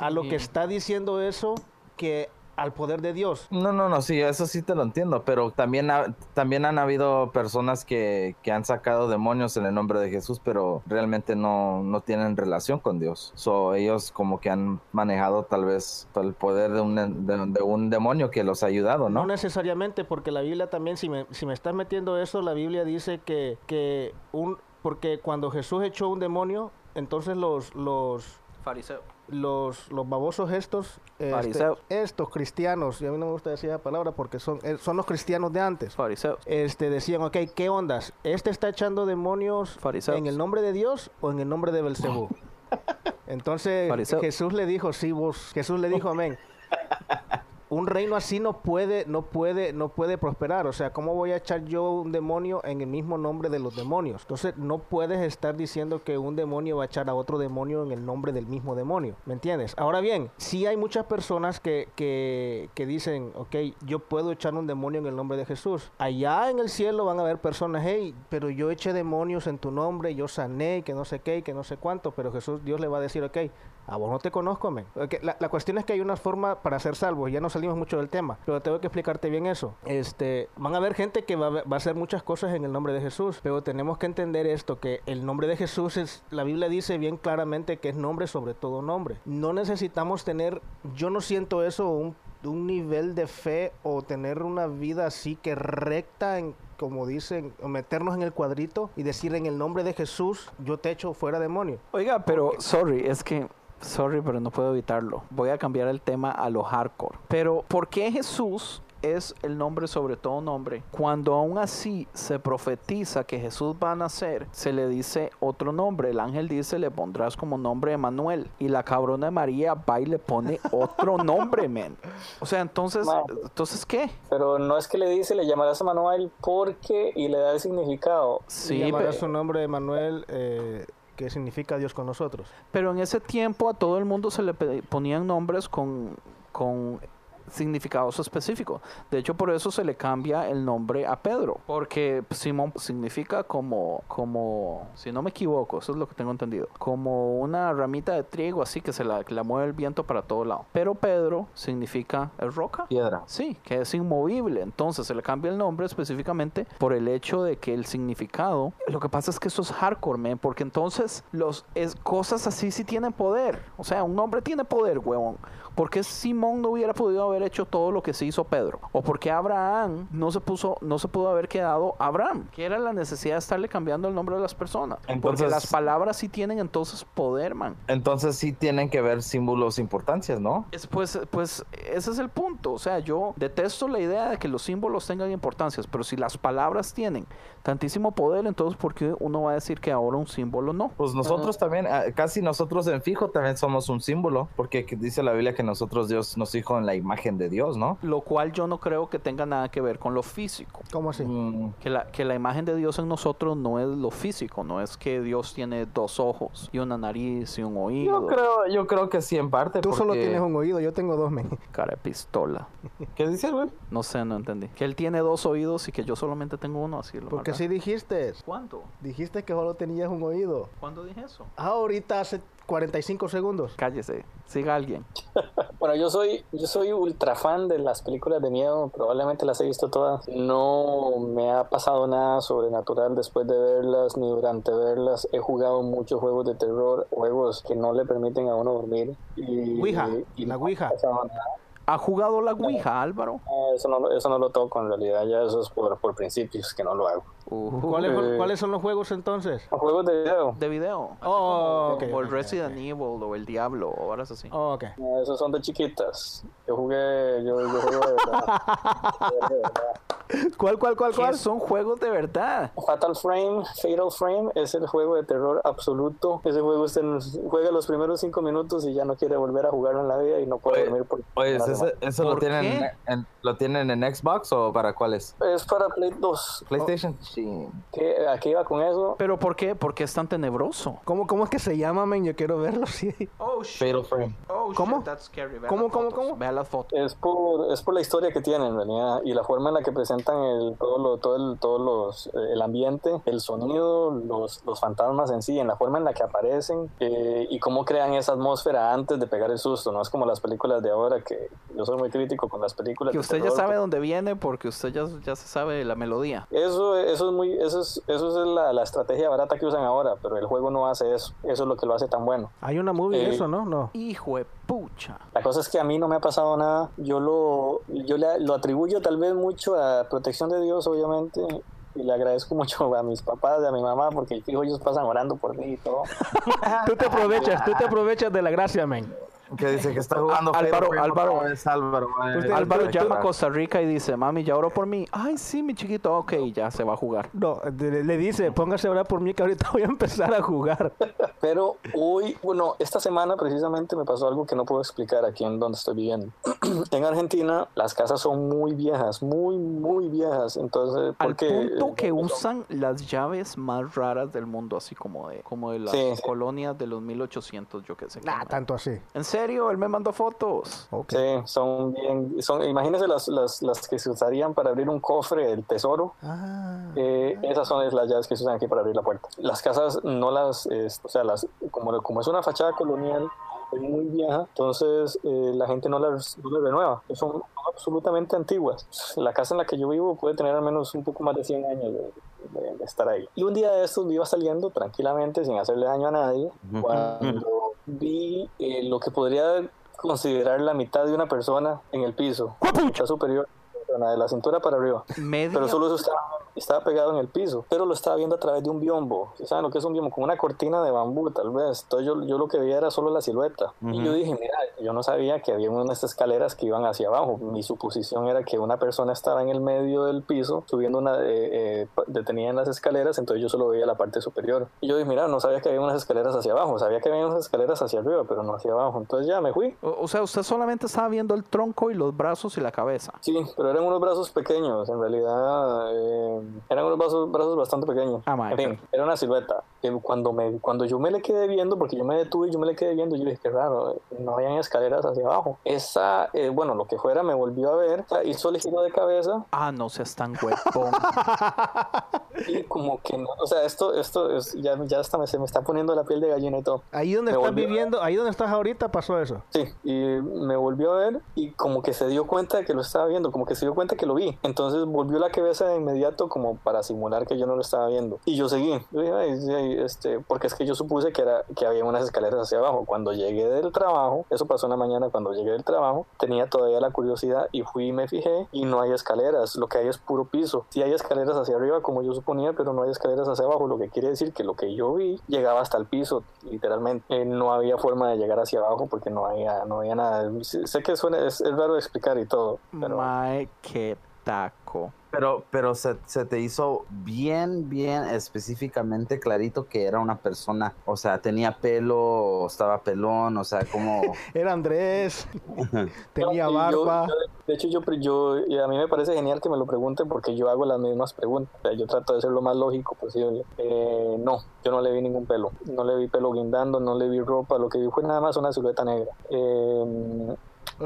a lo que está diciendo eso que al poder de Dios. No, no, no, sí, eso sí te lo entiendo, pero también, ha- también han habido personas que, que han sacado demonios en el nombre de Jesús, pero realmente no, no tienen relación con Dios. So, ellos como que han manejado tal vez el poder de un, de, de un demonio que los ha ayudado, No ¿no? necesariamente, porque la Biblia también, si me, si me estás metiendo eso, la Biblia dice que, que un, porque cuando Jesús echó un demonio, entonces los, los, Fariseo. Los, los babosos estos, este, estos cristianos, y a mí no me gusta decir esa palabra porque son, eh, son los cristianos de antes. Fariseos. este, decían, ok, ¿qué ondas? ¿Este está echando demonios Fariseos. en el nombre de Dios o en el nombre de Belcebú? Entonces Fariseos. Jesús le dijo, sí, vos, Jesús le dijo, amén. Un reino así no puede, no puede, no puede prosperar. O sea, ¿cómo voy a echar yo un demonio en el mismo nombre de los demonios? Entonces, no puedes estar diciendo que un demonio va a echar a otro demonio en el nombre del mismo demonio. ¿Me entiendes? Ahora bien, sí hay muchas personas que, que, que dicen, ok, yo puedo echar un demonio en el nombre de Jesús. Allá en el cielo van a haber personas, hey, pero yo eché demonios en tu nombre, yo sané, que no sé qué, que no sé cuánto. Pero Jesús, Dios le va a decir, ok, a vos no te conozco, men. La, la cuestión es que hay una forma para ser salvos. Ya no salimos mucho del tema, pero tengo que explicarte bien eso. Este, van a haber gente que va, a- va a hacer muchas cosas en el nombre de Jesús, pero tenemos que entender esto, que el nombre de Jesús es, la Biblia dice bien claramente que es nombre sobre todo nombre. No necesitamos tener, yo no siento eso, un, un nivel de fe o tener una vida así que recta en como dicen, o meternos en el cuadrito y decir en el nombre de Jesús, yo te echo fuera demonio. Oiga, pero sorry, es que sorry, pero no puedo evitarlo. Voy a cambiar el tema a lo hardcore. Pero ¿por qué Jesús es el nombre sobre todo nombre? Cuando aún así se profetiza que Jesús va a nacer, se le dice otro nombre. El ángel dice, le pondrás como nombre Emanuel. Y la cabrona de María va y le pone otro nombre, men. O sea, entonces, entonces ¿qué? Pero no es que le dice, le llamarás a Manuel porque y le da el significado. Sí, llamará pe- su nombre Emanuel, eh, que significa Dios con nosotros. Pero en ese tiempo a todo el mundo se le ponían nombres con, con significados específicos. De hecho, por eso se le cambia el nombre a Pedro. Porque Simón significa como, como, si no me equivoco, eso es lo que tengo entendido, como una ramita de trigo así que se la, que la mueve el viento para todo lado. Pero Pedro significa ¿es roca. Piedra. Sí, que es inmovible. Entonces se le cambia el nombre específicamente por el hecho de que el significado. Lo que pasa es que eso es hardcore, man, porque entonces los es, cosas así sí tienen poder. O sea, un nombre tiene poder, huevón. ¿Por qué Simón no hubiera podido haber hecho todo lo que se hizo Pedro? ¿O por qué Abraham no se puso, no se pudo haber quedado Abraham? ¿Qué era la necesidad de estarle cambiando el nombre de las personas? Porque Entonces- las palabras sí tienen entonces poder, man. Entonces sí tienen que ver símbolos importancias, ¿no? Es, pues, pues ese es el punto. O sea, yo detesto la idea de que los símbolos tengan importancias, pero si las palabras tienen tantísimo poder, entonces ¿por qué uno va a decir que ahora un símbolo no? Pues nosotros también, ah, casi nosotros en fijo también somos un símbolo, porque que dice la Biblia que nosotros Dios nos hizo en la imagen de Dios, ¿no? Lo cual yo no creo que tenga nada que ver con lo físico. ¿Cómo así? Mm, Que la, que la imagen de Dios en nosotros no es lo físico, no es que Dios tiene dos ojos y una nariz y un oído, Yo creo, yo creo que sí en parte. Tú solo tienes un oído, yo tengo dos, men. cara de pistola. ¿Qué dice, güey? No sé, no entendí. Que él tiene dos oídos y que yo solamente tengo uno, así lo Porque mata. sí dijiste. ¿Cuándo? Dijiste que solo tenías un oído. ¿Cuándo dije eso? Ah, ahorita hace 45 segundos. Cállese, siga alguien. Bueno, yo soy, yo soy ultra fan de las películas de miedo, probablemente las he visto todas. No me ha pasado nada sobrenatural después de verlas ni durante verlas. He jugado muchos juegos de terror, juegos que no le permiten a uno dormir. Y, Ouija, y la no Ouija. ha pasado nada. ¿Ha jugado la Ouija, Álvaro? Ah, Eso no, lo- eso no lo toco en realidad, ya eso es por, por principios que no lo hago. Uh, ¿Cuáles, Eh. ¿Cuáles son los juegos entonces? Juegos de video, de video. Así Oh, como, ok, como el ok, Resident. Evil o el Diablo o horas así. Oh, ok. ah, esos son de chiquitas. Yo jugué, yo, yo juego de verdad. De. ¿Cuál, cuál, cuál, ¿Qué cuál? son juegos de verdad? Fatal Frame, Fatal Frame es el juego de terror absoluto. Ese juego usted juega los primeros cinco minutos y ya no quiere volver a jugarlo en la vida y no puede Oye, dormir por Oye, una ¿eso, lo, ¿Por tienen en- lo tienen en Xbox o para cuáles? Es para Play 2. PlayStation. Sí. ¿Qué- ¿A qué iba con eso? ¿Pero por qué? ¿Por qué es tan tenebroso? ¿Cómo, ¿Cómo es que se llama, men? Yo quiero verlo, sí. Oh, Fatal Frame. Oh, ¿Cómo? shit, that's scary. Vea ¿Cómo, cómo, cómo? Vea las fotos. Es por, es por la historia que tiene en realidad y la forma en la que presentan el, todo, lo, todo, el, todos los, eh, el ambiente, el sonido, los, los fantasmas en sí, en la forma en la que aparecen eh, y cómo crean esa atmósfera antes de pegar el susto. No es como las películas de ahora que yo soy muy crítico con las películas. Que usted ya terror, sabe dónde viene porque usted ya, ya se sabe la melodía. Eso, eso es muy, eso es, eso es la, la estrategia barata que usan ahora, pero el juego no hace eso. Eso es lo que lo hace tan bueno. Hay una movie de Eh, eso, ¿no? No. Hijo de pucha. La cosa es que a mí no me ha pasado nada. Yo lo, yo le- lo atribuyo tal vez mucho a protección de Dios, obviamente. Y le agradezco mucho a mis papás y a mi mamá porque fijo, ellos pasan orando por mí y todo. Tú te aprovechas, tú te aprovechas de la gracia, men. Que dice que está jugando Álvaro, Álvaro. otra vez, Álvaro. eh, Usted- Álvaro llama a Costa Rica y dice, mami, ¿ya oró por mí? Ay, sí, mi chiquito. Ok, ya se va a jugar. No, le, le dice, póngase a orar por mí que ahorita voy a empezar a jugar. Pero hoy, bueno, esta semana precisamente me pasó algo que no puedo explicar aquí en donde estoy viviendo. en Argentina las casas son muy viejas, muy, muy viejas. Entonces, Al porque... punto que eh, usan las llaves más raras del mundo, así como de, como de las Sí, sí. colonias de los 1800, yo qué sé. Nah, tanto así. En serio, él me mandó fotos. Sí, son bien, son, imagínense las, las, las que se usarían para abrir un cofre del tesoro. Ah. Eh, esas son las llaves que se usan aquí para abrir la puerta. Las casas no las, o sea, las, como, como es una fachada colonial es muy vieja, entonces eh, la gente no las, no las renueva. Son absolutamente antiguas. La casa en la que yo vivo puede tener al menos un poco más de 100 años de, de- de estar ahí. Y un día de estos iba saliendo tranquilamente sin hacerle daño a nadie cuando vi eh, lo que podría considerar la mitad de una persona en el piso, la mitad superior, de la cintura para arriba. Media. Pero solo eso estaba, estaba pegado en el piso. Pero lo estaba viendo a través de un biombo. ¿Saben lo que es un biombo? Como una cortina de bambú, tal vez. Entonces yo, yo lo que veía era solo la silueta. Y yo dije, mira, yo no sabía que había unas escaleras que iban hacia abajo. Mi suposición era que una persona estaba en el medio del piso, subiendo una, eh, eh, detenida en las escaleras, entonces yo solo veía la parte superior. Y yo dije, mira, no sabía que había unas escaleras hacia abajo. Sabía que había unas escaleras hacia arriba, pero no hacia abajo. Entonces ya me fui. O, o sea, usted solamente estaba viendo el tronco y los brazos y la cabeza. Sí, pero eran unos brazos pequeños, en realidad eh, eran unos brazos, brazos bastante pequeños. Ah, en fin, era una silueta. Que cuando, me, cuando yo me le quedé viendo, porque yo me detuve y yo me le quedé viendo, yo dije, qué raro, eh, no habían escaleras hacia abajo. Esa, eh, bueno, lo que fuera, me volvió a ver, hizo el giro de cabeza Ah, no seas tan huevón. y como que no, o sea, esto, esto es, ya, ya hasta me, se me está poniendo la piel de gallina y todo. Ahí donde Me estás viviendo, ahí donde estás ahorita pasó eso. Sí, y me volvió a ver y como que se dio cuenta de que lo estaba viendo, como que se dio cuenta que lo vi. Entonces volvió la cabeza de inmediato como para simular que yo no lo estaba viendo. Y yo seguí, Yo dije, "Ay, sí, ay, este, porque es que yo supuse que, era, que había unas escaleras hacia abajo. Cuando llegué del trabajo, eso pasó en la mañana, cuando llegué del trabajo, tenía todavía la curiosidad y fui y me fijé y no hay escaleras, lo que hay es puro piso. Sí hay escaleras hacia arriba como yo suponía, pero no hay escaleras hacia abajo, lo que quiere decir que lo que yo vi llegaba hasta el piso, literalmente. Eh, no había forma de llegar hacia abajo porque no había, no había nada. Sé que suena, es, es raro explicar y todo, pero... Qué taco. Pero, pero se, se te hizo bien, bien específicamente clarito que era una persona, o sea, tenía pelo, estaba pelón, o sea, como... Era Andrés, tenía No, y yo- barba. yo- de hecho, yo, yo, y a mí me parece genial que me lo pregunten porque yo hago las mismas preguntas. O sea, yo trato de ser lo más lógico posible. Eh, no, yo no le vi ningún pelo. No le vi pelo guindando, no le vi ropa. Lo que vi fue nada más una silueta negra. Eh,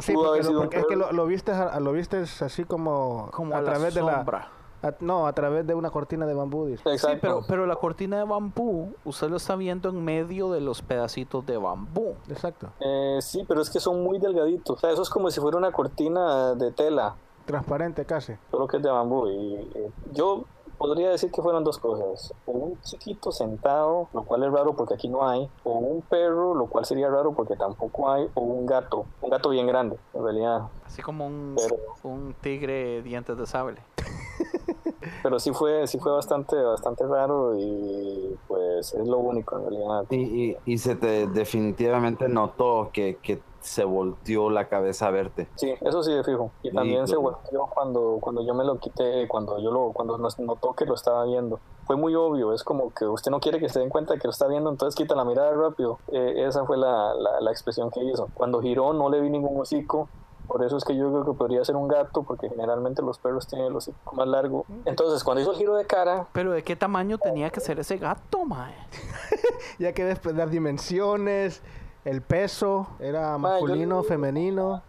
Sí, pudo porque, es que lo, lo viste, a- lo viste así como, Como a a la través de la... sombra. a- no, a través de una cortina de bambú. dice. exacto. Sí, pero, pero la cortina de bambú, usted lo está viendo en medio de los pedacitos de bambú. Exacto. Eh, sí, pero es que son muy delgaditos. O sea, eso es como si fuera una cortina de tela, Transparente casi. solo que es de bambú. Y yo podría decir que fueron dos cosas. O un chiquito sentado, lo cual es raro porque aquí no hay. O un perro, lo cual sería raro porque tampoco hay. O un gato. Un gato bien grande, en realidad. Así como un, Pero- un tigre dientes de sable. Pero sí fue, sí fue bastante, bastante raro y pues es, es lo único en realidad. Y, y, y se te definitivamente notó que, que se volteó la cabeza a verte. Sí, eso sí de fijo. Y Sí, también se claro. volteó cuando, cuando yo me lo quité, cuando yo lo, cuando nos notó que lo estaba viendo. Fue muy obvio, es como que usted no quiere que se den cuenta de que lo está viendo, entonces quita la mirada rápido. Eh, esa fue la, la, la expresión que hizo. Cuando giró no le vi ningún hocico, por eso es que yo creo que podría ser un gato, porque generalmente los perros tienen el hocico más largo. Entonces, cuando hizo el giro de cara, Pero ¿de qué tamaño tenía que ser ese gato, mae? Ya que después dar dimensiones, el peso, era masculino, yo- femenino.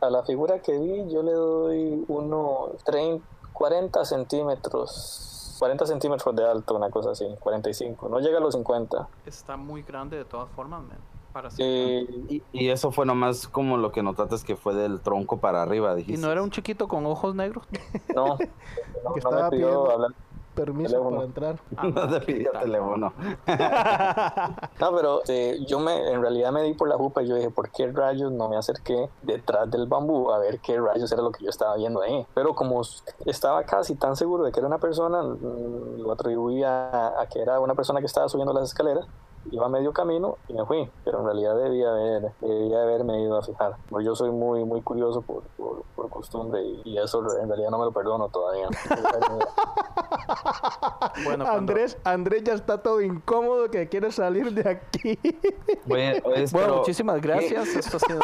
a la figura que vi, yo le doy unos 30, 40 centímetros, 40 centímetros de alto, una cosa así, 45, no llega a los 50. Está muy grande de todas formas, man. Para Eh, Y, y eso fue nomás como lo que notaste es que fue del tronco para arriba, ¿Y dijiste. no era un chiquito con ojos negros? no, no, Que no estaba me pidió hablar. Permiso Teléfono. para entrar. No te pidió teléfono. No, pero eh, yo me, en realidad me di por la jupa y yo dije, ¿por qué rayos no me acerqué detrás del bambú a ver qué rayos era lo que yo estaba viendo ahí? Pero como estaba casi tan seguro de que era una persona, mm, lo atribuía a, a que era una persona que estaba subiendo las escaleras. Iba a medio camino y me fui, pero en realidad debía, haber, debía haberme ido a fijar. Porque yo soy muy, muy curioso por, por, por costumbre y, y eso en realidad no me lo perdono todavía. Bueno, cuando- Andrés, Andrés ya está todo incómodo que quiere salir de aquí. Bueno, pero- muchísimas gracias. Esto ha sido...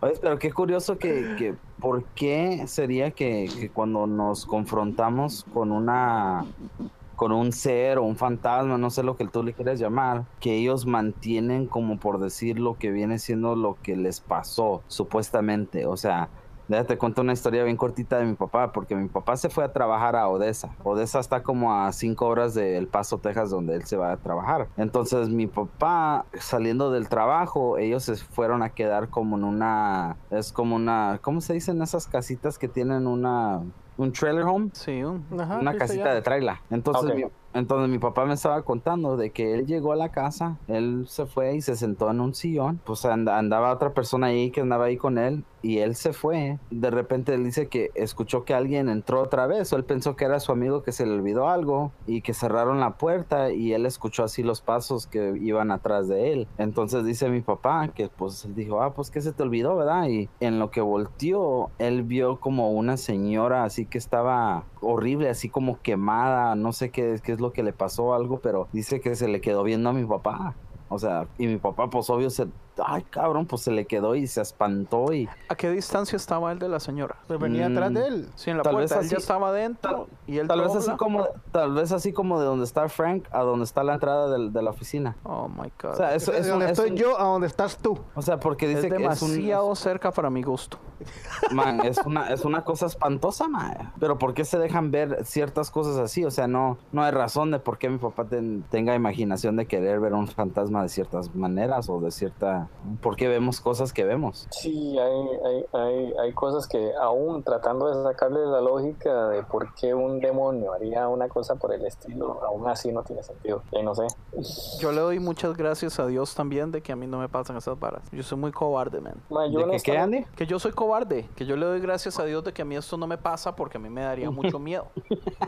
Oye, pero qué curioso que, que ¿por qué sería que, que cuando nos confrontamos con una con un ser o un fantasma, no sé lo que tú le quieras llamar, que ellos mantienen como por decir lo que viene siendo lo que les pasó, supuestamente, o sea, Déjate cuento una historia bien cortita de mi papá, porque mi papá se fue a trabajar a Odessa. Odessa está como a cinco horas de Paso, Texas, donde él se va a trabajar. Entonces mi papá, saliendo del trabajo, ellos se fueron a quedar como en una, es como una, ¿cómo se dicen esas casitas que tienen una, un trailer home? Sí, un- Ajá, una casita de traila. Entonces, mi, entonces mi papá me estaba contando de que él llegó a la casa, él se fue y se sentó en un sillón, pues and- andaba otra persona ahí que andaba ahí con él y él se fue. De repente él dice que escuchó que alguien entró otra vez o él pensó que era su amigo que se le olvidó algo y que cerraron la puerta y él escuchó así los pasos que iban atrás de él. Entonces dice mi papá que pues él dijo, ah, pues que se te olvidó, ¿verdad? Y en lo que volteó, él vio como una señora así que estaba horrible, así como quemada, no sé qué, qué es lo que le pasó algo, pero dice que se le quedó viendo a mi papá. O sea, y mi papá pues obvio se, ay cabrón, pues se le quedó y se espantó y ¿A qué distancia estaba él de la señora? Pues venía Mm, atrás de él. Sí, en la Tal puerta. vez Él ya así- estaba adentro y él tal vez así como tal vez así como de donde está Frank a donde está la entrada de, la oficina. Oh my God. O sea, es, Es es un- donde es estoy un- yo a donde estás tú. O sea, porque es dice que es un demasiado cerca para mi gusto. Man, es una, es una cosa espantosa, man. Pero ¿por qué se dejan ver ciertas cosas así? O sea, no, no hay razón de por qué mi papá ten- tenga imaginación de querer ver un fantasma de ciertas maneras o de cierta... ¿Por qué vemos cosas que vemos? Sí, hay, hay, hay, hay cosas que aún tratando de sacarle la lógica de por qué un demonio haría una cosa por el estilo, aún así no tiene sentido. Y no sé. Yo le doy muchas gracias a Dios también de que a mí no me pasan esas varas. Yo soy muy cobarde, man. Ma, yo ¿De que qué, Andy? Que yo soy cobarde, que yo le doy gracias a Dios de que a mí esto no me pasa porque a mí me daría mucho miedo.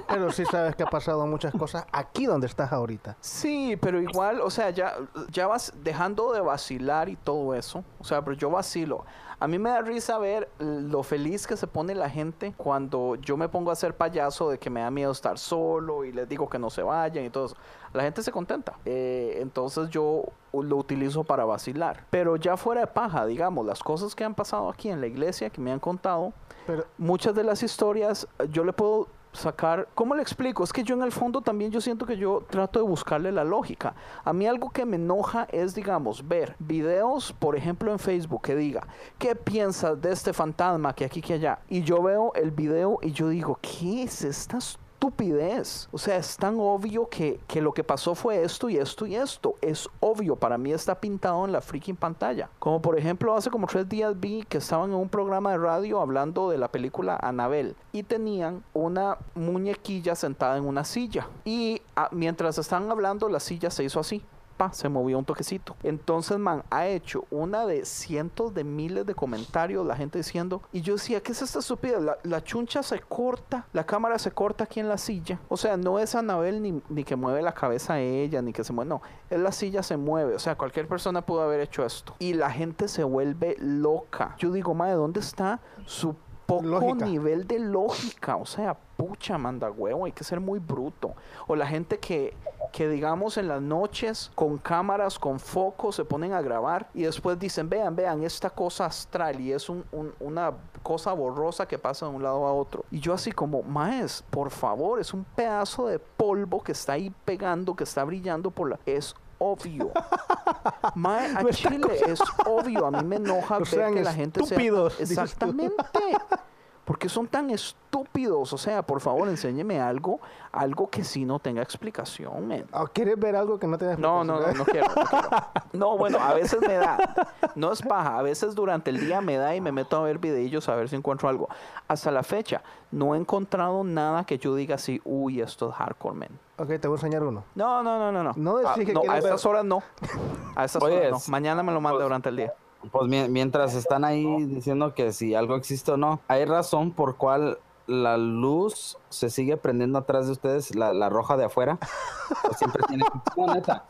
Pero sí sabes que ha pasado muchas cosas aquí donde estás ahorita. Sí, pero igual, o sea, ya, ya vas dejando de vacilar y todo eso. O sea, pero yo vacilo. A mí me da risa ver lo feliz que se pone la gente cuando yo me pongo a hacer payaso de que me da miedo estar solo y les digo que no se vayan y todo eso. La gente se contenta. Eh, entonces yo lo utilizo para vacilar. Pero ya fuera de paja, digamos, las cosas que han pasado aquí en la iglesia que me han contado, Pero muchas de las historias yo le puedo sacar, ¿cómo le explico? Es que yo en el fondo también yo siento que yo trato de buscarle la lógica. A mí algo que me enoja es, digamos, ver videos, por ejemplo, en Facebook que diga, ¿qué piensas de este fantasma que aquí que allá? Y yo veo el video y yo digo, ¿qué es esta estupidez? O sea, es tan obvio que, que lo que pasó fue esto y esto y esto. Es obvio, para mí está pintado en la freaking pantalla. Como por ejemplo, hace como tres días vi que estaban en un programa de radio hablando de la película Anabel y tenían una muñequilla sentada en una silla. Y ah, mientras estaban hablando, la silla se hizo así. Pa, se movió un toquecito. Entonces, man, ha hecho una de cientos de miles de comentarios, la gente diciendo, y yo decía, ¿qué es esta estupidez? La, chuncha se corta, la cámara se corta aquí en la silla. O sea, no es Anabel ni, ni que mueve la cabeza a ella, ni que se mueve, no, es la silla se mueve. O sea, cualquier persona pudo haber hecho esto. Y la gente se vuelve loca. Yo digo, madre, ¿dónde está su poco Lógica. nivel de lógica? O sea, pucha, manda huevo, hay que ser muy bruto. O la gente que, que digamos en las noches con cámaras, con focos, se ponen a grabar y después dicen, vean, vean, esta cosa astral y es un- un- una cosa borrosa que pasa de un lado a otro. Y yo así como, maes, por favor, es un pedazo de polvo que está ahí pegando, que está brillando por la... Es obvio. Mae, a Chile es obvio. A mí me enoja No ver que la gente sea... estúpidos, tú. Exactamente. Porque son tan estúpidos. O sea, por favor, enséñeme algo, algo que sí no tenga explicación, men. Ah, ¿Quieres ver algo que no te No, no, no, no quiero, no quiero. No, bueno, a veces me da. No es paja. A veces durante el día me da y me meto a ver videillos a ver si encuentro algo. Hasta la fecha, no he encontrado nada que yo diga así, uy, esto es hardcore, man. Ok, te voy a enseñar uno. No, no, no, no, no. No Ah, que no, a ver- estas horas no. A estas Oye, horas no. es- Mañana me lo manda pues- durante el día. Pues mien- mientras están ahí diciendo que si algo existe o no, hay razón por cual la luz se sigue prendiendo atrás de ustedes, la, la roja de afuera. Pues siempre tiene que- No, neta.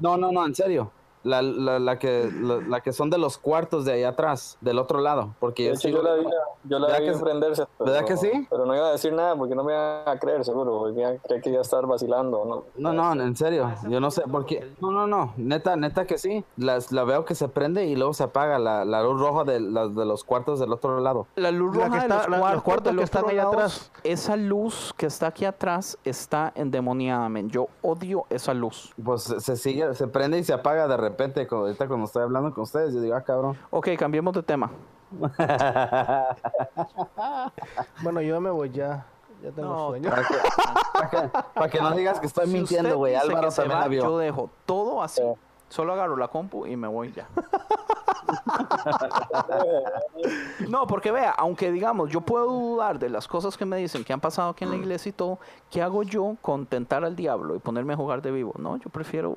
No, no, no, en serio. La, la, la que, la, la que son de los cuartos de ahí atrás, del otro lado. Porque De yo hecho, sigo- yo la vi, yo la ¿Verdad vi que- prenderse. Pero, ¿verdad que sí? Pero no iba a decir nada porque no me iban a creer, seguro. Iba a creer que iba a estar vacilando, ¿no? No, no, en serio. Yo no sé por qué. No, no, no. Neta, neta que sí. Las, la veo que se prende y luego se apaga la, la luz roja de, la- de los cuartos del otro lado. La luz La roja que de está- los la- los cuartos, cuartos del que están ahí atrás. Esa luz que está aquí atrás está endemoniada, men. Yo odio esa luz. Pues se, se sigue, se prende y se apaga de repente. Cu- Ahorita cuando estoy hablando con ustedes, yo digo, ah, cabrón. Ok, cambiemos de tema. Bueno, yo me voy ya. Ya tengo No, sueño. Para que, para que- para que no digas que estoy Si mintiendo, güey. Álvaro también va, la vio. Yo dejo todo así. Sí. Solo agarro la compu y me voy ya. No, porque vea, aunque digamos, yo puedo dudar de las cosas que me dicen que han pasado aquí en la iglesia y todo, ¿qué hago yo con tentar al diablo y ponerme a jugar de vivo? No, yo prefiero,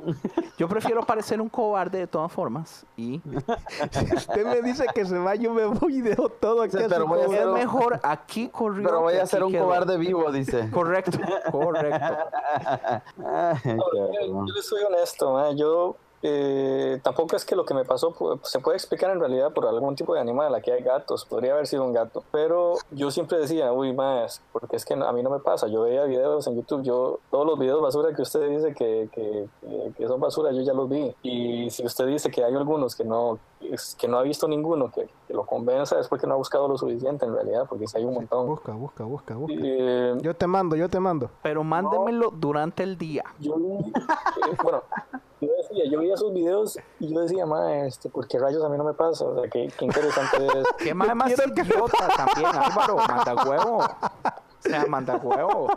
yo prefiero parecer un cobarde de todas formas y Si usted me dice que se va, yo me voy y dejo todo aquí. Sí, pero voy a favor. es hacer- mejor aquí corrió. Pero voy a ser un quedó. cobarde vivo, dice. Correcto, correcto. Ay, Yo, yo soy honesto, ma, yo eh, tampoco es que lo que me pasó se puede explicar en realidad por algún tipo de animal. Aquí hay gatos, podría haber sido un gato, pero yo siempre decía, uy, más, porque es que a mí no me pasa. Yo veía videos en YouTube, yo todos los videos basura que usted dice que, que- que son basura, yo ya los vi. Y si usted dice que hay algunos que no, es- que no ha visto ninguno que, que lo convenza, es porque no ha buscado lo suficiente en realidad, porque si hay un montón. Busca, busca, busca, busca. Eh, Yo te mando, yo te mando. Pero mándemelo durante el día. yo vi, eh, bueno, yo decía, yo veía esos videos y yo decía, ma, este, ¿por qué rayos a mí no me pasa? O sea, qué, qué interesante es. ¿Qué más, más idiota también, Álvaro? Manda huevo. O sea, manda huevo.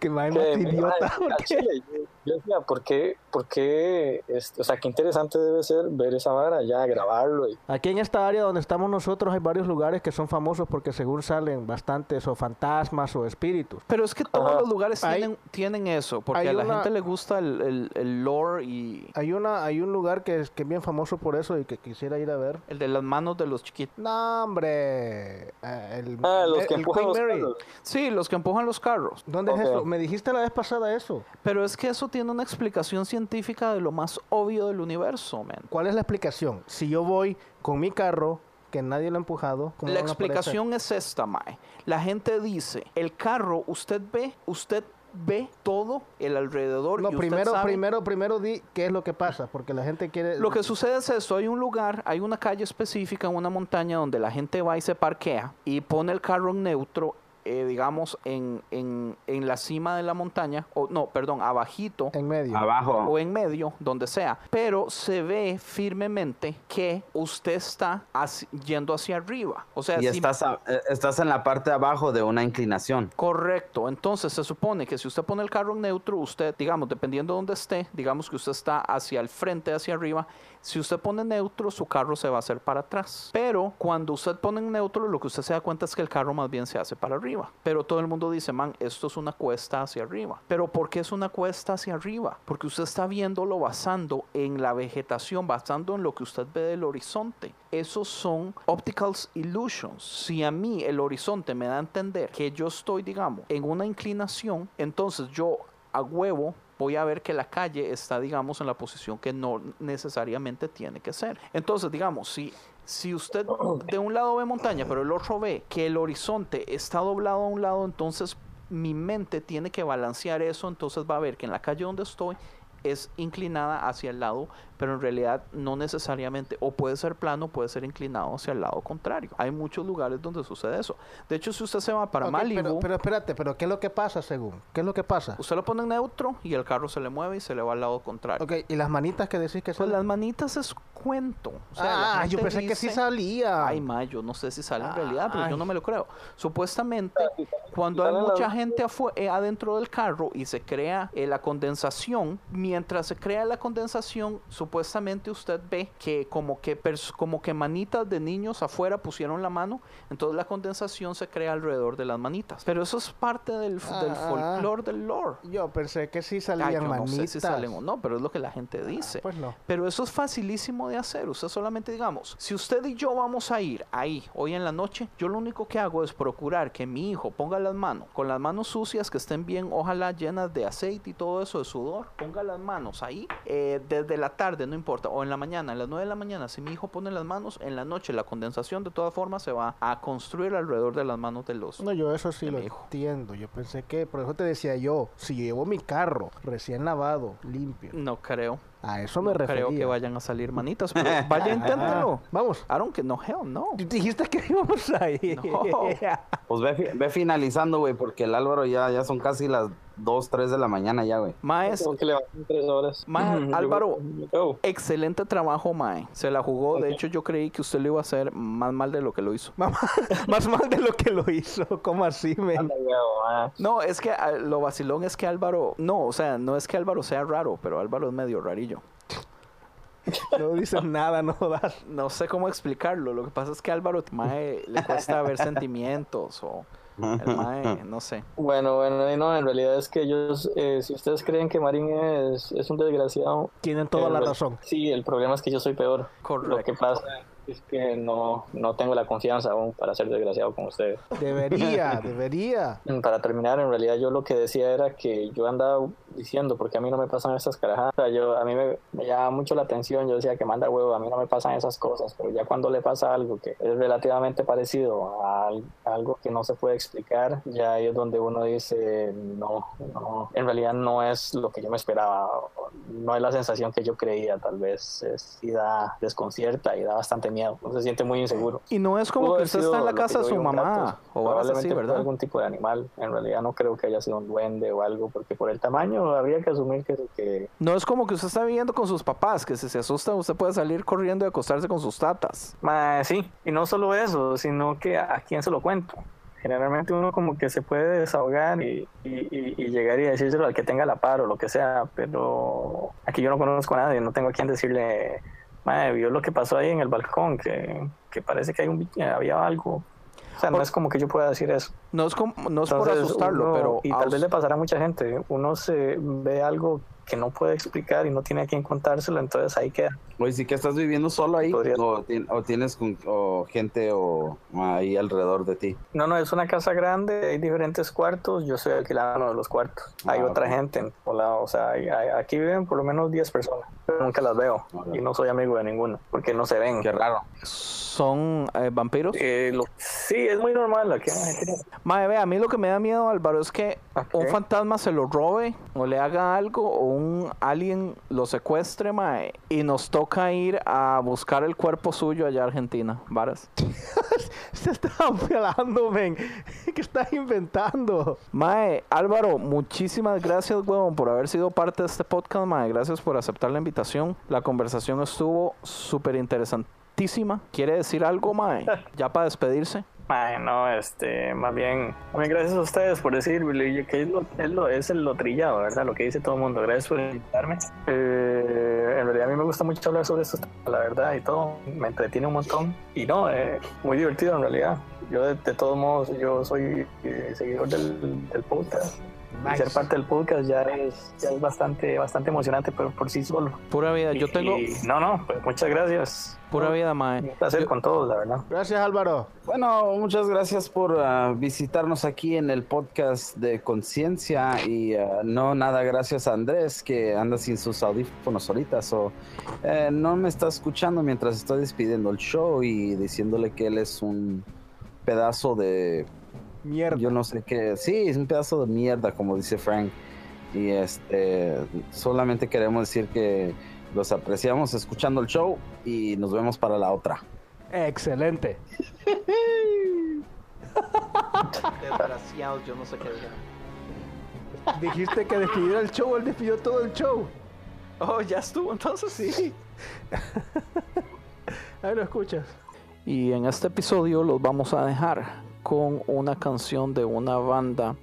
Que va Que, más idiota. al chile, yo, decía, ¿por qué, por qué, este, o sea, qué interesante debe ser ver esa vara, ya grabarlo y Aquí en esta área donde estamos nosotros hay varios lugares que son famosos porque según salen bastantes o fantasmas o espíritus. Pero es que todos Ajá. los lugares Hay- tienen, tienen eso, porque a la una- gente le gusta el, el, el lore y Hay una, hay un lugar que es, que es bien famoso por eso y que quisiera ir a ver. el de las manos de los chiquitos. No, hombre. eh, El, Ah, los que el empujan Queen los Mary. carros. Sí, los que empujan los carros. ¿Dónde Ok. es eso? Me dijiste la vez pasada eso. Pero es que eso tiene una explicación científica de lo más obvio del universo, man. ¿Cuál es la explicación? Si yo voy con mi carro, que nadie lo ha empujado, ¿cómo La explicación es esta, Mae. La gente dice, el carro, usted ve, usted ve todo el alrededor. No, y primero, sabe- primero, primero di qué es lo que pasa, porque la gente quiere... Lo que sucede es esto, hay un lugar, hay una calle específica en una montaña donde la gente va y se parquea y pone el carro en neutro, eh, digamos, en, en, en la cima de la montaña, o no, perdón, abajito. En medio. Abajo. o en medio, donde sea, pero se ve firmemente que usted está yendo hacia arriba. O sea, Y si- estás, a- eh, estás en la parte de abajo de una inclinación. Correcto, entonces se supone que si usted pone el carro en neutro, usted, digamos, dependiendo de donde esté, digamos que usted está hacia el frente, hacia arriba, si usted pone neutro, su carro se va a hacer para atrás. Pero cuando usted pone neutro, lo que usted se da cuenta es que el carro más bien se hace para arriba. Pero todo el mundo dice, man, esto es una cuesta hacia arriba. Pero ¿por qué es una cuesta hacia arriba? Porque usted está viéndolo basando en la vegetación, basando en lo que usted ve del horizonte. Esos son optical illusions. Si a mí el horizonte me da a entender que yo estoy, digamos, en una inclinación, entonces yo a huevo voy a ver que la calle está, digamos, en la posición que no necesariamente tiene que ser. Entonces, digamos, si, si usted de un lado ve montaña, pero el otro ve que el horizonte está doblado a un lado, entonces mi mente tiene que balancear eso, entonces va a ver que en la calle donde estoy es inclinada hacia el lado pero en realidad no necesariamente, o puede ser plano, puede ser inclinado hacia el lado contrario. Hay muchos lugares donde sucede eso. De hecho, si usted se va para Ok, Malibu, pero, pero espérate, pero ¿qué es lo que pasa según? ¿Qué es lo que pasa? usted lo pone en neutro y el carro se le mueve y se le va al lado contrario. Ok, ¿y las manitas que decís que Pues salen? las manitas es cuento. O sea, la ah, yo pensé que sí salía. Ay, ma, yo no sé si sale en realidad, pero yo no me lo creo. Supuestamente, cuando hay mucha gente eh, adentro del carro y se crea eh, la condensación, mientras se crea la condensación, supuestamente usted ve que como que como que manitas de niños afuera pusieron la mano, entonces la condensación se crea alrededor de las manitas. Pero eso es parte del, f- del Ah. folclore del lore. Yo pensé que sí salían yo no manitas. sé si salen o no, pero es lo que la gente dice. Pues no. Pero eso es facilísimo de hacer. Usted solamente digamos, si usted y yo vamos a ir ahí hoy en la noche, yo lo único que hago es procurar que mi hijo ponga las manos, con las manos sucias, que estén bien, ojalá llenas de aceite y todo eso, de sudor, ponga las manos ahí, eh, desde la tarde, no importa, o en la mañana, a las 9 de la mañana, si mi hijo pone las manos, en la noche la condensación de todas formas se va a construir alrededor de las manos de los... No, yo eso sí lo hijo. entiendo. Yo pensé que, por eso te decía yo, si yo llevo mi carro recién lavado, limpio, No creo, a eso me no refería. creo que vayan a salir manitas, pero vaya, inténtelo. Ah, vamos. Don't que no, hell no. Dijiste que íbamos a ir. No. Pues ve, ve finalizando, güey, porque el Álvaro ya, ya son casi las 2, 3 de la mañana ya, güey. Maes, Tengo que tres horas. Ma, Yo- Álvaro. excelente trabajo, Mae. Se la jugó. De hecho, yo creí que usted lo iba a hacer más mal de lo que lo hizo. Más mal de lo que lo hizo. ¿Cómo así, me? No, es que ah, lo vacilón es que Álvaro. No, o sea, no es que Álvaro sea raro, pero Álvaro es medio rarillo. No dices nada, no das. No sé cómo explicarlo. Lo que pasa es que a Álvaro, Mae, le cuesta ver sentimientos o. El Mae, no sé. Bueno, bueno, y no, en realidad es que ellos, eh, si ustedes creen que Marín es, es un desgraciado, Tienen toda eh, la razón. Sí, el problema es que yo soy peor. Correcto. Lo que pasa es que no, no tengo la confianza aún para ser desgraciado con ustedes. Debería, debería. Para terminar, en realidad yo lo que decía era que yo andaba diciendo, porque a mí no me pasan esas carajadas, yo, a mí me, me llama mucho la atención, yo decía que manda huevo, a mí no me pasan esas cosas, pero ya cuando le pasa algo que es relativamente parecido a algo que no se puede explicar, ya ahí es donde uno dice, no, no, en realidad no es lo que yo me esperaba, no es la sensación que yo creía, tal vez es, y da desconcierta y da bastante miedo, uno se siente muy inseguro. Y no es como Pudo que usted está en la casa de su mamá o así, probablemente fue ¿verdad? algún tipo de animal. En realidad no creo que haya sido un duende o algo, porque por el tamaño habría que asumir que, que No es como que usted está viviendo con sus papás, que si se asusta usted puede salir corriendo y acostarse con sus tatas. Ma, sí, y no solo eso, sino que a, a quién se lo cuento. Generalmente uno como que se puede desahogar y, y- y- y llegar y decírselo al que tenga la par o lo que sea, pero aquí yo no conozco a nadie, no tengo a quien decirle, madre, vio lo que pasó ahí en el balcón, que, que parece que hay un, había algo. O sea, no es como que yo pueda decir eso. No es, como, no es por Entonces, asustarlo, uno- pero... Y tal vez le pasará a mucha gente. Uno se ve algo que no puede explicar y no tiene a quien contárselo, entonces ahí queda. Oye, sí que estás viviendo solo ahí Podría- o, o tienes con, o gente o ahí alrededor de ti. No, no, es una casa grande, hay diferentes cuartos, yo soy alquilado en uno de los cuartos. Hay Ah, otra gente en otro lado, o sea, hay- hay- aquí viven por lo menos 10 personas, pero nunca las veo Ok. y no soy amigo de ninguno, porque no se ven. Qué raro. ¿Son eh, vampiros? Eh, lo- sí, es muy normal aquí ve, a mí lo que me da miedo, Álvaro, es que Ok. un fantasma se lo robe o le haga algo o un alien lo secuestre, mae, y nos toca ir a buscar el cuerpo suyo allá a Argentina, varas. Se está hablando, men. ¿Qué estás inventando? Mae, Álvaro, muchísimas gracias, huevón, por haber sido parte de este podcast, mae. Gracias por aceptar la invitación. La conversación estuvo súper interesantísima. ¿Quiere decir algo, mae? Ya para despedirse. Ay, no, este, más bien, gracias a ustedes por decirme que es lo, es lo, es el lo trillado, ¿verdad? Lo que dice todo el mundo. Gracias por invitarme. Eh, en realidad a mí me gusta mucho hablar sobre esto, la verdad, y todo. Me entretiene un montón. Y no, eh, muy divertido en realidad. Yo, de, de todos modos, yo soy eh, seguidor del, del podcast. Nice. ser parte del podcast ya es, ya es bastante, bastante emocionante por, por sí solo. Pura vida. Yo tengo y- no, no, pues muchas gracias. pura vida, Un mae. placer Yo- con todos, la verdad. Gracias, Álvaro. Bueno, muchas gracias por ah, visitarnos aquí en el podcast de Conciencia y ah, no nada gracias a Andrés que anda sin sus audífonos ahorita. So, eh, no me está escuchando mientras estoy despidiendo el show y diciéndole que él es un pedazo de Mierda. yo no sé qué, sí, es un pedazo de mierda, como dice Frank. Y este, solamente queremos decir que los apreciamos escuchando el show y nos vemos para la otra. Excelente. Desgraciados, yo no sé qué dijeron. Dijiste que despidiera el show, él despidió todo el show. Oh, ya estuvo entonces. Sí. Ahí lo escuchas. Y en este episodio los vamos a dejar con una canción de una banda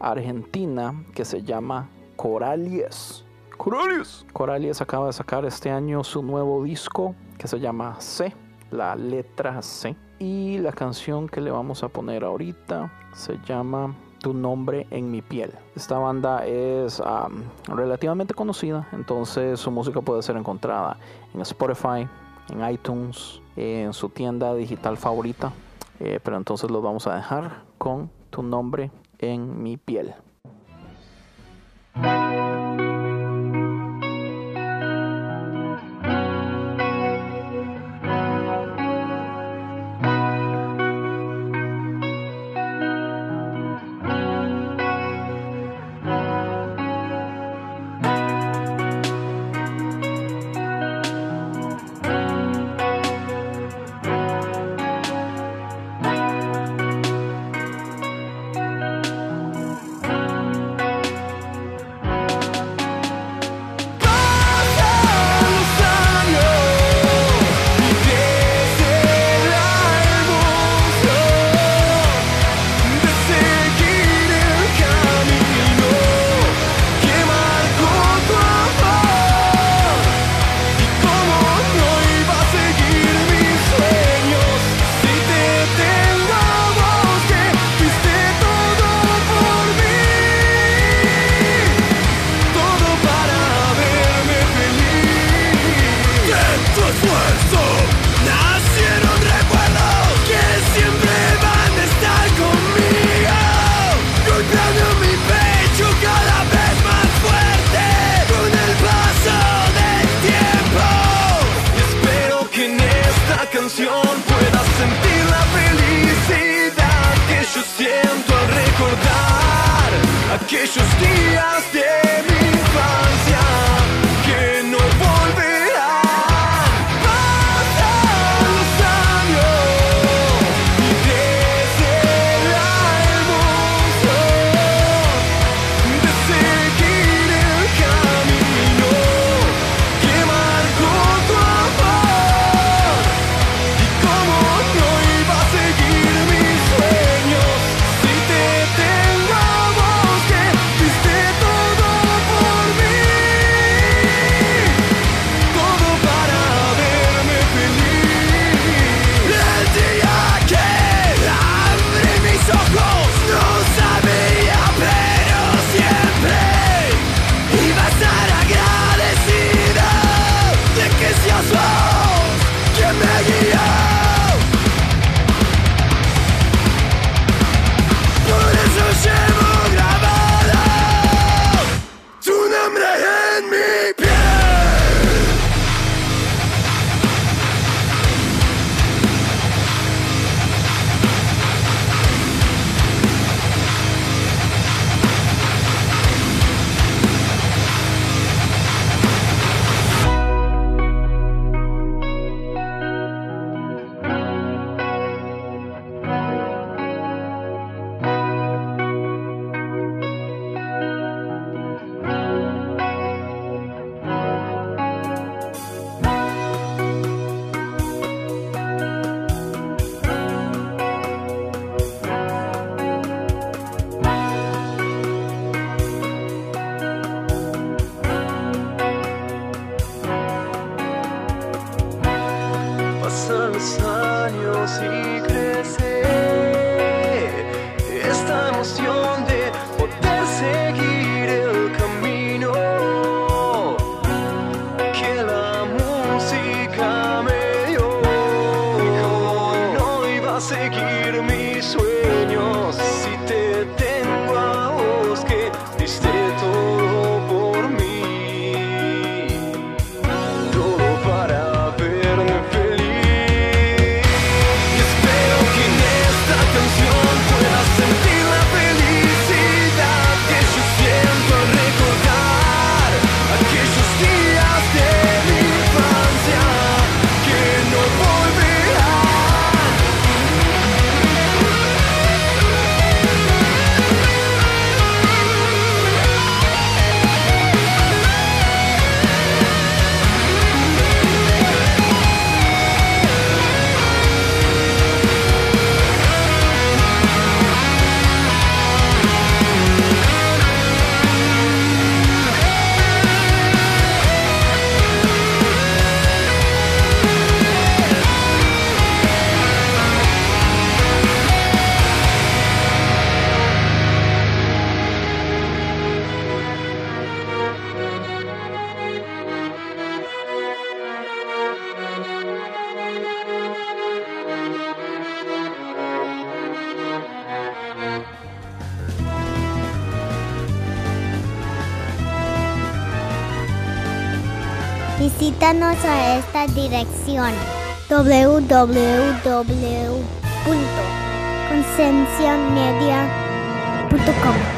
argentina que se llama Coralies. Coralies. Coralies acaba de sacar este año su nuevo disco que se llama C, la letra C. Y la canción que le vamos a poner ahorita se llama Tu nombre en mi piel. Esta banda es am, relativamente conocida, entonces su música puede ser encontrada en Spotify, en iTunes, en su tienda digital favorita. Eh, pero entonces los vamos a dejar con tu nombre en mi piel. muchos días. A esta dirección www.concienciamedia.com